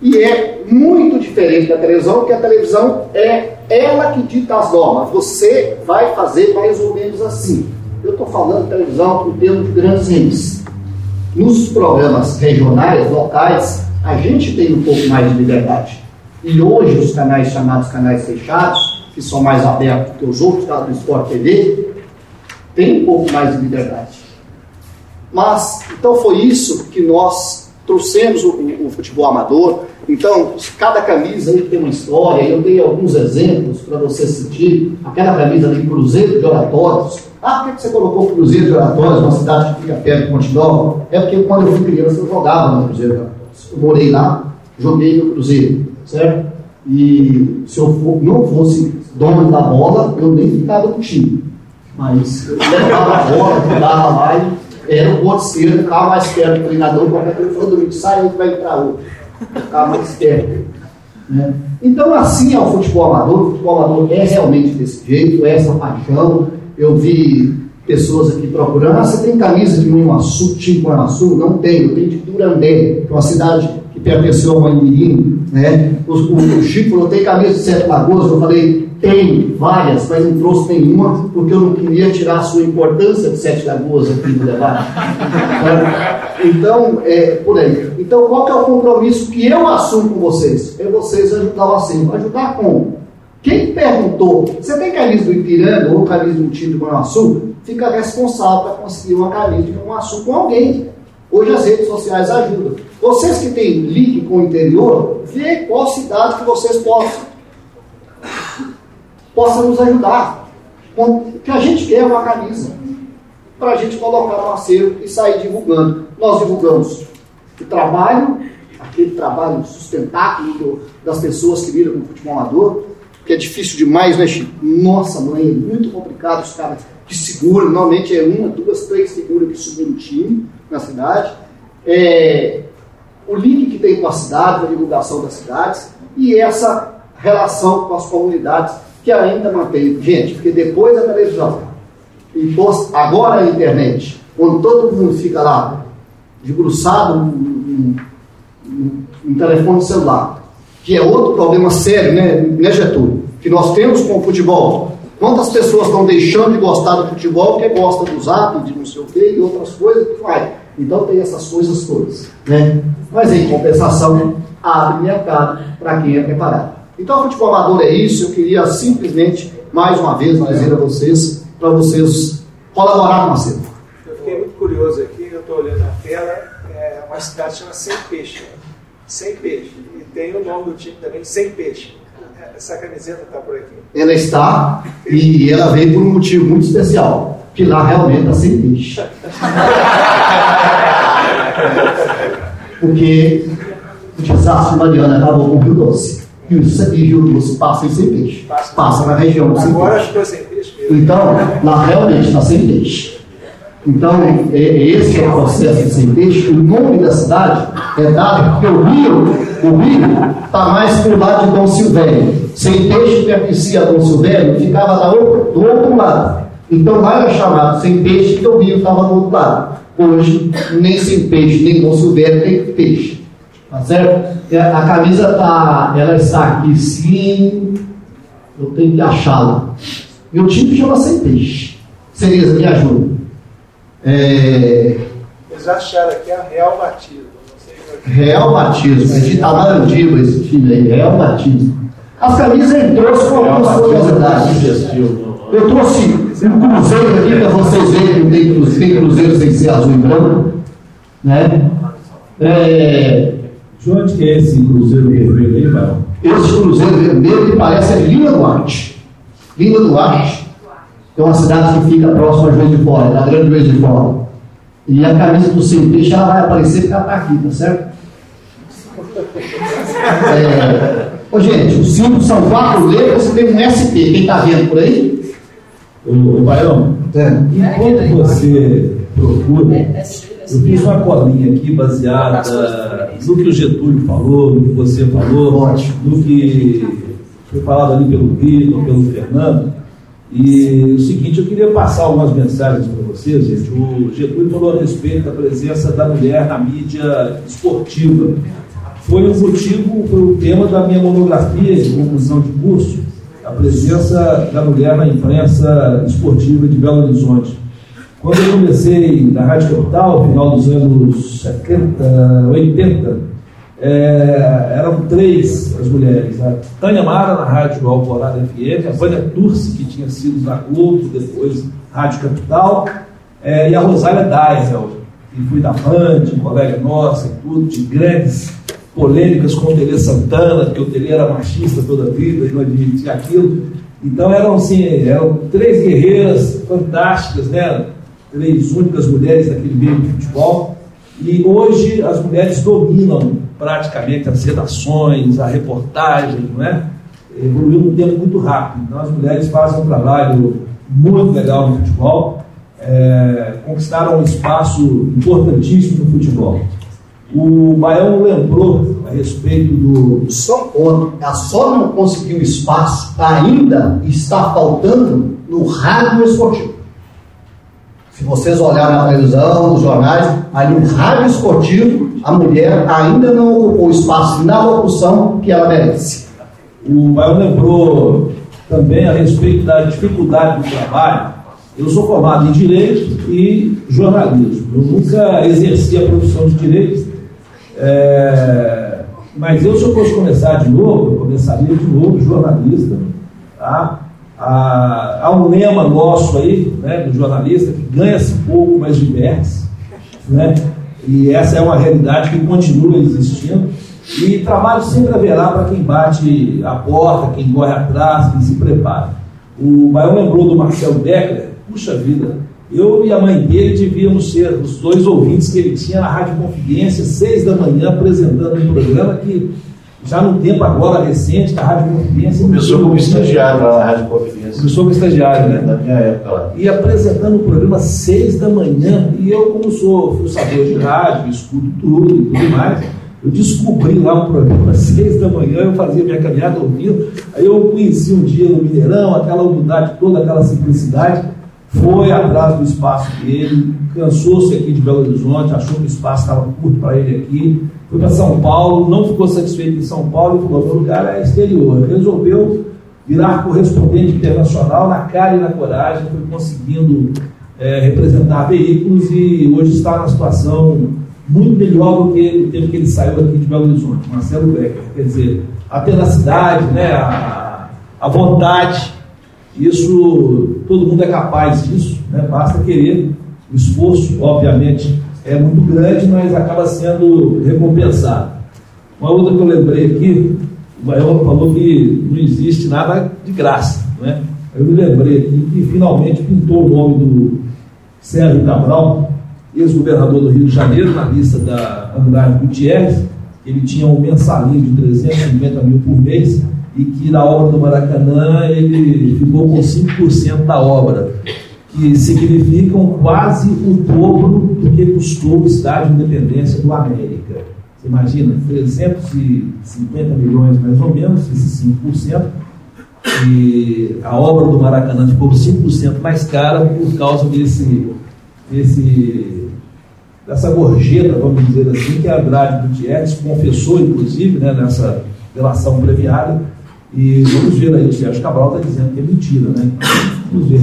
e é muito diferente da televisão, porque a televisão é ela que dita as normas. Você vai fazer mais ou menos assim. Eu estou falando televisão em termos de grandes. Nos programas regionais, locais, a gente tem um pouco mais de liberdade. E hoje os canais chamados canais fechados, que são mais abertos que os outros, caso do Sport TV, tem um pouco mais de liberdade. Mas, então foi isso que nós trouxemos o, o, futebol amador. Então, cada camisa aí tem uma história. Eu dei alguns exemplos para você sentir. Aquela camisa de Cruzeiro de Oratórios. Ah, por que você colocou Cruzeiro de Oratórios, uma cidade que fica perto de Ponte Nova? É porque quando eu fui criança eu jogava no Cruzeiro de Oratórios. Eu morei lá, joguei no Cruzeiro, certo? E se eu for, não fosse dono da bola, eu nem ficava no time. Mas eu levava a bola, jogava lá e era o ponto esquerdo, ficava mais perto do treinador, qualquer coisa falou sai, outro vai entrar outro. Ficava mais perto. Né? Então, assim é o futebol amador. O futebol amador é realmente desse jeito, é essa paixão. Eu vi pessoas aqui procurando. Ah, você tem camisa de Manhuaçu, time Manhuaçu? Não tenho, eu tenho de Durandé, que é uma cidade que pertenceu ao Manhumirim. Né? O, o, o Chico falou: tem camisa de Sete Lagoas? Eu falei: tem várias, mas não trouxe nenhuma, porque eu não queria tirar a sua importância de Sete Lagoas aqui no debate. então, é por aí. Então, qual que é o compromisso que eu assumo com vocês? É vocês ajudar o assim. Ajudar como? Quem perguntou, você tem camisa do Ipiranga ou camisa do time do Manhuaçu? Fica responsável para conseguir uma camisa de Manhuaçu com alguém. Hoje as redes sociais ajudam. Vocês que têm link com o interior, vê qual cidade que vocês possam possa nos ajudar. O que a gente quer é uma camisa para a gente colocar no acervo e sair divulgando. Nós divulgamos o trabalho, aquele trabalho sustentável das pessoas que viram com futebol amador, que é difícil demais, né, Chico? Nossa, mãe, é muito complicado os caras que seguram, normalmente é uma, duas, três figuras que seguram o time na cidade. É, o link que tem com a cidade, a divulgação das cidades, e essa relação com as comunidades que ainda mantém. Gente, porque depois da televisão, e agora a internet, quando todo mundo fica lá, debruçado no, no, telefone celular, que é outro problema sério, né, né, Getúlio? Que nós temos com o futebol. Quantas pessoas estão deixando de gostar do futebol porque gostam do zap, de não sei o quê, e outras coisas que vai. Então tem essas coisas todas. Né? Mas em compensação, abre mercado para quem é preparado. Então, futebol amador é isso. Eu queria simplesmente, mais uma vez, dizer a vocês, para vocês colaborar com a CEPA. Eu fiquei muito curioso aqui, eu estou olhando a tela, é uma cidade que chama Sem Peixe. Sem Peixe. E tem o nome do time também, Sem Peixe. Essa camiseta está por aqui. Ela está, e ela veio por um motivo muito especial, que lá realmente está sem peixe. Porque o desastre Mariana acabou com o Rio Doce e o Rio Doce passa sem peixe. Passa na região do Agora ficou sem peixe mesmo. Então, lá realmente está sem peixe. Então, é, é, esse é o processo de sem peixe. O nome da cidade é dado porque o rio, o rio está mais para o lado de Dom Silvério. Sem peixe pertencia a Dom Silvério ficava lá do outro lado. Então lá era chamado sem peixe porque o rio estava do outro lado. Hoje, nem sem peixe, nem Dom Silvério tem peixe. Tá certo? É, a camisa tá, ela está aqui sim. Eu tenho que achá-la. Meu time chama sem peixe. Cereza, me ajuda. É... Eles acharam aqui a Real Batismo. Real Batismo. É de Tamarandiba esse time aí. Real Batismo. As camisas ele trouxe com algumas curiosidades. Eu trouxe um cruzeiro aqui para vocês verem que tem cruzeiro, tem cruzeiro sem ser azul e branco. Né? É, de onde que é esse cruzeiro vermelho aí, Barão? Esse cruzeiro vermelho que parece é Lima Duarte. Lima Duarte é uma cidade que fica próxima a Juiz de Fora, da grande Juiz de Fora. E a camisa do Sem Peixe ela vai aparecer porque ela está aqui, tá certo? É... Ô, gente, os símbolos são quatro letras e tem um SP. Quem está vendo por aí? O, o Baião, é. enquanto você procura, eu fiz uma colinha aqui baseada no que o Getúlio falou, no que você falou, Ótimo. no que foi falado ali pelo Vitor, pelo Fernando. E o seguinte, eu queria passar algumas mensagens para vocês, gente. O Getúlio falou a respeito da presença da mulher na mídia esportiva. Foi o motivo, foi o tema da minha monografia de conclusão de curso, a presença da mulher na imprensa esportiva de Belo Horizonte. Quando eu comecei na Rádio Capital, final dos anos 70, 80, é, eram três as mulheres. A Tânia Mara, na Rádio Alvorada FM, a Vânia Turci, que tinha sido na Globo, depois Rádio Capital, é, e a Rosália Daisel, que foi da Band, colega nossa e tudo, de grandes polêmicas com o Tele Santana, que o Tele era machista toda a vida e não admitia aquilo. Então eram assim, eram três guerreiras fantásticas, né? Três únicas mulheres naquele meio de futebol. E hoje as mulheres dominam praticamente as redações, a reportagem, não é? Evoluiu num tempo muito rápido. Então as mulheres fazem um trabalho muito legal no futebol, é, conquistaram um espaço importantíssimo no futebol. O Baião lembrou a respeito do. Só, só não conseguiu espaço, ainda está faltando no rádio esportivo. Se vocês olharem na televisão, nos jornais, aí no rádio esportivo, a mulher ainda não ocupou o espaço na locução que ela merece. O Baião lembrou também a respeito da dificuldade do trabalho eu sou formado em Direito e Jornalismo. Eu nunca exerci a profissão de Direito, é, mas eu, se eu fosse começar de novo, eu começaria de novo jornalista. Tá? Há, um lema nosso aí, né, do jornalista, que ganha-se pouco, mas diverte. Né? E essa é uma realidade que continua existindo. E trabalho sempre haverá para quem bate a porta, quem corre atrás, quem se prepara. O Baião lembrou do Marcelo Beckler, puxa vida, eu e a mãe dele devíamos ser os dois ouvintes que ele tinha na Rádio Confidência, seis da manhã, apresentando um programa que, já no tempo agora recente, da Rádio Confidência. Começou como estagiário lá na Rádio Confidência. Começou como estagiário, né? Na minha época lá. E apresentando o programa seis da manhã, e eu, como sou fuçador de rádio, escuto tudo e tudo mais. Eu descobri lá um programa às seis da manhã, eu fazia minha caminhada ouvindo. Aí eu conheci um dia no Mineirão, aquela humildade toda, aquela simplicidade foi atrás do espaço dele, cansou-se aqui de Belo Horizonte, achou que o espaço estava curto para ele aqui, foi para São Paulo, não ficou satisfeito em São Paulo e falou: meu lugar é exterior. Resolveu virar correspondente internacional na cara e na coragem, foi conseguindo é, representar veículos e hoje está na situação muito melhor do que o tempo que ele saiu aqui de Belo Horizonte, Marcelo Becker. Quer dizer, a tenacidade, né, a, a vontade isso, todo mundo é capaz disso, né? basta querer. O esforço, obviamente, é muito grande, mas acaba sendo recompensado. Uma outra que eu lembrei aqui, o Baião falou que não existe nada de graça. Né? Eu me lembrei aqui que finalmente pintou o nome do Sérgio Cabral, ex-governador do Rio de Janeiro, na lista da Andrade Gutierrez. Ele tinha um mensalinho de 350 mil por mês e que na obra do Maracanã ele ficou com 5% da obra, que significam quase o dobro do que custou o estádio de independência do América. Você imagina, 350 milhões mais ou menos, esses 5%, e a obra do Maracanã ficou 5% mais cara por causa desse, desse, dessa gorjeta, vamos dizer assim, que a Andrade Gutierrez confessou, inclusive, né, nessa relação premiada, e vamos ver aí, o Sérgio Cabral está dizendo que é mentira, né? Vamos ver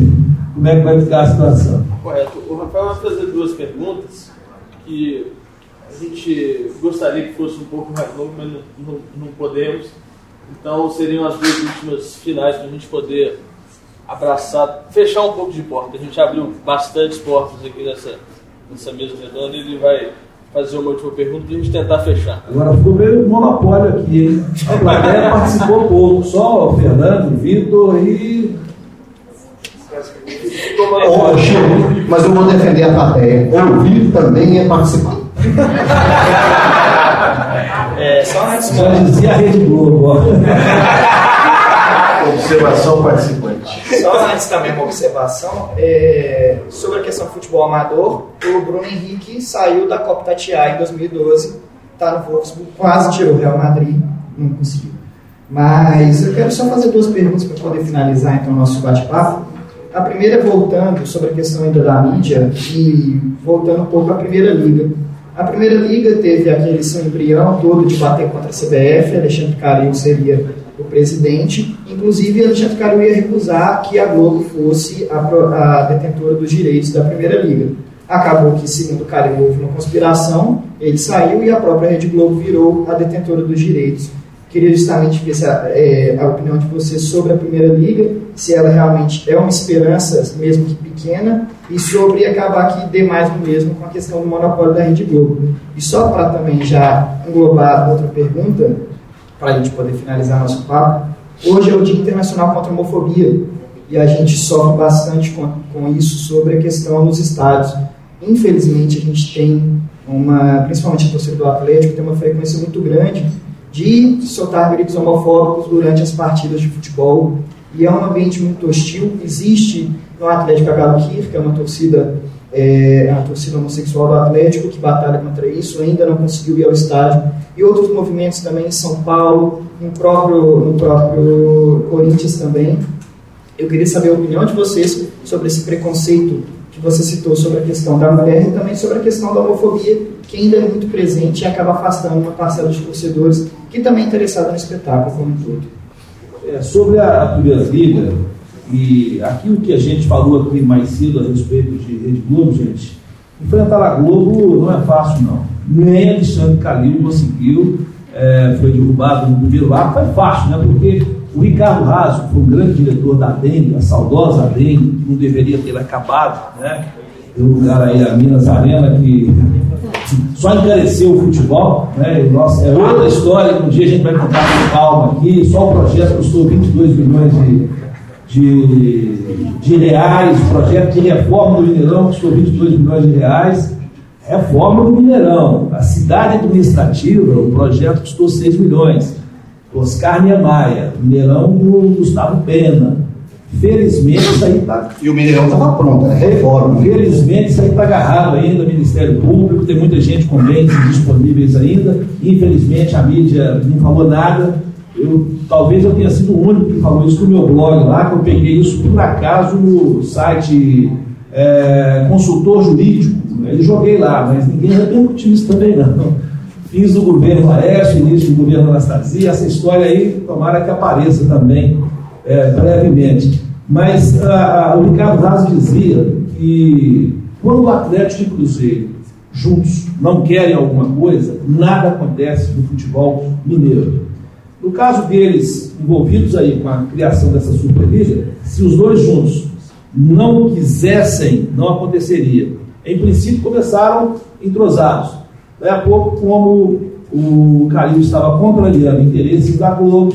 como é que vai ficar a situação. Correto. O Rafael vai fazer duas perguntas que a gente gostaria que fosse um pouco mais longo, mas não, não, não podemos. Então seriam as duas últimas finais para a gente poder abraçar, fechar um pouco de porta. A gente abriu bastantes portas aqui nessa, nessa mesa redonda e ele vai fazer uma última pergunta para a gente tentar fechar. Agora ficou meio monopólio aqui, hein? A plateia participou pouco, só o Fernando, o Vitor e. Hoje, mas eu vou defender a plateia. Ouvir também é participar. É, só antes. Já dizia a Rede Globo. ó. Observação participante. Só antes também uma observação é, sobre a questão do futebol amador. O Bruno Henrique saiu da Copa Tatiá em 2012, está no Wolfsburg, quase tirou o Real Madrid, não conseguiu. Mas eu quero só fazer duas perguntas para poder finalizar então o nosso bate-papo. A primeira é voltando sobre a questão ainda da mídia e voltando um pouco à Primeira Liga. A Primeira Liga teve aquele embrião todo de bater contra a CBF, Alexandre Calil seria o presidente, inclusive Alexandre Calil ia recusar que a Globo fosse a, a detentora dos direitos da Primeira Liga. Acabou que, segundo Calil, houve uma conspiração, ele saiu e a própria Rede Globo virou a detentora dos direitos. Queria justamente ver a, é, a opinião de você sobre a Primeira Liga, se ela realmente é uma esperança, mesmo que pequena, e sobre acabar que dê mais do mesmo com a questão do monopólio da Rede Globo. E só para também já englobar outra pergunta, para a gente poder finalizar nosso papo, hoje é o Dia Internacional contra a Homofobia e a gente sofre bastante com, com isso sobre a questão nos estádios. Infelizmente, a gente tem uma, principalmente a torcida do Atlético, tem uma frequência muito grande de soltar gritos homofóbicos durante as partidas de futebol e é um ambiente muito hostil. Existe no Atlético a Galo Kir, que é uma torcida é, a torcida homossexual do Atlético que batalha contra isso, ainda não conseguiu ir ao estádio e outros movimentos também em São Paulo, no próprio, no próprio Corinthians também. Eu queria saber a opinião de vocês sobre esse preconceito que você citou sobre a questão da mulher e também sobre a questão da homofobia, que ainda é muito presente e acaba afastando uma parcela de torcedores que também é interessada no espetáculo como um todo. É, sobre a, a Primeira Liga, e aquilo que a gente falou aqui mais cedo a respeito de Rede Globo, gente, enfrentar a Globo não é fácil, não. Nem Alexandre Calil conseguiu, é, foi derrubado no primeiro ato, foi fácil, né? Porque o Ricardo Raso, que foi um grande diretor da ADEM, a saudosa ADEM, não deveria ter acabado, né? Deu lugar aí a Minas Arena, que só encareceu o futebol, né? Nossa, é outra história que um dia a gente vai contar com calma aqui. Só o projeto custou 22 milhões de, de, de reais, o projeto de reforma do Mineirão custou 22 milhões de reais. Reforma do Mineirão. A cidade administrativa, o projeto custou 6 milhões. Oscar Niemeyer, Mineirão do Gustavo Pena. Felizmente isso aí está E o Mineirão estava pronto, né? Reforma. Felizmente isso aí está agarrado ainda, Ministério Público, tem muita gente com bens disponíveis ainda. Infelizmente a mídia não falou nada. Eu, talvez eu tenha sido o único que falou isso no meu blog lá, que eu peguei isso por acaso no site é, consultor jurídico. Eu joguei lá, mas ninguém repercutiu isso também não. Fiz o governo Aécio, início do governo Anastasia, essa história aí, tomara que apareça também é, brevemente. Mas ah, ah, o Ricardo Raso dizia que quando o Atlético e o Cruzeiro juntos não querem alguma coisa, nada acontece no futebol mineiro. No caso deles envolvidos aí com a criação dessa Superliga, se os dois juntos não quisessem, não aconteceria. Em princípio começaram entrosados. Daí a pouco, como o Calil estava contrariando interesses da Globo,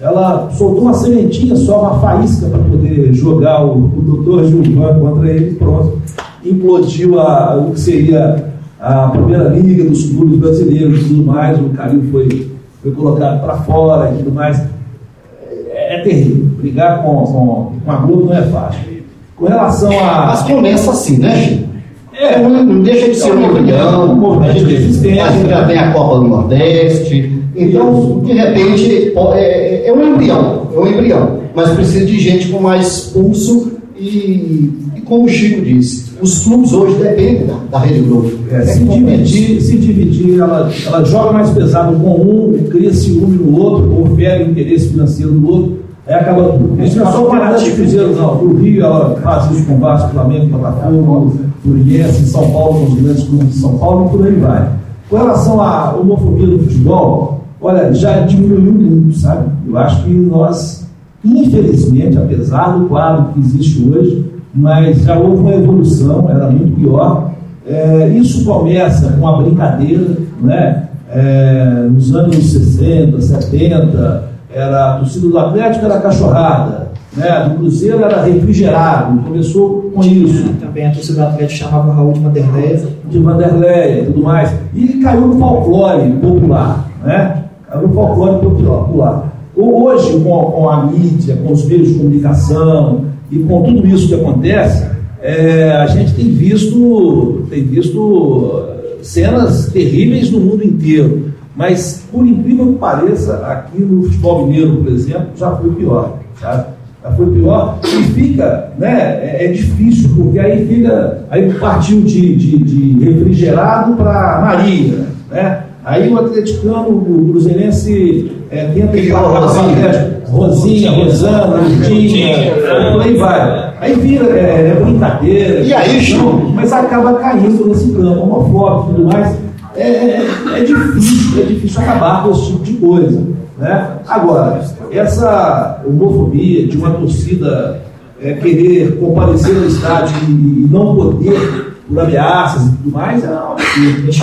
ela soltou uma sementinha só, uma faísca para poder jogar o, o doutor Gilvan contra ele, pronto. Implodiu a, o que seria a primeira liga dos clubes brasileiros e tudo mais, o Calil foi, foi colocado para fora e tudo mais. É, é terrível. Brigar com, com, com a Globo não é fácil. Com relação a. Mas começa assim, né, Chico? É, não, deixa de ser um movimento de resistência. a gente já tem a Copa do Nordeste, então, de repente, ó, é, é um embrião, é um embrião, mas precisa de gente com mais pulso e, e como o Chico disse, os clubes hoje dependem da, da Rede Globo. É, se dividir, se dividir ela, ela joga mais pesado com um, cria ciúme no outro, ou fere o interesse financeiro do outro, aí acaba tudo. Isso não é só o Paraná de Cruzeiro, não. O Rio ela faz isso com Vasco, Flamengo, Botafogo, Fluminense, São Paulo, com os grandes clubes de São Paulo, e por aí vai. Com relação à homofobia do futebol, olha, já diminuiu muito, sabe? Eu acho que nós, infelizmente, apesar do quadro que existe hoje, mas já houve uma evolução, era muito pior. É, isso começa com a brincadeira, né? É, nos anos 60, 70, era a torcida do Atlético era cachorrada, né, do Cruzeiro era refrigerado, começou com isso. Também a torcida do Atlético chamava Raul de Vanderleia. De Vanderleia e tudo mais. E caiu no folclore popular, né? Caiu no folclore popular. Hoje, com, com a mídia, com os meios de comunicação e com tudo isso que acontece, é, a gente tem visto, tem visto cenas terríveis no mundo inteiro. Mas, por incrível que pareça, aqui no futebol mineiro, por exemplo, já foi pior. Sabe? Já foi pior. E fica, né? É, é difícil, porque aí fica. Aí partiu de, de, de refrigerado para Maria. Né? Aí o atleticano, o cruzeirense é, tenta ir Rosinha, Rosinha, Rosana, Lindinha, por aí vai. Aí vira, é, é brincadeira. E aí, Ju? Mas acaba caindo nesse campo, homofóbico e tudo mais. É, é, é, difícil, é difícil acabar com esse tipo de coisa. Né? Agora, essa homofobia de uma torcida é, querer comparecer no estádio e, não poder por ameaças e tudo mais, é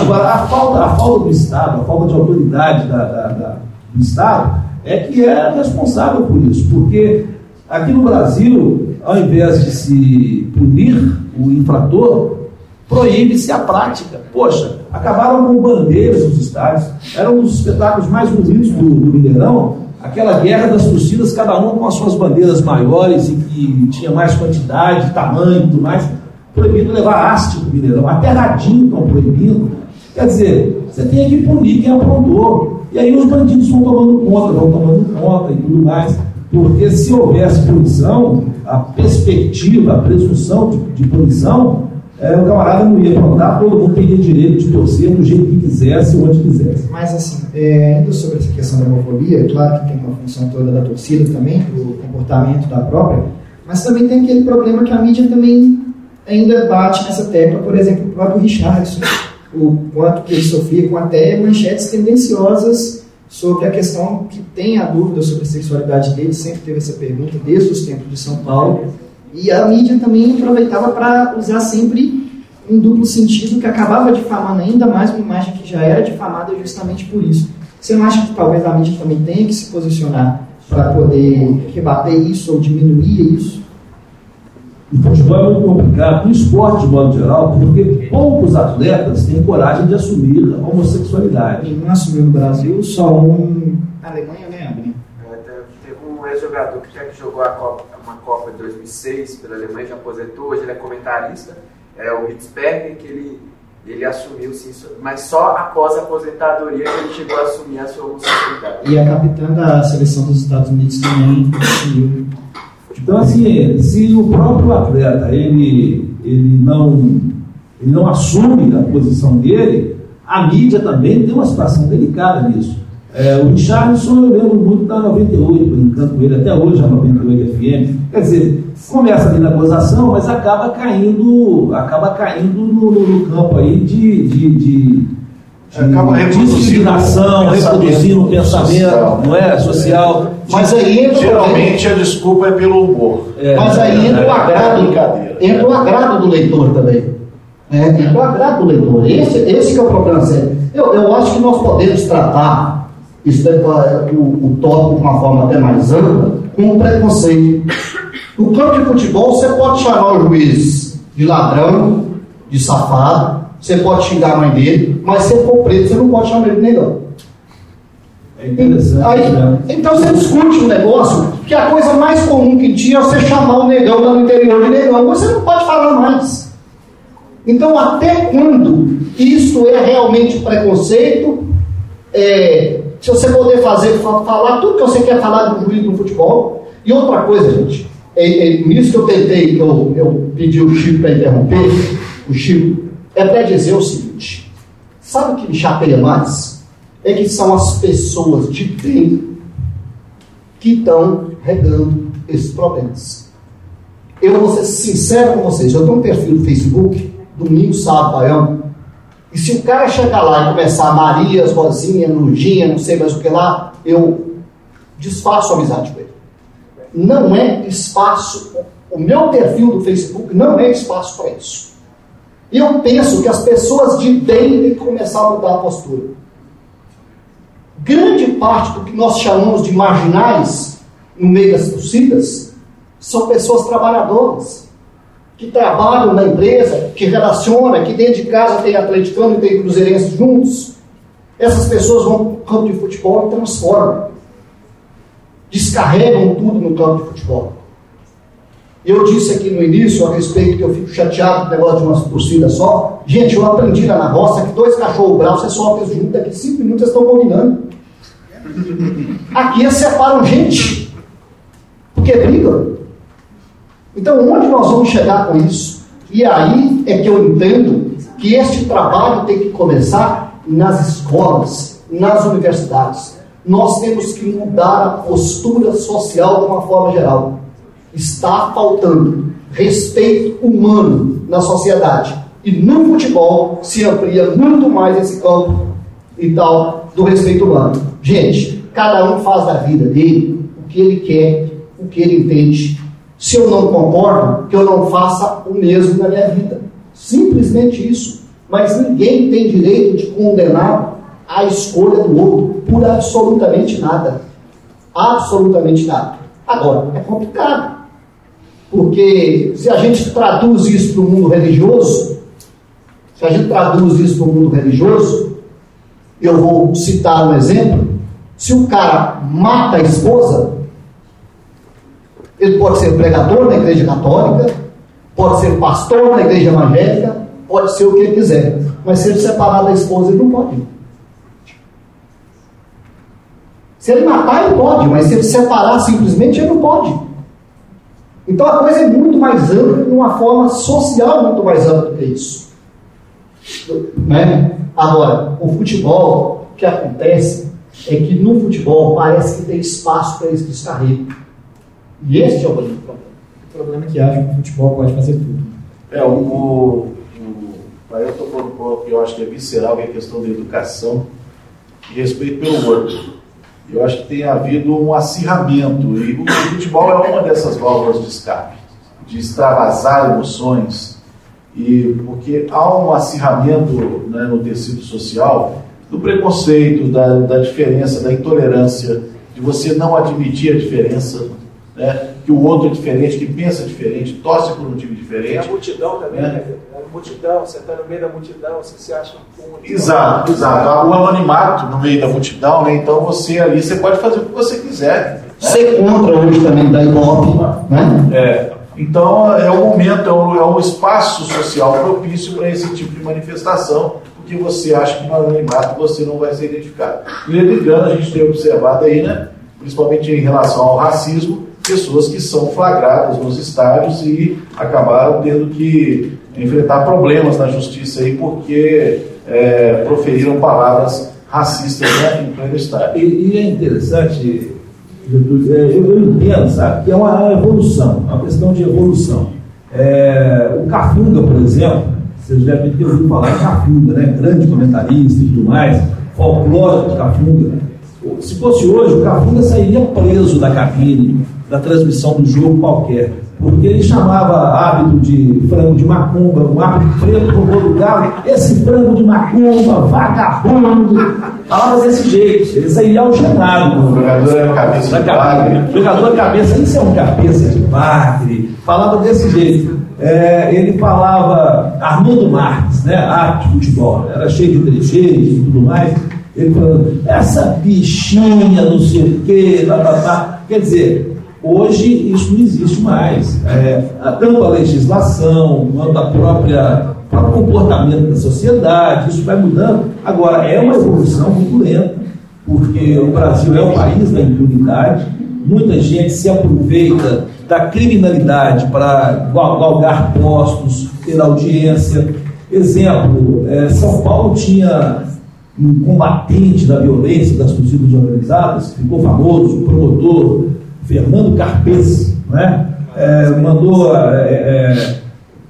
Agora, a falta, a falta do Estado, a falta de autoridade da, da, da, do Estado é que é responsável por isso, porque aqui no Brasil, ao invés de se punir o infrator, proíbe-se a prática. Poxa, acabaram com bandeiras nos estádios, era um dos espetáculos mais bonitos do, do Mineirão, aquela guerra das torcidas, cada uma com as suas bandeiras maiores e que tinha mais quantidade, tamanho e tudo mais. Proibido levar haste no Mineirão, até radinho estão proibindo. Quer dizer, você tem que punir quem aprontou. E aí os bandidos vão tomando conta, vão tomando conta e tudo mais. Porque se houvesse punição, a perspectiva, a presunção de, de punição é, o camarada não ia plantar, todo mundo teria direito de torcer do jeito que quisesse, onde quisesse. Mas assim, é, ainda sobre essa questão da homofobia, é claro que tem uma função toda da torcida também, do comportamento da própria, mas também tem aquele problema que a mídia também ainda bate nessa tecla, por exemplo, o próprio Richardson, o quanto que ele sofria com até manchetes tendenciosas sobre a questão que tem a dúvida sobre a sexualidade dele, sempre teve essa pergunta desde os tempos de São Paulo, e a mídia também aproveitava para usar sempre um duplo sentido que acabava difamando ainda mais uma imagem que já era difamada justamente por isso. Você não acha que talvez a mídia também tenha que se posicionar para poder rebater isso ou diminuir isso? O futebol é muito complicado, o esporte de modo geral, porque poucos atletas têm coragem de assumir a homossexualidade. E não assumiu no Brasil, só um. Na Alemanha, né, Abner? Um ex-jogador que já que jogou a Copa uma Copa de 2006 pela Alemanha, já aposentou, hoje ele é comentarista, é o Hitzberger, que ele, ele assumiu, sim, mas só após a aposentadoria que ele chegou a assumir a sua homossexualidade. E a capitã da seleção dos Estados Unidos também assumiu. Então, assim, se o próprio atleta ele, ele, não, ele não assume a posição dele, a mídia também tem uma situação delicada nisso. É, o Richardson eu lembro muito da 98, brincando com ele até hoje, a 98 FM. Quer dizer, começa ali na gozação, mas acaba caindo, acaba caindo no, no campo aí de, de, de acaba reproduzindo reproduzindo o pensamento, social. não é? Social. Mas aí entra Geralmente a desculpa é pelo humor. É, mas aí entra o agrado, entra o agrado do leitor também. É, entra o agrado do leitor. Esse, esse é o problema sério. Eu, eu acho que nós podemos tratar isso é o, o tópico de uma forma até mais ampla, com preconceito. No campo de futebol, você pode chamar o juiz de ladrão, de safado, você pode xingar a mãe dele, mas se for preto, você não pode chamar ele de negão. É. Aí, né? Então você discute um negócio que a coisa mais comum que tinha é você chamar o negão lá no interior de negão. Você não pode falar mais. Então, até quando isso é realmente preconceito? É, se você poder fazer, falar tudo que você quer falar do juiz do futebol. E outra coisa, gente, é, é nisso que eu tentei, eu, eu pedi o Chico para interromper, o Chico, é para dizer o seguinte: sabe o que me chateia mais? É que são as pessoas de bem que estão regando esses problemas. Eu vou ser sincero com vocês, eu tenho um perfil no Facebook, domingo, sábado, baiano, e se o cara chegar lá e começar Marias, Rosinha, Nudinha, não sei mais o que lá, eu desfaço a amizade com ele. Não é espaço, o meu perfil do Facebook não é espaço para isso. E eu penso que as pessoas de bem têm que começar a mudar a postura. Grande parte do que nós chamamos de marginais no meio das torcidas são pessoas trabalhadoras, que trabalham na empresa, que relacionam, que dentro de casa tem atleticano e tem cruzeirense juntos. Essas pessoas vão para o campo de futebol e transformam. Descarregam tudo no campo de futebol. Eu disse aqui no início, a respeito que eu fico chateado com o negócio de uma torcida só. Gente, eu aprendi lá na roça que dois cachorros bravos, você solta eles juntos, daqui cinco minutos vocês estão combinando. Aqui eles separam gente. Porque brigam. Então, onde nós vamos chegar com isso? E aí é que eu entendo que este trabalho tem que começar nas escolas, nas universidades. Nós temos que mudar a postura social de uma forma geral. Está faltando respeito humano na sociedade. E no futebol se amplia muito mais esse campo e tal do respeito humano. Gente, cada um faz da vida dele o que ele quer, o que ele entende. Se eu não concordo, que eu não faça o mesmo na minha vida. Simplesmente isso. Mas ninguém tem direito de condenar a escolha do outro por absolutamente nada. Absolutamente nada. Agora, é complicado. Porque se a gente traduz isso para o mundo religioso, se a gente traduz isso para o mundo religioso, eu vou citar um exemplo. Se o cara mata a esposa, ele pode ser pregador na igreja católica, pode ser pastor na igreja evangélica, pode ser o que ele quiser. Mas se ele separar da esposa, ele não pode. Se ele matar, ele pode, mas se ele separar simplesmente, ele não pode. Então a coisa é muito mais ampla, de uma forma social muito mais ampla do que isso. Né? Agora, o futebol, o que acontece é que no futebol parece que tem espaço para esse descarrego. E este é o grande problema. O problema é que acho que o futebol pode fazer tudo. É, o, o, o eu estou falando um pouco que eu acho que é visceral, que é a questão da educação e respeito pelo outro. Eu acho que tem havido um acirramento, e o futebol é uma dessas válvulas de escape, de extravasar emoções, e porque há um acirramento né, no tecido social do preconceito, da, da diferença, da intolerância, de você não admitir a diferença, né? que o outro é diferente, que pensa diferente, torce por um time diferente. E a multidão também, né? né? A multidão, você está no meio da multidão, você se acha um Exato, exato. O anonimato no meio da multidão, né? Então você ali, você pode fazer o que você quiser. Né? Ser contra hoje também da Ibope, né? É. Então é o momento, é o, é o espaço social propício para esse tipo de manifestação, porque você acha que no anonimato você não vai ser identificado. E lembrando, a gente tem observado aí, né? Principalmente em relação ao racismo, pessoas que são flagradas nos estádios e acabaram tendo que enfrentar problemas na justiça aí porque é, proferiram palavras racistas né, em pleno estádio. E, e é interessante, Jesus, é, eu, eu entendo, sabe, que é uma evolução, uma questão de evolução. É, o Cafunga, por exemplo, vocês devem ter ouvido falar em Cafunga, né? grande comentarista e tudo mais, folclore de Cafunga. Se fosse hoje, o Cafunga sairia preso da cabine da transmissão do jogo qualquer. Porque ele chamava hábito de frango de macumba, um hábito preto roubou do galo, esse frango de macumba, vagabundo. Falava desse jeito, ele saía algemado. O jogador é cabeça de bagre. Jogador é cabeça, isso é um cabeça de bagre. Falava desse jeito. É, ele falava Armando Marques, né, arte de futebol, era cheio de trejeitos e tudo mais. Ele falando, essa bichinha, não sei o quê, blá, blá, blá. quer dizer, Hoje isso não existe mais. É, tanto a legislação, quanto a própria o próprio comportamento da sociedade, isso vai mudando. Agora, é uma evolução muito lenta, porque o Brasil é o país da impunidade, muita gente se aproveita da criminalidade para galgar postos, ter audiência. Exemplo, é, São Paulo tinha um combatente da violência das torcidas organizadas, ficou famoso, promotor Fernando Carpes, né? É, mandou é, é,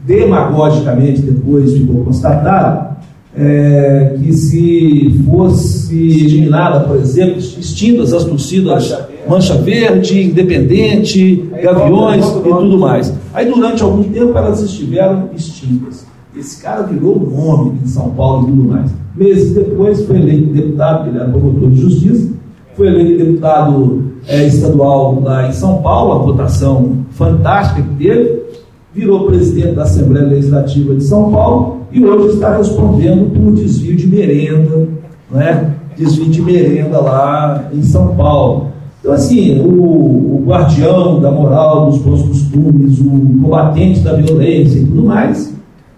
demagogicamente, depois ficou constatado, é, que se fosse eliminada, por exemplo, extintas as torcidas Mancha Verde, Independente, Gaviões e tudo mais. Aí durante algum tempo elas estiveram extintas. Esse cara virou nome em São Paulo e tudo mais. Meses depois foi eleito deputado, ele era promotor de justiça, foi eleito deputado é, estadual lá em São Paulo, a votação fantástica que teve, virou presidente da Assembleia Legislativa de São Paulo e hoje está respondendo por desvio de merenda, né? desvio de merenda lá em São Paulo. Então, assim, o, o guardião da moral, dos bons costumes, o combatente da violência e tudo mais,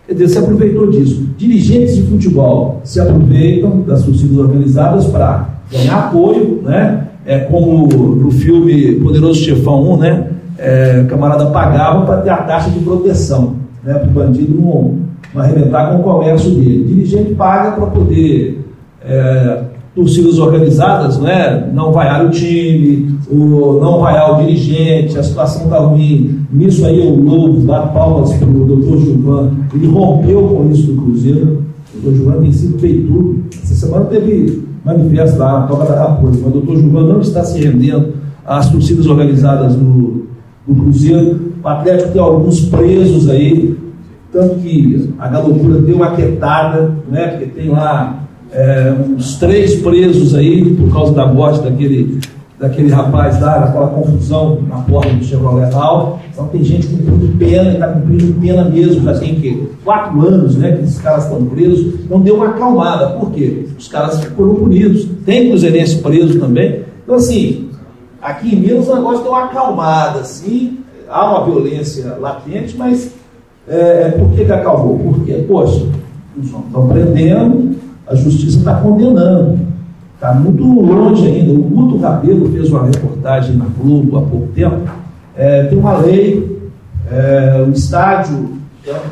quer dizer, se aproveitou disso. Dirigentes de futebol se aproveitam das torcidas organizadas para ganhar apoio, né? É como no filme Poderoso Chefão 1, né? É, o camarada pagava para ter a taxa de proteção, né? Para o bandido não, não arrebentar com o comércio dele. O dirigente paga para poder é, torcidas organizadas né, não vaiar o time, o, não vaiar o dirigente, a situação está ruim. Nisso aí o Lobo dá palmas para o doutor Gilvan, ele rompeu com isso do Cruzeiro. O doutor Gilvan tem sido feito. Essa semana teve manifesto lá na Toca da Raposa, mas o doutor Gilvan não está se rendendo às torcidas organizadas do, do Cruzeiro. O Atlético tem alguns presos aí, tanto que a galocura deu uma quietada, né, porque tem lá é, uns três presos aí por causa da morte daquele, daquele rapaz lá, daquela confusão na porta do Chevrolet Hall. Então tem gente cumprindo pena, está cumprindo pena mesmo, já tem que quatro anos né, que esses caras estão presos. Então deu uma acalmada. Por quê? Os caras foram punidos. Tem cruzeirense preso também. Então assim, aqui em Minas o negócio deu uma acalmada, sim. Há uma violência latente, mas é, por que, que acalmou? Porque, poxa, estão prendendo, a justiça está condenando. Está muito longe ainda. O Guto Rabelo fez uma reportagem na Globo há pouco tempo. É, tem uma lei, é, o estádio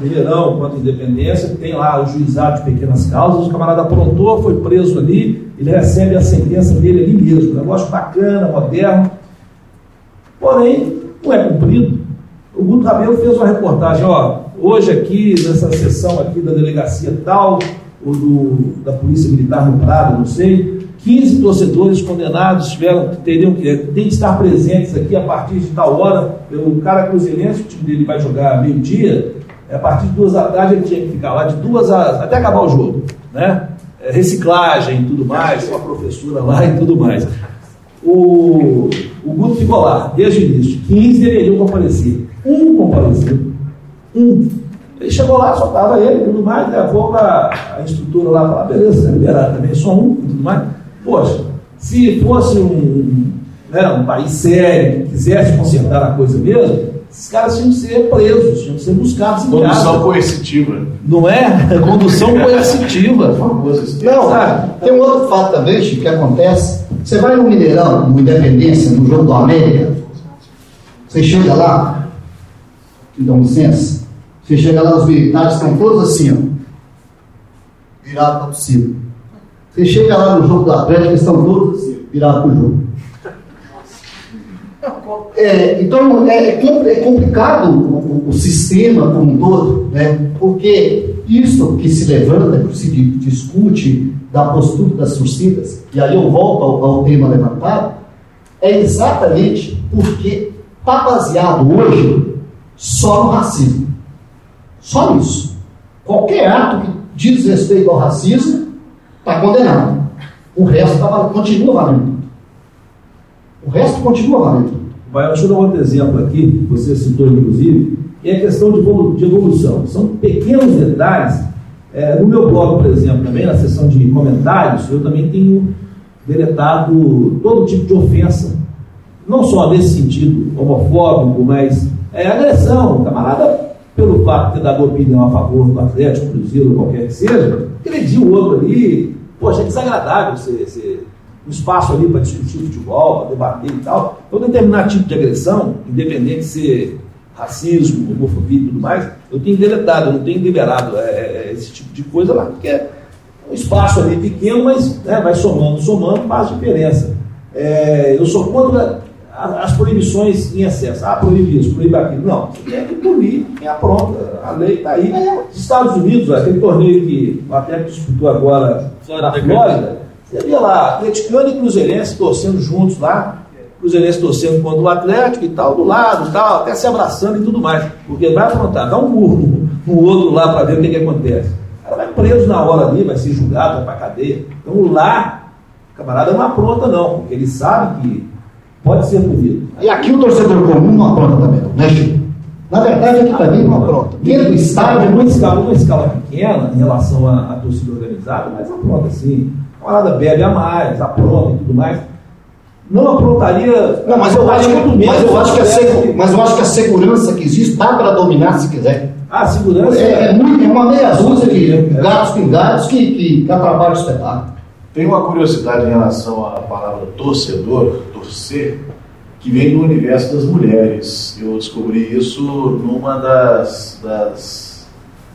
Mineirão, quanto independência, tem lá o juizado de pequenas causas, o camarada aprontou, foi preso ali, ele recebe a sentença dele ali mesmo. Um negócio bacana, moderno. Porém, não é cumprido. O Guto Rabelo fez uma reportagem, ó, hoje aqui, nessa sessão aqui da delegacia tal, ou do, da Polícia Militar no Prado, não sei, 15 torcedores condenados tiveram, teriam que, tem que estar presentes aqui a partir de tal hora. O cara cruzeirense, o time dele vai jogar meio-dia, a partir de duas da tarde ele tinha que ficar lá de duas às, até acabar o jogo. Né? É, reciclagem e tudo mais, com a professora lá e tudo mais. O, o Guto ficou lá, desde o início. 15 deveriam comparecer. Um compareceu. Um. Ele chegou lá, só estava ele tudo mais, levou para a instrutora lá, falar, beleza, liberar também, só um tudo mais. Poxa, se fosse um, né, um país sério, que quisesse consertar a coisa mesmo, esses caras tinham que ser presos, tinham que ser buscados em Condução casa. coercitiva. Não é? Condução coercitiva. Não, cara, tem um outro fato também, Chico, que acontece. Você vai no Mineirão, no Independência, no jogo do América, você chega lá, te dão licença, você chega lá, os militares estão todos assim, ó, virados para o cima. Você chega lá no jogo do Atlético, estão todos virados para o jogo. É, então é, é é complicado o, o- sistema como um todo, né? porque isso que se levanta, que se di- discute da postura das torcidas, e aí eu volto ao, ao tema levantado, é exatamente porque está baseado hoje só no racismo. Só nisso. Qualquer ato que diz respeito ao racismo está condenado. O resto tá, continua valendo. O resto continua valendo. Vai, deixa eu dar outro exemplo aqui, você citou inclusive, que é a questão de evolu- de evolução. São pequenos detalhes. É, no meu blog, por exemplo, também na seção de comentários, eu também tenho deletado todo tipo de ofensa. Não só nesse sentido homofóbico, mas é, agressão. O camarada, fato de ter opinião a favor do Atlético, Cruzeiro, ou qualquer que seja, agredir o outro ali. Poxa, é desagradável você um espaço ali para discutir futebol, para debater e tal. Então, determinado tipo de agressão, independente de ser racismo, homofobia e tudo mais, eu tenho deletado, eu não tenho liberado é, é, esse tipo de coisa lá, porque é um espaço ali pequeno, mas né, vai somando, somando, faz diferença. É, eu sou contra as proibições em excesso. Ah, proíbe isso, proíbe aquilo. Não, você tem que punir quem apronta. A lei está aí. Os Estados Unidos, aquele torneio que o Atlético disputou agora na Flórida, você via lá, atleticano e cruzeirense torcendo juntos lá, cruzeirense torcendo contra o Atlético e tal, do lado, tal, até se abraçando e tudo mais. Porque vai aprontar, dá um murro no, no outro lá para ver o que, que acontece. O cara vai preso na hora ali, vai ser julgado, vai para cadeia. Então lá, o camarada não apronta não, porque ele sabe que Pode ser punido. E aqui o torcedor comum não apronta também, né, Chico? Na verdade, aqui também não apronta. Dentro do estádio. Uma escala, uma escala pequena em relação à, à torcida organizada, mas apronta sim. A parada bebe a mais, apronta e tudo mais. Não aprontaria. Não, mas eu acho, que, mas eu acho que a mas eu acho que a segurança que existe dá para dominar se quiser. Ah, a segurança é, é, muito, é uma meia dúzia de gatos pingados que, que, que atrapalham o espetáculo. Tem uma curiosidade em relação à palavra torcedor, torcer, que vem do universo das mulheres. Eu descobri isso numa das, das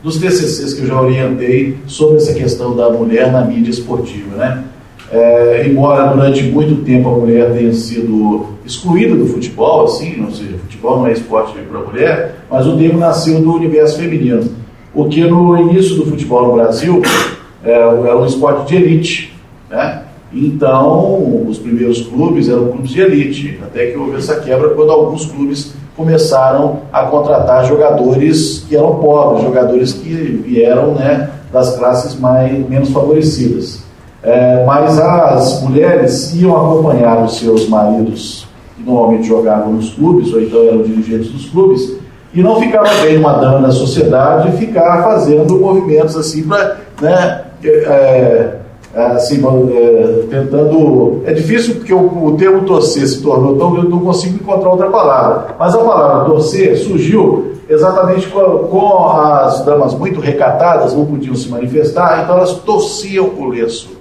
dos TCCs que eu já orientei sobre essa questão da mulher na mídia esportiva, né? É, embora durante muito tempo a mulher tenha sido excluída do futebol, assim, não seja, futebol não é esporte para mulher, mas o termo nasceu do universo feminino. Porque no início do futebol no Brasil é, era um esporte de elite, né? Então, os primeiros clubes eram clubes de elite, até que houve essa quebra quando alguns clubes começaram a contratar jogadores que eram pobres, jogadores que vieram né, das classes mais, menos favorecidas. É, mas as mulheres iam acompanhar os seus maridos, que normalmente jogavam nos clubes, ou então eram dirigentes dos clubes, e não ficava bem uma dama da sociedade ficar fazendo movimentos assim para. Né, é assim, é, tentando. É difícil porque o, o, termo torcer se tornou tão eu não consigo encontrar outra palavra. Mas a palavra torcer surgiu exatamente com, com as damas muito recatadas, não podiam se manifestar, então elas torciam o lenço.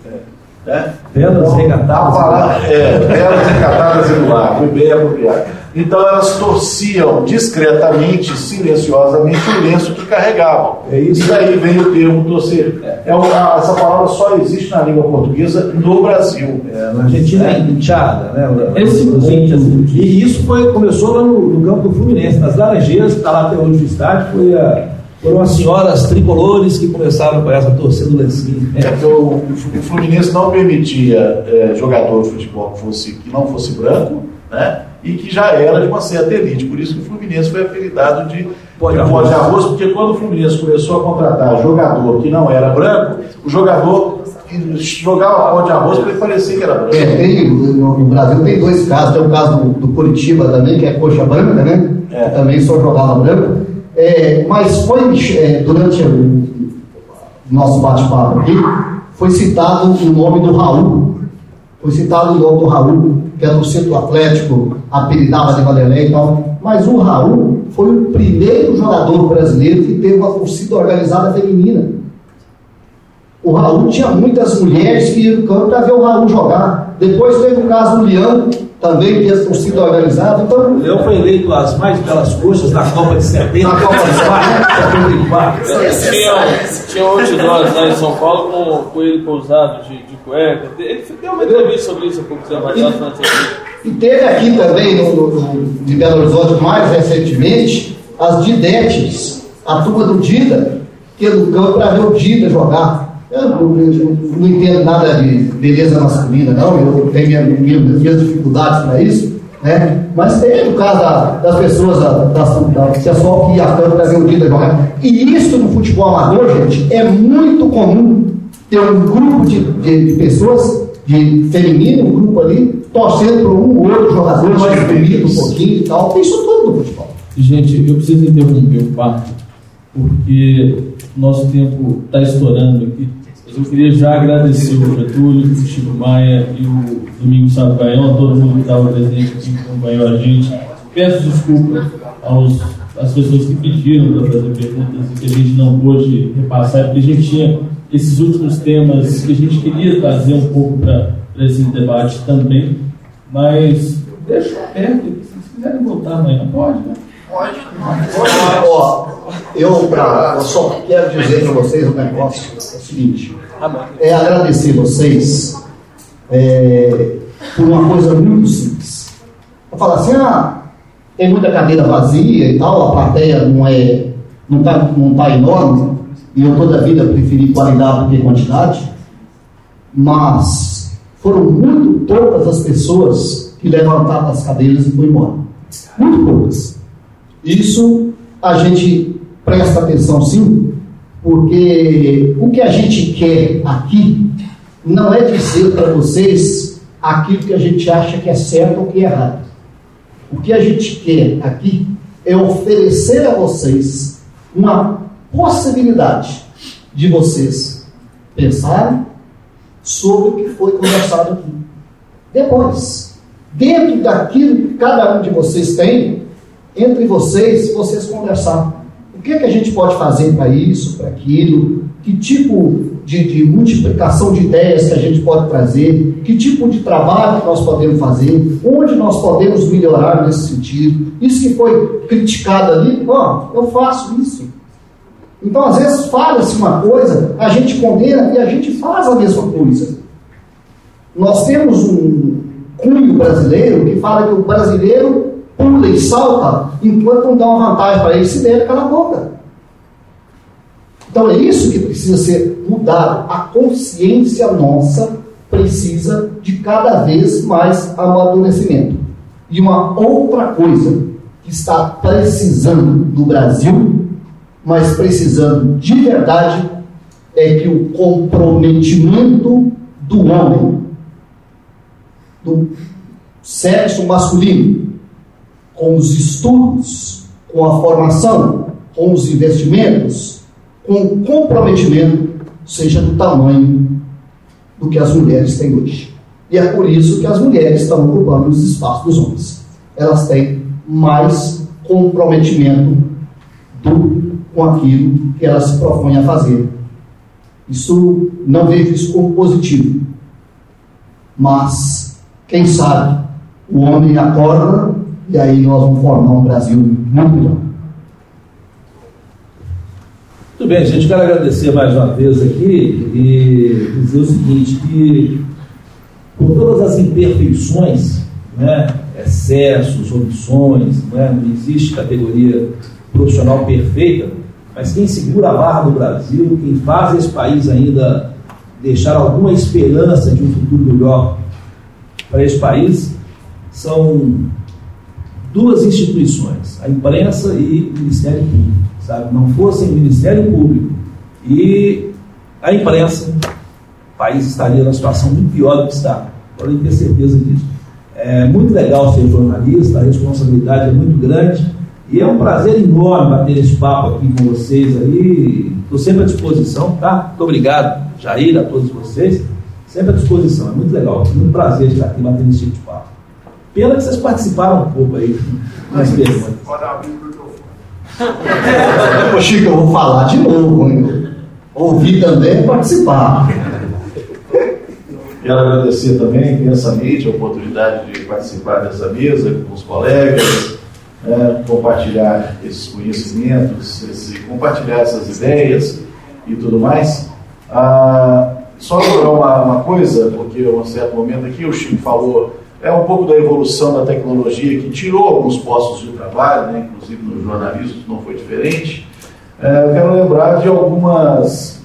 Né? Velas então, recatadas. Palavra, é, velas recatadas e no ar, foi bem apropriado. Então elas torciam discretamente, silenciosamente o lenço que carregavam. É isso. E daí vem o termo torcer. É uma, essa palavra só existe na língua portuguesa no Brasil. É, na Argentina é inchada, né? Esse ponto, e isso foi, começou lá no, no campo do Fluminense, nas Laranjeiras, que está lá até hoje no estádio, foi a foram as senhoras tricolores que começaram com essa torcida do lencinho. É porque o, o Fluminense não permitia é, jogador de futebol que, fosse, que não fosse branco, né? E que já era de uma certa elite. Por isso que o Fluminense foi apelidado de pó de arroz. arroz, porque quando o Fluminense começou a contratar jogador que não era branco, o jogador jogava pó de arroz para ele parecer que era branco. É, tem, no, Brasil tem dois casos. Tem o caso do, do Curitiba também, que é coxa branca, né? É. Que também só jogava branco. É, mas foi é, durante o nosso bate-papo aqui, foi citado o nome do Raul. Foi citado o nome do Raul, que é do centro Atlético, apelidava de Valeré e tal. Mas o Raul foi o primeiro jogador brasileiro que teve uma torcida organizada feminina. O Raul tinha muitas mulheres que iam no campo para ver o Raul jogar. Depois teve o caso do Leão, também tinha torcida organizada. Então, o Leão foi eleito as mais belas coxas da Copa de 70. Na Copa de 74. tinha, tinha outros nós lá em São Paulo com o Coelho Pousado de cueca. Ele deu uma entrevista sobre isso há pouco tempo atrás. E teve aqui também, no, no, de Belo Horizonte, mais recentemente, as Didetes, a turma do Dida, que é campo para ver o Dida jogar. Eu não, eu não, entendo nada de beleza masculina, não. Eu tenho minha, minha, minhas dificuldades para isso. Né? Mas tem o caso da, das pessoas, da, da, da pessoal que ia campo para ver o dia jogar. E isso no futebol amador, gente, é muito comum ter um grupo de, de, de pessoas, de feminino, um grupo ali, torcendo para um ou outro jogador mais bonito um pouquinho e tal. Tem isso tudo no futebol. Gente, eu preciso interromper o papo, porque nosso tempo está estourando aqui. Eu queria já agradecer o Getúlio, o Chico Maia e o Domingos a todo mundo que estava presente aqui, que acompanhou a gente. Peço desculpas aos, às pessoas que pediram para fazer perguntas e que a gente não pôde repassar, porque a gente tinha esses últimos temas que a gente queria trazer um pouco para esse debate também, mas deixa aberto, se vocês quiserem voltar amanhã, pode, né? Pode. Ó, eu, pra, eu só quero dizer para vocês um negócio, é o seguinte, é agradecer vocês é, por uma coisa muito simples. Eu falo assim, ah, tem muita cadeira vazia e tal, a plateia não é, não está não tá enorme, e eu toda a vida preferi qualidade do que quantidade, mas foram muito poucas as pessoas que levantaram as cadeiras e foram embora. Muito poucas. Isso a gente presta atenção sim, porque o que a gente quer aqui não é dizer para vocês aquilo que a gente acha que é certo ou que é errado. O que a gente quer aqui é oferecer a vocês uma possibilidade de vocês pensarem sobre o que foi conversado aqui. Depois, dentro daquilo que cada um de vocês tem, entre vocês, vocês conversar. O que, é que a gente pode fazer para isso, para aquilo? Que tipo de, de, multiplicação de ideias que a gente pode trazer? Que tipo de trabalho que nós podemos fazer? Onde nós podemos melhorar nesse sentido? Isso que foi criticado ali, ó, eu faço isso. Então, às vezes, fala-se uma coisa, a gente condena e a gente faz a mesma coisa. Nós temos um cunho brasileiro que fala que o brasileiro pula e salta enquanto não dá uma vantagem para ele, se der, cala a boca. Então é isso que precisa ser mudado. A consciência nossa precisa de cada vez mais amadurecimento. E uma outra coisa que está precisando do Brasil mas precisando de verdade é que o comprometimento do homem, do sexo masculino, com os estudos, com a formação, com os investimentos, com o comprometimento, seja do tamanho do que as mulheres têm hoje. E é por isso que as mulheres estão ocupando os espaços dos homens. Elas têm mais comprometimento do com aquilo que ela se propõe a fazer. Isso não vejo isso como positivo. Mas, quem sabe, o homem acorda e aí nós vamos formar um Brasil muito melhor. Muito bem, gente, quero agradecer mais uma vez aqui e dizer o seguinte, que com todas as imperfeições, né, excessos, omissões, né, não existe categoria profissional perfeita, mas quem segura a barra do Brasil, quem faz esse país ainda deixar alguma esperança de um futuro melhor para esse país, são duas instituições, a imprensa e o Ministério Público. Sabe? Não fossem o Ministério Público e a imprensa, o país estaria numa situação muito pior do que está. Podem ter certeza disso. É muito legal ser jornalista, a responsabilidade é muito grande e é um prazer enorme bater esse papo aqui com vocês aí. Estou sempre à disposição, tá? Muito obrigado, Jair, a todos vocês. Sempre à disposição, é muito legal. É muito prazer estar aqui batendo esse tipo de papo. Pena que vocês participaram um pouco aí nas perguntas. Pode abrir o microfone. Ô Chico, eu vou falar de novo, hein? Ouvir também é participar. Quero agradecer também imensamente a oportunidade de participar dessa mesa com os colegas, né, compartilhar esses conhecimentos, esse, compartilhar essas ideias e tudo mais. Ah, só uma, uma coisa, porque um certo momento aqui o Chico falou, é um pouco da evolução da tecnologia que tirou alguns postos de trabalho, né, inclusive no jornalismo não foi diferente. É, eu quero lembrar de algumas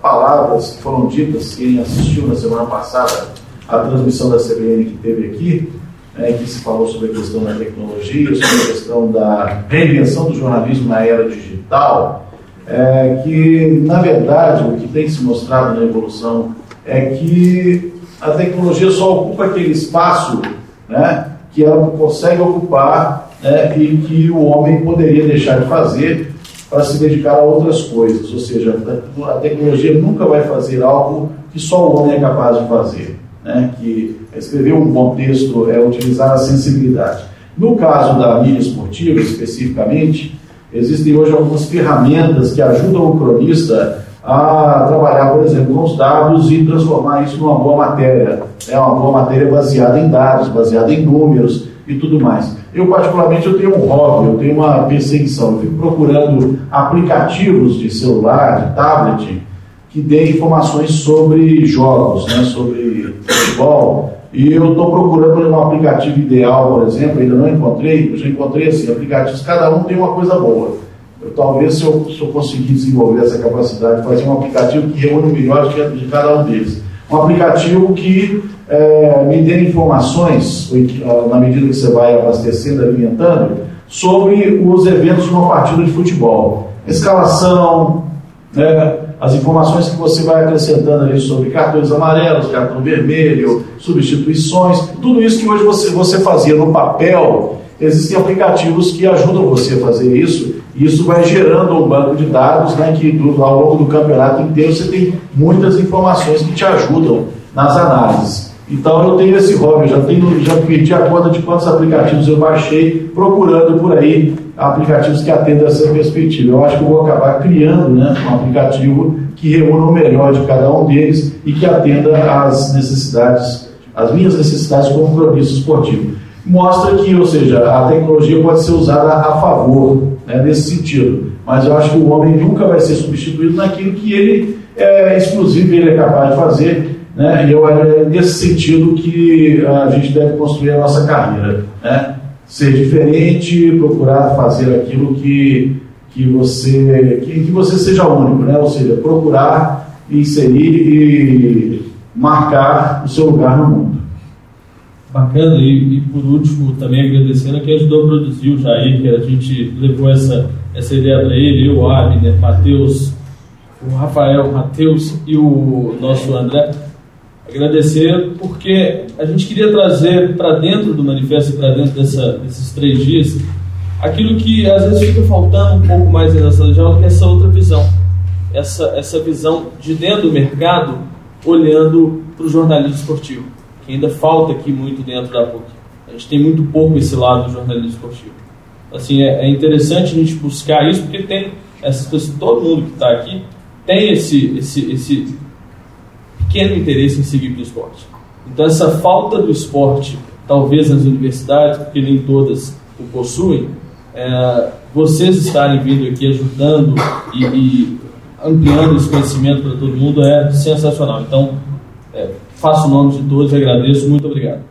palavras que foram ditas, quem assistiu na semana passada a transmissão da CBN que teve aqui, né, que se falou sobre a questão da tecnologia, sobre a questão da reinvenção do jornalismo na era digital, é, que, na verdade, o que tem se mostrado na evolução é que a tecnologia só ocupa aquele espaço né, que ela consegue ocupar né, e que o homem poderia deixar de fazer para se dedicar a outras coisas. Ou seja, a tecnologia nunca vai fazer algo que só o homem é capaz de fazer né, que escrever um bom texto é utilizar a sensibilidade. No caso da mídia esportiva, especificamente, existem hoje algumas ferramentas que ajudam o cronista a trabalhar, por exemplo, com os dados e transformar isso numa boa matéria. É uma boa matéria baseada em dados, baseada em números e tudo mais. Eu, particularmente, eu tenho um hobby, eu tenho uma perseguição. Eu fico procurando aplicativos de celular, de tablet, que dê informações sobre jogos, né, sobre futebol. E eu estou procurando um aplicativo ideal, por exemplo, ainda não encontrei, eu já encontrei assim, aplicativos, cada um tem uma coisa boa. Eu, talvez se eu, se eu conseguir desenvolver essa capacidade de fazer um aplicativo que reúne o melhor de, de cada um deles. Um aplicativo que é, me dê informações, na medida que você vai abastecendo, alimentando, sobre os eventos de uma partida de futebol. Escalação, né, as informações que você vai acrescentando ali sobre cartões amarelos, cartão vermelho, substituições, tudo isso que hoje você, você fazia no papel existem aplicativos que ajudam você a fazer isso, e isso vai gerando um banco de dados né, que do, ao longo do campeonato inteiro você tem muitas informações que te ajudam nas análises. Então eu tenho esse hobby, eu já, tenho, já perdi a conta de quantos aplicativos eu baixei procurando por aí aplicativos que atendam essa perspectiva. Eu acho que eu vou acabar criando né, um aplicativo que reúna o melhor de cada um deles e que atenda às necessidades, as minhas necessidades como cronista esportivo. Mostra que, ou seja, a tecnologia pode ser usada a favor, né, nesse sentido. Mas eu acho que o homem nunca vai ser substituído naquilo que ele é exclusivo, ele é capaz de fazer. Né? E eu, é nesse sentido que a gente deve construir a nossa carreira. Né? Ser diferente, procurar fazer aquilo que que você, que, que você seja único, né? ou seja, procurar inserir e marcar o seu lugar no mundo. Bacana, e, e por último, também agradecendo a quem ajudou a produzir o Jair, que a gente levou essa, essa ideia para ele, eu, Abner, Matheus, o Rafael, Matheus e o nosso André. Agradecer porque a gente queria trazer para dentro do manifesto, para dentro dessa, desses três dias, aquilo que às vezes fica faltando um pouco mais na sala de aula, que é essa outra visão. Essa, essa visão de dentro do mercado, olhando para o jornalismo esportivo, que ainda falta aqui muito dentro da PUC. A gente tem muito pouco esse lado do jornalismo esportivo. Assim, é, é interessante a gente buscar isso, porque tem essas pessoas, todo mundo que está aqui tem esse, esse, esse pequeno interesse em seguir para o esporte. Então, essa falta do esporte, talvez nas universidades, porque nem todas o possuem, é, vocês estarem vindo aqui ajudando e, e ampliando esse conhecimento para todo mundo é sensacional. Então, é, faço o nome de todos agradeço. Muito obrigado.